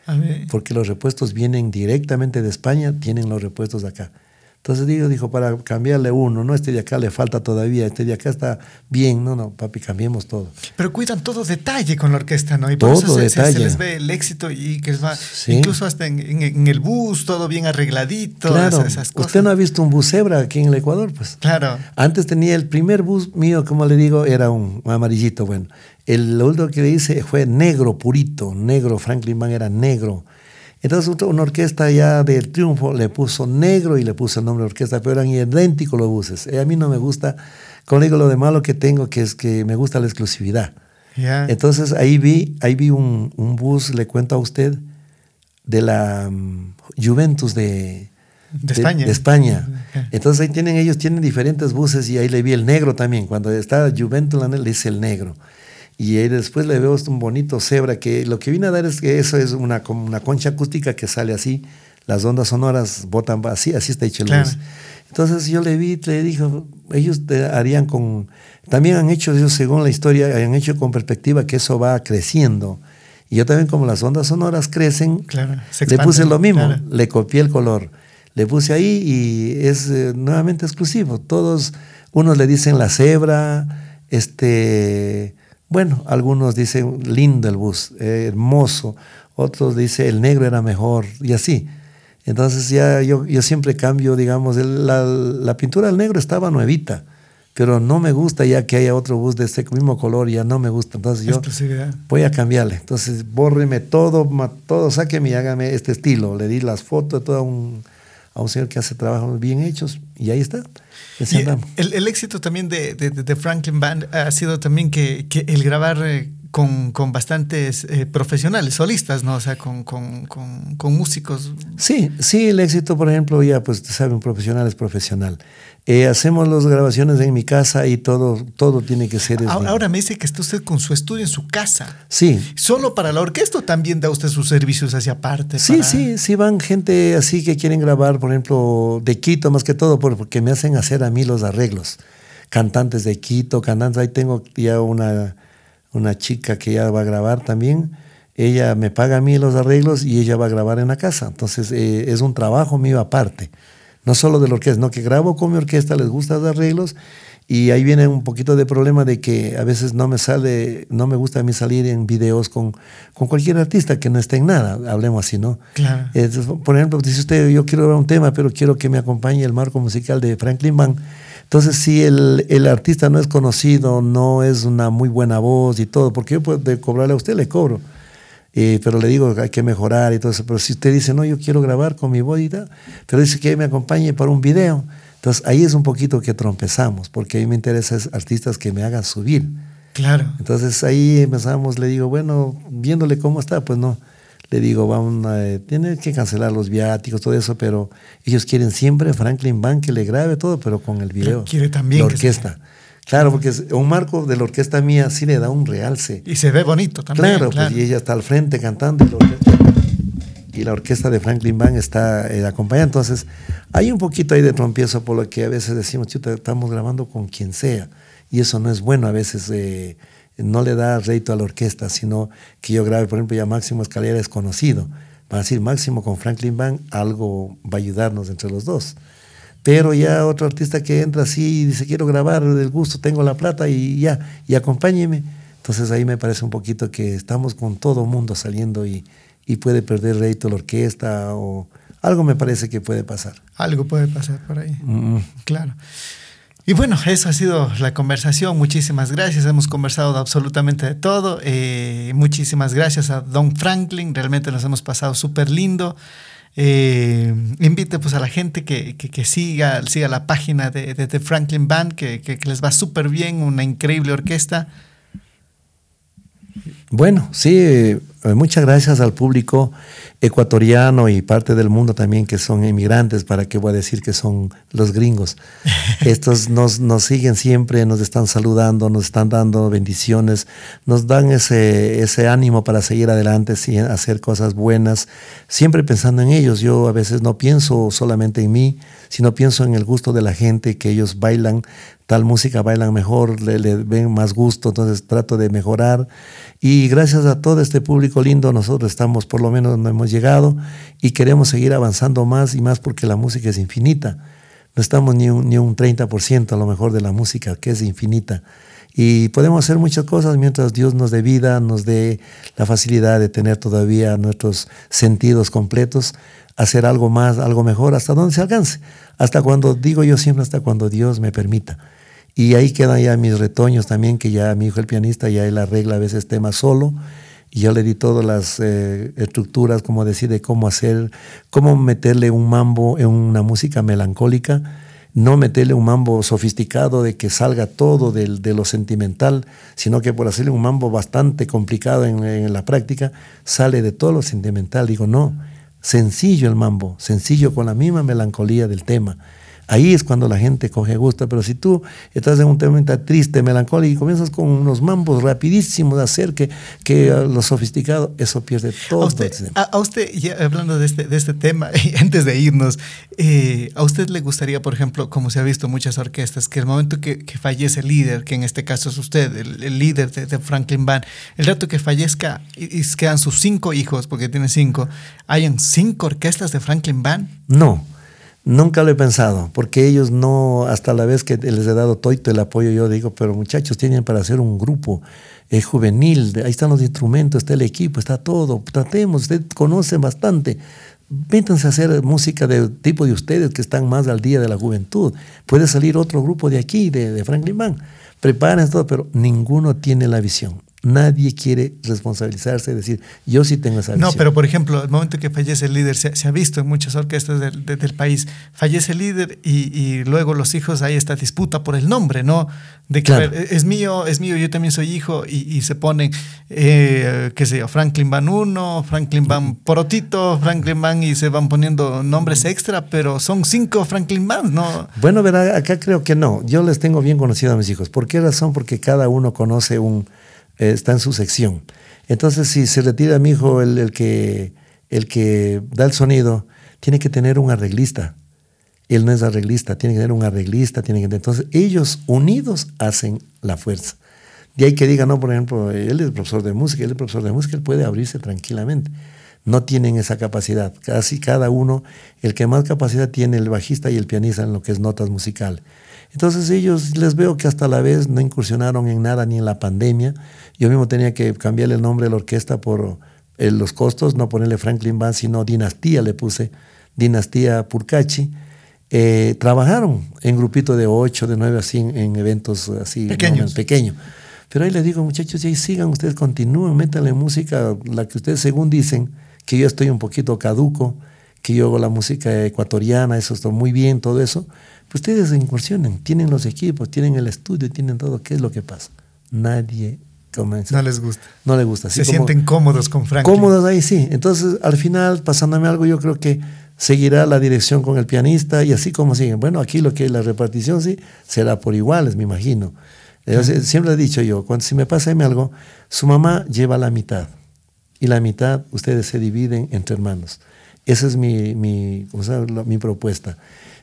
A ver. porque los repuestos vienen directamente de España, tienen los repuestos de acá. Entonces digo, dijo, para cambiarle uno, no, este de acá le falta todavía, este de acá está bien, no, no, papi, cambiemos todo. Pero cuidan todo detalle con la orquesta, ¿no? Y por Todo eso se, se- se detalle. les ve el éxito y que va, Sí. incluso hasta en, en- en el bus, todo bien arregladito, Claro, esas, esas cosas. usted no ha visto un bus cebra aquí en el Ecuador, pues. Claro. Antes tenía el primer bus mío, como le digo, era un amarillito, bueno. El lo último que le hice fue negro, purito, negro, Franklin Mann era negro. Entonces una orquesta ya del triunfo le puso negro y le puso el nombre de orquesta, pero eran idénticos los buses. Eh, a mí no me gusta, como digo, lo de malo que tengo, que es que me gusta la exclusividad. Entonces ahí vi, ahí vi un, un bus, le cuento a usted, de la mm, Juventus de, De España. de España. Entonces ahí tienen ellos, tienen diferentes buses y ahí le vi el negro también. Cuando está Juventus, le dice el negro. Y después le veo un bonito cebra que lo que vine a dar es que eso es una, como una concha acústica que sale así. Las ondas sonoras botan así, así está hecho el Claro. Entonces yo le vi, le dijo, ellos te harían con, también han hecho ellos según la historia, han hecho con perspectiva que eso va creciendo. Y yo también como las ondas sonoras crecen, Claro, le puse lo mismo, claro. le copié el color, le puse ahí y es eh, nuevamente exclusivo. Todos, unos le dicen la cebra, este, bueno, algunos dicen lindo el bus, eh, hermoso, otros dicen el negro era mejor y así. Entonces ya yo, yo siempre cambio, digamos, el- la, la pintura del negro estaba nuevita, pero no me gusta ya que haya otro bus de este mismo color, ya no me gusta. Entonces yo voy a cambiarle. Entonces, bórreme todo, ma- todo, sáqueme y hágame este estilo. Le di las fotos todo un, a un señor que hace trabajos bien hechos y ahí está. Y andamos. el, el éxito también de, de- de Franklin Band ha sido también que, que el grabar eh, con, con bastantes eh, profesionales, solistas, ¿no? O sea, con, con, con- con músicos. Sí, sí, el éxito, por ejemplo, ya pues usted sabe, un profesional es profesional. Eh, hacemos las grabaciones en mi casa y todo, todo tiene que ser... Ahora, ahora me dice que está usted con su estudio en su casa. Sí, ¿Solo para la orquesta también da usted sus servicios hacia aparte? Sí, para- sí, sí van gente así que quieren grabar, por ejemplo, de Quito más que todo, por- porque me hacen hacer a mí los arreglos. Cantantes de Quito, cantantes, ahí tengo ya una, una chica que ya va a grabar también. Ella me paga a mí los arreglos y ella va a grabar en la casa. Entonces eh, es un trabajo mío aparte. No solo de la orquesta, no que grabo con mi orquesta, les gustan los arreglos Y ahí viene un poquito de problema de que a veces no me sale, no me gusta a mí salir en videos con, con cualquier artista que no esté en nada, hablemos así, ¿no? Claro. Por ejemplo, dice usted, yo quiero ver un tema, pero quiero que me acompañe el marco musical de Franklin Van. Entonces, si el, el, artista no es conocido, no es una muy buena voz y todo, porque yo puedo cobrarle a usted, le cobro. Eh, pero le digo que hay que mejorar y todo eso. Pero si usted dice, no, yo quiero grabar con mi voz y tal, pero dice que me acompañe para un video, entonces ahí es un poquito que trompezamos, porque a mí me interesan artistas que me hagan subir. Claro. Entonces ahí empezamos, le digo, bueno, viéndole cómo está, pues no. Le digo, vamos a, eh, tiene que cancelar los viáticos, todo eso, pero ellos quieren siempre Franklin Van que le grabe todo, pero con el video. Quiere también. La orquesta. Claro, porque un marco de la orquesta mía sí le da un realce. Y se ve bonito también. Claro, claro. Pues, y ella está al frente cantando y la orquesta, y la orquesta de Franklin Van está eh, acompañada. Entonces, hay un poquito ahí de trompiezo por lo que a veces decimos, chuta, estamos grabando con quien sea. Y eso no es bueno, a veces eh, no le da rédito a la orquesta, sino que yo grabe, por ejemplo, ya Máximo Escalera es conocido. Para decir Máximo con Franklin Van, algo va a ayudarnos entre los dos. Pero ya otro artista que entra así y dice, quiero grabar del gusto, tengo la plata y ya, y acompáñeme. Entonces ahí me parece un poquito que estamos con todo mundo saliendo y, y puede perder rédito la orquesta o algo me parece que puede pasar. Algo puede pasar por ahí. Mm. Claro. Y bueno, eso ha sido la conversación. Muchísimas gracias. Hemos conversado de absolutamente de todo. Eh, muchísimas gracias a Don Franklin. Realmente nos hemos pasado súper lindo. Eh, invite pues a la gente que, que, siga, siga la página de, de, Franklin Band, que, que les va súper bien, una increíble orquesta. Bueno, sí, muchas gracias al público ecuatoriano y parte del mundo también que son inmigrantes, para qué voy a decir que son los gringos. Estos nos, nos siguen siempre, nos están saludando, nos están dando bendiciones, nos dan ese, ese ánimo para seguir adelante, hacer cosas buenas, siempre pensando en ellos. Yo a veces no pienso solamente en mí, sino pienso en el gusto de la gente, que ellos bailan tal música, bailan mejor, le, le ven más gusto, entonces trato de mejorar. Y gracias a todo este público lindo, nosotros estamos por lo menos donde hemos llegado y queremos seguir avanzando más y más porque la música es infinita. No estamos ni ni un 30% a lo mejor de la música, que es infinita. Y podemos hacer muchas cosas mientras Dios nos dé vida, nos dé la facilidad de tener todavía nuestros sentidos completos, hacer algo más, algo mejor, hasta donde se alcance. Hasta cuando, digo yo siempre, hasta cuando Dios me permita. Y ahí quedan ya mis retoños también, que ya mi hijo el pianista ya él arregla a veces temas solo. Y yo le di todas las eh, estructuras, como decir, de cómo hacer, cómo meterle un mambo en una música melancólica, no meterle un mambo sofisticado de que salga todo de, de lo sentimental, sino que por hacerle un mambo bastante complicado en, en la práctica, sale de todo lo sentimental. Digo, no, sencillo el mambo, sencillo con la misma melancolía del tema. Ahí es cuando la gente coge gusto, pero si tú estás en un tema triste, melancólico y comienzas con unos mambos rapidísimos de hacer que, que lo sofisticado, eso pierde todo. A usted, a, a usted ya hablando de este, de este tema, antes de irnos, eh, ¿a usted le gustaría, por ejemplo, como se ha visto en muchas orquestas, que el momento que, que fallece el líder, que en este caso es usted, el, el líder de, de, Franklin Band, el rato que fallezca y, y quedan sus cinco hijos, porque tiene cinco, ¿hayan cinco orquestas de Franklin Band? No. Nunca lo he pensado, porque ellos no, hasta la vez que les he dado todo el apoyo, yo digo, pero muchachos, tienen para hacer un grupo eh, juvenil, ahí están los instrumentos, está el equipo, está todo, tratemos, ustedes conocen bastante, métanse a hacer música de tipo de ustedes que están más al día de la juventud, puede salir otro grupo de aquí, de, de Franklin Band, preparen todo, pero ninguno tiene la visión. Nadie quiere responsabilizarse y decir, yo sí tengo esa visión. No, pero por ejemplo, el momento que fallece el líder, se, se ha visto en muchas orquestas del, de, del país, fallece el líder y, y, luego los hijos, hay esta disputa por el nombre, ¿no? De que claro. es mío, es mío, yo también soy hijo y, y se ponen, eh, qué sé yo, Franklin Van 1, Franklin Van Porotito, Franklin Van y se van poniendo nombres extra, pero son cinco Franklin Van, ¿no? Bueno, verá, acá creo que no. Yo les tengo bien conocido a mis hijos. ¿Por qué razón? Porque cada uno conoce un está en su sección. Entonces, si se retira mi hijo, el, el, que, el que da el sonido, tiene que tener un arreglista. Él no es arreglista, tiene que tener un arreglista. Tiene que, entonces, ellos unidos hacen la fuerza. De ahí que diga, no, por ejemplo, él es profesor de música, él es profesor de música, él puede abrirse tranquilamente. No tienen esa capacidad. Casi cada uno, el que más capacidad tiene el bajista y el pianista en lo que es notas musicales. Entonces ellos les veo que hasta la vez no incursionaron en nada ni en la pandemia. Yo mismo tenía que cambiarle el nombre de la orquesta por eh, los costos, no ponerle Franklin Band, sino Dinastía le puse, Dinastía Purcachi. Eh, trabajaron en grupito de ocho, de nueve, así en, eventos así pequeños. pequeños. Pero ahí les digo, muchachos, ahí sigan, ustedes continúen, métanle música, la que ustedes según dicen, que yo estoy un poquito caduco, que yo hago la música ecuatoriana, eso está muy bien, todo eso. Pues ustedes incursionen, tienen los equipos, tienen el estudio, tienen todo. ¿Qué es lo que pasa? Nadie comienza. No les gusta. No les gusta. Se sienten cómodos con Franklin. Cómodos ahí, sí. Entonces, al final, pasándome algo, yo creo que seguirá la dirección con el pianista y así como siguen. Bueno, aquí lo que es la repartición, sí, será por iguales, me imagino. Siempre he dicho yo, cuando si me pasa algo, su mamá lleva la mitad y la mitad ustedes se dividen entre hermanos. Esa es mi, mi, mi propuesta.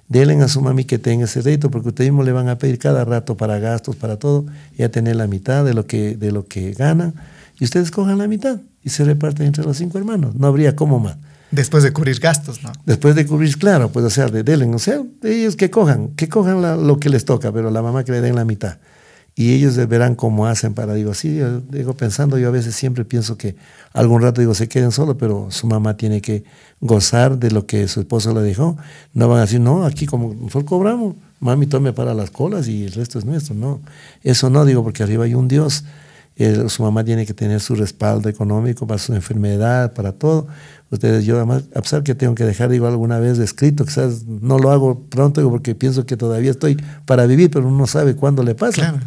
Denle a su mami que tenga ese reto, porque ustedes mismos le van a pedir cada rato para gastos, para todo, y a tener la mitad de lo que, de lo que ganan, y ustedes cojan la mitad y se reparten entre los cinco hermanos. No habría cómo más. Después de cubrir gastos, ¿no? Después de cubrir, claro, pues o sea, de denle, o sea, ellos que cojan, que cojan lo que les toca, pero la mamá que le den la mitad y ellos verán cómo hacen para, digo, sí, digo, pensando, yo a veces siempre pienso que algún rato, digo, se queden solos, pero su mamá tiene que gozar de lo que su esposo le dejó. No van a decir, no, aquí como nosotros cobramos, mami tome para las colas y el resto es nuestro. No, eso no, digo, porque arriba hay un Dios. su mamá tiene que tener su respaldo económico para su enfermedad, para todo. Ustedes, yo además, a pesar que tengo que dejar, digo, alguna vez escrito, quizás no lo hago pronto, digo, porque pienso que todavía estoy para vivir, pero uno no sabe cuándo le pasa. Claro.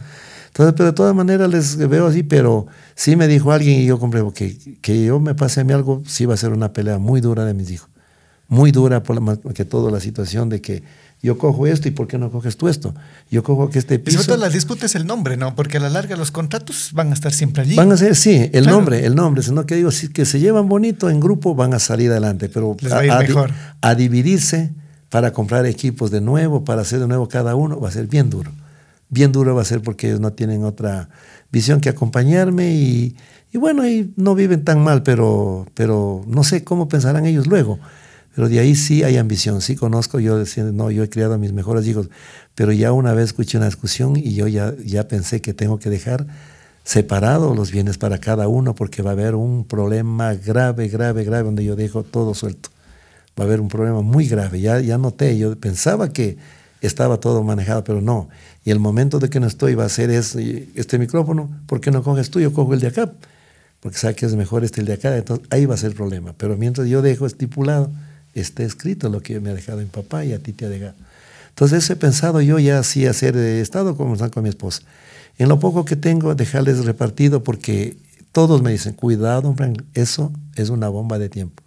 Entonces, pero de todas maneras les veo así, pero sí me dijo alguien y yo compruebo que, que yo me pase a mí algo, sí va a ser una pelea muy dura de mis hijos. Muy dura por la, que toda la situación de que yo cojo esto y ¿por qué no coges tú esto? Yo cojo que este piso... Y sobre todo la disputa es el nombre, ¿no? Porque a la larga los contratos van a estar siempre allí. Van a ser, sí, el nombre, el nombre. Sino que digo, si que se llevan bonito en grupo van a salir adelante, pero Les va a, ir mejor. a dividirse para comprar equipos de nuevo, para hacer de nuevo cada uno, va a ser bien duro bien duro va a ser porque ellos no tienen otra visión que acompañarme y, bueno, y no viven tan mal, pero, pero no sé cómo pensarán ellos luego. Pero de ahí sí hay ambición, sí conozco, yo decía, no, yo he criado a mis mejores hijos, pero ya una vez escuché una discusión y yo ya, ya pensé que tengo que dejar separados los bienes para cada uno porque va a haber un problema grave, grave, grave donde yo dejo todo suelto. Va a haber un problema muy grave, ya, ya noté, yo pensaba que estaba todo manejado, pero no. Y el momento de que no estoy va a ser este micrófono, ¿por qué no coges tú? Yo cojo el de acá, porque sabes que es mejor este el de acá, entonces ahí va a ser el problema. Pero mientras yo dejo estipulado, está escrito lo que me ha dejado mi papá y a ti te ha dejado. Entonces he pensado yo ya así hacer, he estado conversando con mi esposa. En lo poco que tengo, dejarles repartido porque todos me dicen, cuidado, eso es una bomba de tiempo.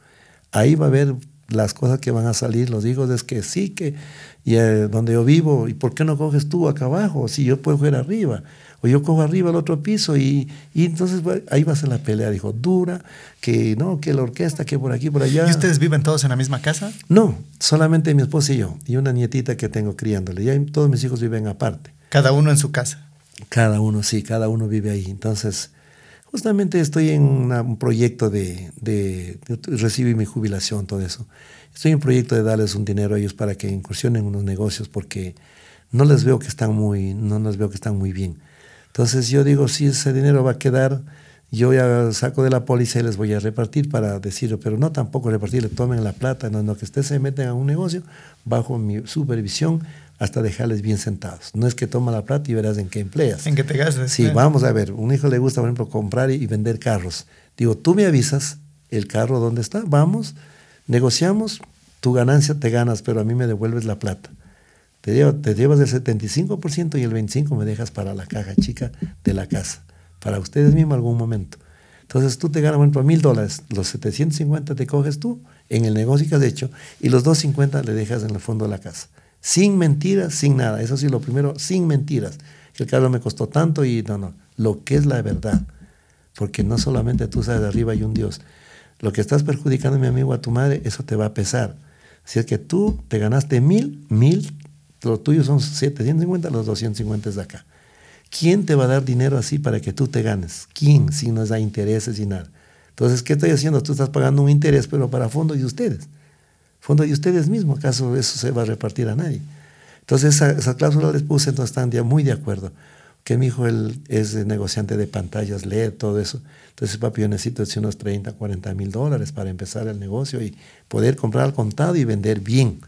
Ahí va a haber las cosas que van a salir, los hijos, es que sí, que y eh, donde yo vivo, ¿y por qué no coges tú acá abajo? Si yo puedo coger arriba, o yo cojo arriba el otro piso, y, y entonces ahí va a ser la pelea, dijo, dura, que no, que la orquesta, que por aquí, por allá. ¿Y ustedes viven todos en la misma casa? No, solamente mi esposa y yo, y una nietita que tengo criándole, ya todos mis hijos viven aparte. ¿Cada uno en su casa? Cada uno, sí, cada uno vive ahí, entonces... Justamente estoy en un proyecto de, de, recibir mi jubilación, todo eso. Estoy en proyecto de darles un dinero a ellos para que incursionen en unos negocios porque no les veo que están muy, no les veo que están muy bien. Entonces yo digo, si ese dinero va a quedar, yo ya saco de la póliza y les voy a repartir para decirlo, pero no tampoco repartirle, tomen la plata, no, no, que ustedes se meten a un negocio bajo mi supervisión hasta dejarles bien sentados. No es que toma la plata y verás en qué empleas. En qué te gastas. Sí, vamos a ver, un hijo le gusta, por ejemplo, comprar y vender carros. Digo, tú me avisas el carro dónde está, vamos, Negociamos, tu ganancia te ganas, pero a mí me devuelves la plata. Te, te llevas el 75% y el 25% me dejas para la caja chica de la casa, para ustedes mismos algún momento. Entonces tú te ganas, por ejemplo, mil dólares, los 750 te coges tú en el negocio que has hecho y los 250 le dejas en el fondo de la casa. Sin mentiras, sin nada. Eso sí, lo primero, sin mentiras. El carro me costó tanto y no, no. Lo que es la verdad. Porque no solamente tú sabes, arriba hay un Dios lo que estás perjudicando, mi amigo, a tu madre, eso te va a pesar. Si es que tú te ganaste mil, mil, lo tuyo son 750, los 250 es de acá. ¿Quién te va a dar dinero así para que tú te ganes? ¿Quién? Si no da intereses y nada. Entonces, ¿qué estoy haciendo? Tú estás pagando un interés, pero para fondo de ustedes. Fondo de ustedes mismos. ¿Acaso eso se va a repartir a nadie? Entonces esa, esa cláusula les puse, entonces están ya muy de acuerdo. Que mi hijo él es negociante de pantallas, lee todo eso. Entonces, papi, yo necesito decir, unos 30, 40 mil dólares para empezar el negocio y poder comprar al contado y vender bien.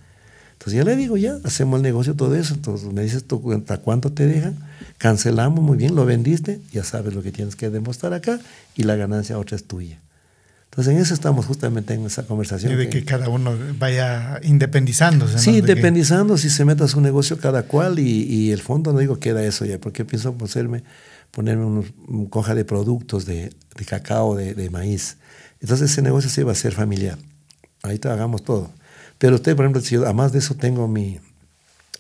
Entonces ya le digo, ya, hacemos el negocio, todo eso. Entonces me dices tú, ¿hasta cuánto te dejan? Cancelamos, muy bien, lo vendiste, ya sabes lo que tienes que demostrar acá y la ganancia otra es tuya. Entonces en eso estamos justamente en esa conversación. Y de que, cada uno vaya independizándose. Sí, ¿no? De que- si se meta a su negocio cada cual y, y el fondo no digo queda eso ya, porque pienso ponerme, ponerme unos, un coja de productos de, de cacao, de, de maíz. Entonces ese negocio se va a ser familiar. Ahí te hagamos todo. Pero usted, por ejemplo, si yo, además de eso tengo mi,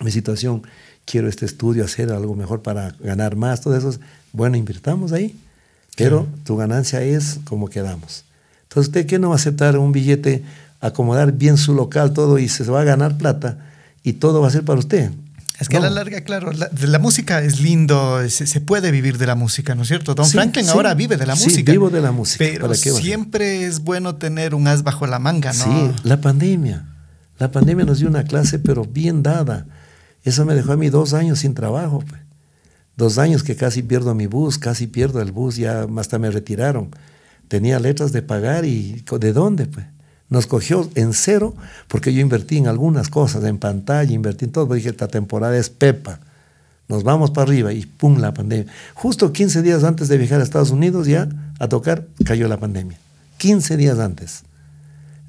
mi situación, quiero este estudio, hacer algo mejor para ganar más, todo eso, bueno, invirtamos ahí, pero tu ganancia es como quedamos. Entonces, ¿usted qué no va a aceptar un billete, acomodar bien su local, todo, y se va a ganar plata, y todo va a ser para usted? Es que a la larga, claro, la, música es lindo, se, se puede vivir de la música, ¿no es cierto? Don Sí, Franklin sí. ahora vive de la Sí, música. vivo de la música, Pero siempre es bueno tener un as bajo la manga, ¿no? Sí, la pandemia. La pandemia nos dio una clase, pero bien dada. Eso me dejó a mí dos años sin trabajo. pues. Dos años que casi pierdo mi bus, casi pierdo el bus, ya hasta me retiraron. Tenía letras de pagar y ¿de dónde? Pues? Nos cogió en cero porque yo invertí en algunas cosas, en pantalla, invertí en todo. Dije, esta temporada es Pepa. Nos vamos para arriba y pum, la pandemia. Justo 15 días antes de viajar a Estados Unidos ya a tocar, cayó la pandemia. 15 días antes.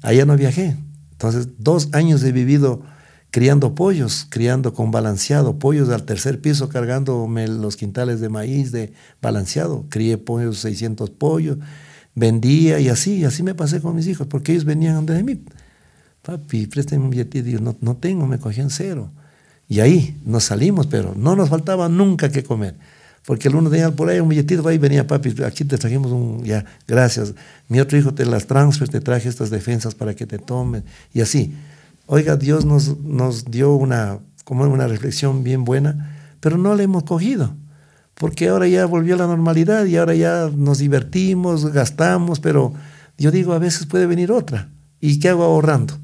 Allá no viajé. Entonces, dos años he vivido criando pollos, criando con balanceado, pollos al tercer piso cargándome los quintales de maíz de balanceado. Crié pollos, 600 pollos, vendía y así, y así me pasé con mis hijos, porque ellos venían de mí. Papi, préstame un billete. Y digo, no, no tengo, me cogían cero. Y ahí nos salimos, pero no nos faltaba nunca que comer. Porque el uno tenía por ahí un billetito, ahí venía papi, aquí te trajimos un, ya, gracias. Mi otro hijo te las transfers, te traje estas defensas para que te tomen. Y así. Oiga, Dios nos, nos dio una, como una reflexión bien buena, pero no la hemos cogido. Porque ahora ya volvió a la normalidad y ahora ya nos divertimos, gastamos, pero yo digo, a veces puede venir otra. ¿Y qué hago ahorrando?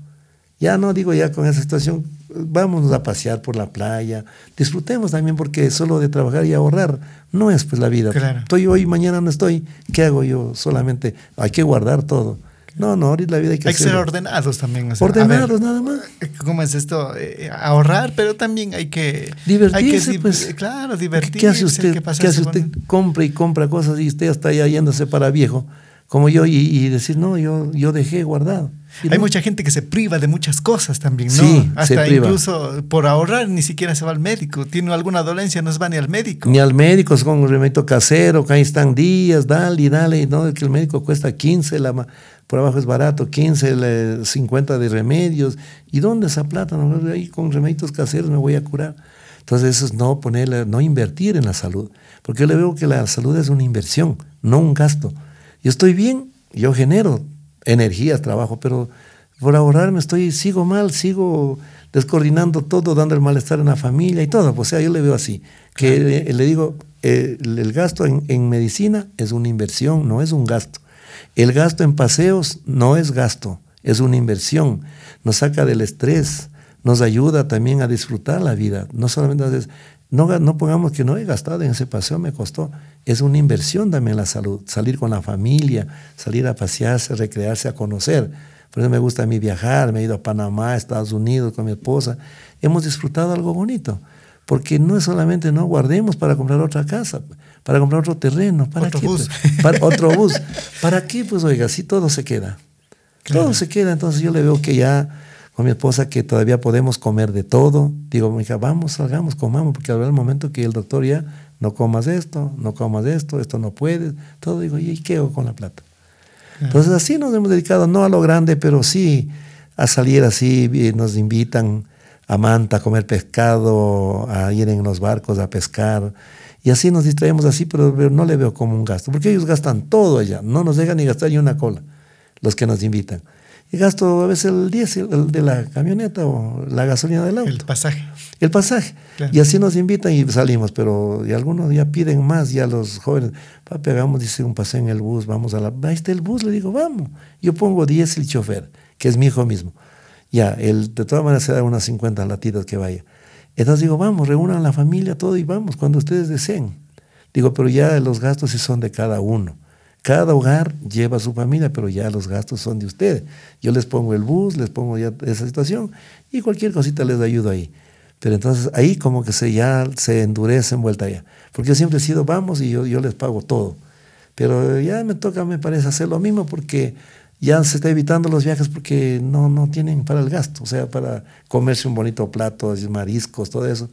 Ya no digo ya con esa situación, vámonos a pasear por la playa, disfrutemos también porque solo de trabajar y ahorrar no es pues la vida. Claro. Estoy hoy, mañana no estoy, ¿qué hago yo? Solamente hay que guardar todo. No, no, ahorita la vida hay que Hay que ser ordenados también. o sea, a ver, Ordenados nada más. ¿Cómo es esto? Eh, ahorrar, pero también hay que... Divertirse, hay que, pues. Claro, divertirse. ¿Qué hace usted? ¿Qué pasarse hace usted? bonito. Compra y compra cosas y usted está ya yéndose para viejo, como yo, y, y decir, no, yo, yo dejé guardado. Y Hay no. mucha gente que se priva de muchas cosas también, ¿no? Sí, se Hasta priva. incluso por ahorrar ni siquiera se va al médico. Tiene alguna dolencia, no se va ni al médico. Ni al médico, es con un remedio casero, que ahí están días, dale y dale, no, que el médico cuesta 15, la, por abajo es barato, 15, le- 50 de remedios. ¿Y dónde esa plata? No, ahí con remedios caseros me voy a curar. Entonces eso es no ponerle, no invertir en la salud, porque yo le veo que la salud es una inversión, no un gasto. Yo estoy bien, yo genero energías, trabajo, pero por ahorrarme estoy, sigo mal, sigo descoordinando todo, dando el malestar en la familia y todo. O sea, yo le veo así, que le digo, eh, el, gasto en, en medicina es una inversión, no es un gasto. El gasto en paseos no es gasto, es una inversión. Nos saca del estrés, nos ayuda también a disfrutar la vida. No solamente no, no pongamos que no he gastado en ese paseo, me costó. Es una inversión también la salud. Salir con la familia, salir a pasearse, recrearse, a conocer. Por eso me gusta a mí viajar, me he ido a Panamá, a Estados Unidos con mi esposa. Hemos disfrutado algo bonito. Porque no es solamente no guardemos para comprar otra casa, para comprar otro terreno, para Otro qué, bus. pues? Para- otro bus. ¿Para qué? Pues oiga, si todo se queda. Claro. Todo se queda. Entonces yo le veo que ya con mi esposa que todavía podemos comer de todo. Digo, mi hija, vamos, salgamos, comamos, porque habrá el momento que el doctor ya no comas esto, no comas esto, esto no puedes. Todo digo, ¿y qué hago con la plata? Entonces así nos hemos dedicado, no a lo grande, pero sí a salir así, nos invitan a Manta a comer pescado, a ir en los barcos a pescar. Y así nos distraemos así, pero, no le veo como un gasto, porque ellos gastan todo allá, no nos dejan ni gastar ni una cola, los que nos invitan. Y gasto a veces el diésel el de la camioneta o la gasolina del auto El pasaje. El pasaje. Claro. Y así nos invitan y salimos, pero y algunos ya piden más, ya los jóvenes, papi, hagamos, dice, un paseo en el bus, vamos a la... Ahí está el bus, le digo, vamos. Yo pongo 10 el chofer, que es mi hijo mismo. Ya, él de todas maneras se da unas 50 latidas que vaya. Entonces digo, vamos, reúnan la familia, todo y vamos, cuando ustedes deseen. Digo, pero ya los gastos sí son de cada uno. Cada hogar lleva a su familia, pero ya los gastos son de ustedes. Yo les pongo el bus, les pongo ya esa situación y cualquier cosita les ayudo ahí. Pero entonces ahí como que se ya se endurece en vuelta ya. Porque yo siempre he sido, vamos y yo, yo les pago todo. Pero ya me toca, me parece, hacer lo mismo porque ya se está evitando los viajes porque no, no tienen para el gasto, o sea, para comerse un bonito plato, mariscos, todo eso.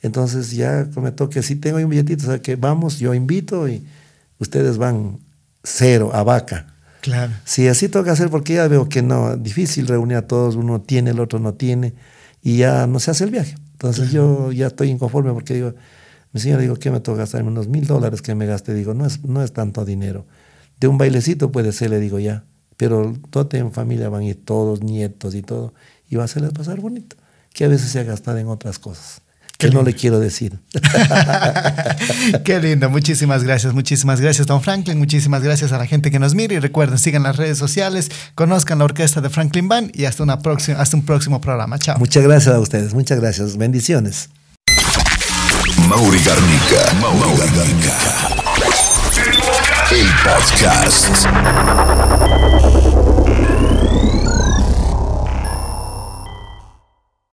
Entonces ya me toque, si tengo un billetito, o sea, que vamos, yo invito y ustedes van cero, a vaca. Claro. Sí, así toca hacer porque ya veo que no, difícil reunir a todos, uno tiene, el otro no tiene, y ya no se hace el viaje. Entonces yo ya estoy inconforme porque digo, mi señora, digo, ¿qué me toca gastar? Unos mil dólares que me gaste. Digo, no es, no es tanto dinero. De un bailecito puede ser, le digo ya. Pero todo en familia van a ir todos, nietos y todo. Y va a hacerles pasar bonito. Que a veces se ha gastado en otras cosas. Que no le quiero decir. Qué lindo. Muchísimas gracias. Muchísimas gracias, don Franklin. Muchísimas gracias a la gente que nos mira. Y recuerden, sigan las redes sociales, conozcan la orquesta de Franklin Band y hasta, una próxima, hasta un próximo programa. Chao. Muchas gracias a ustedes. Muchas gracias. Bendiciones. Mauri Garnica. Mauri Garnica. El podcast.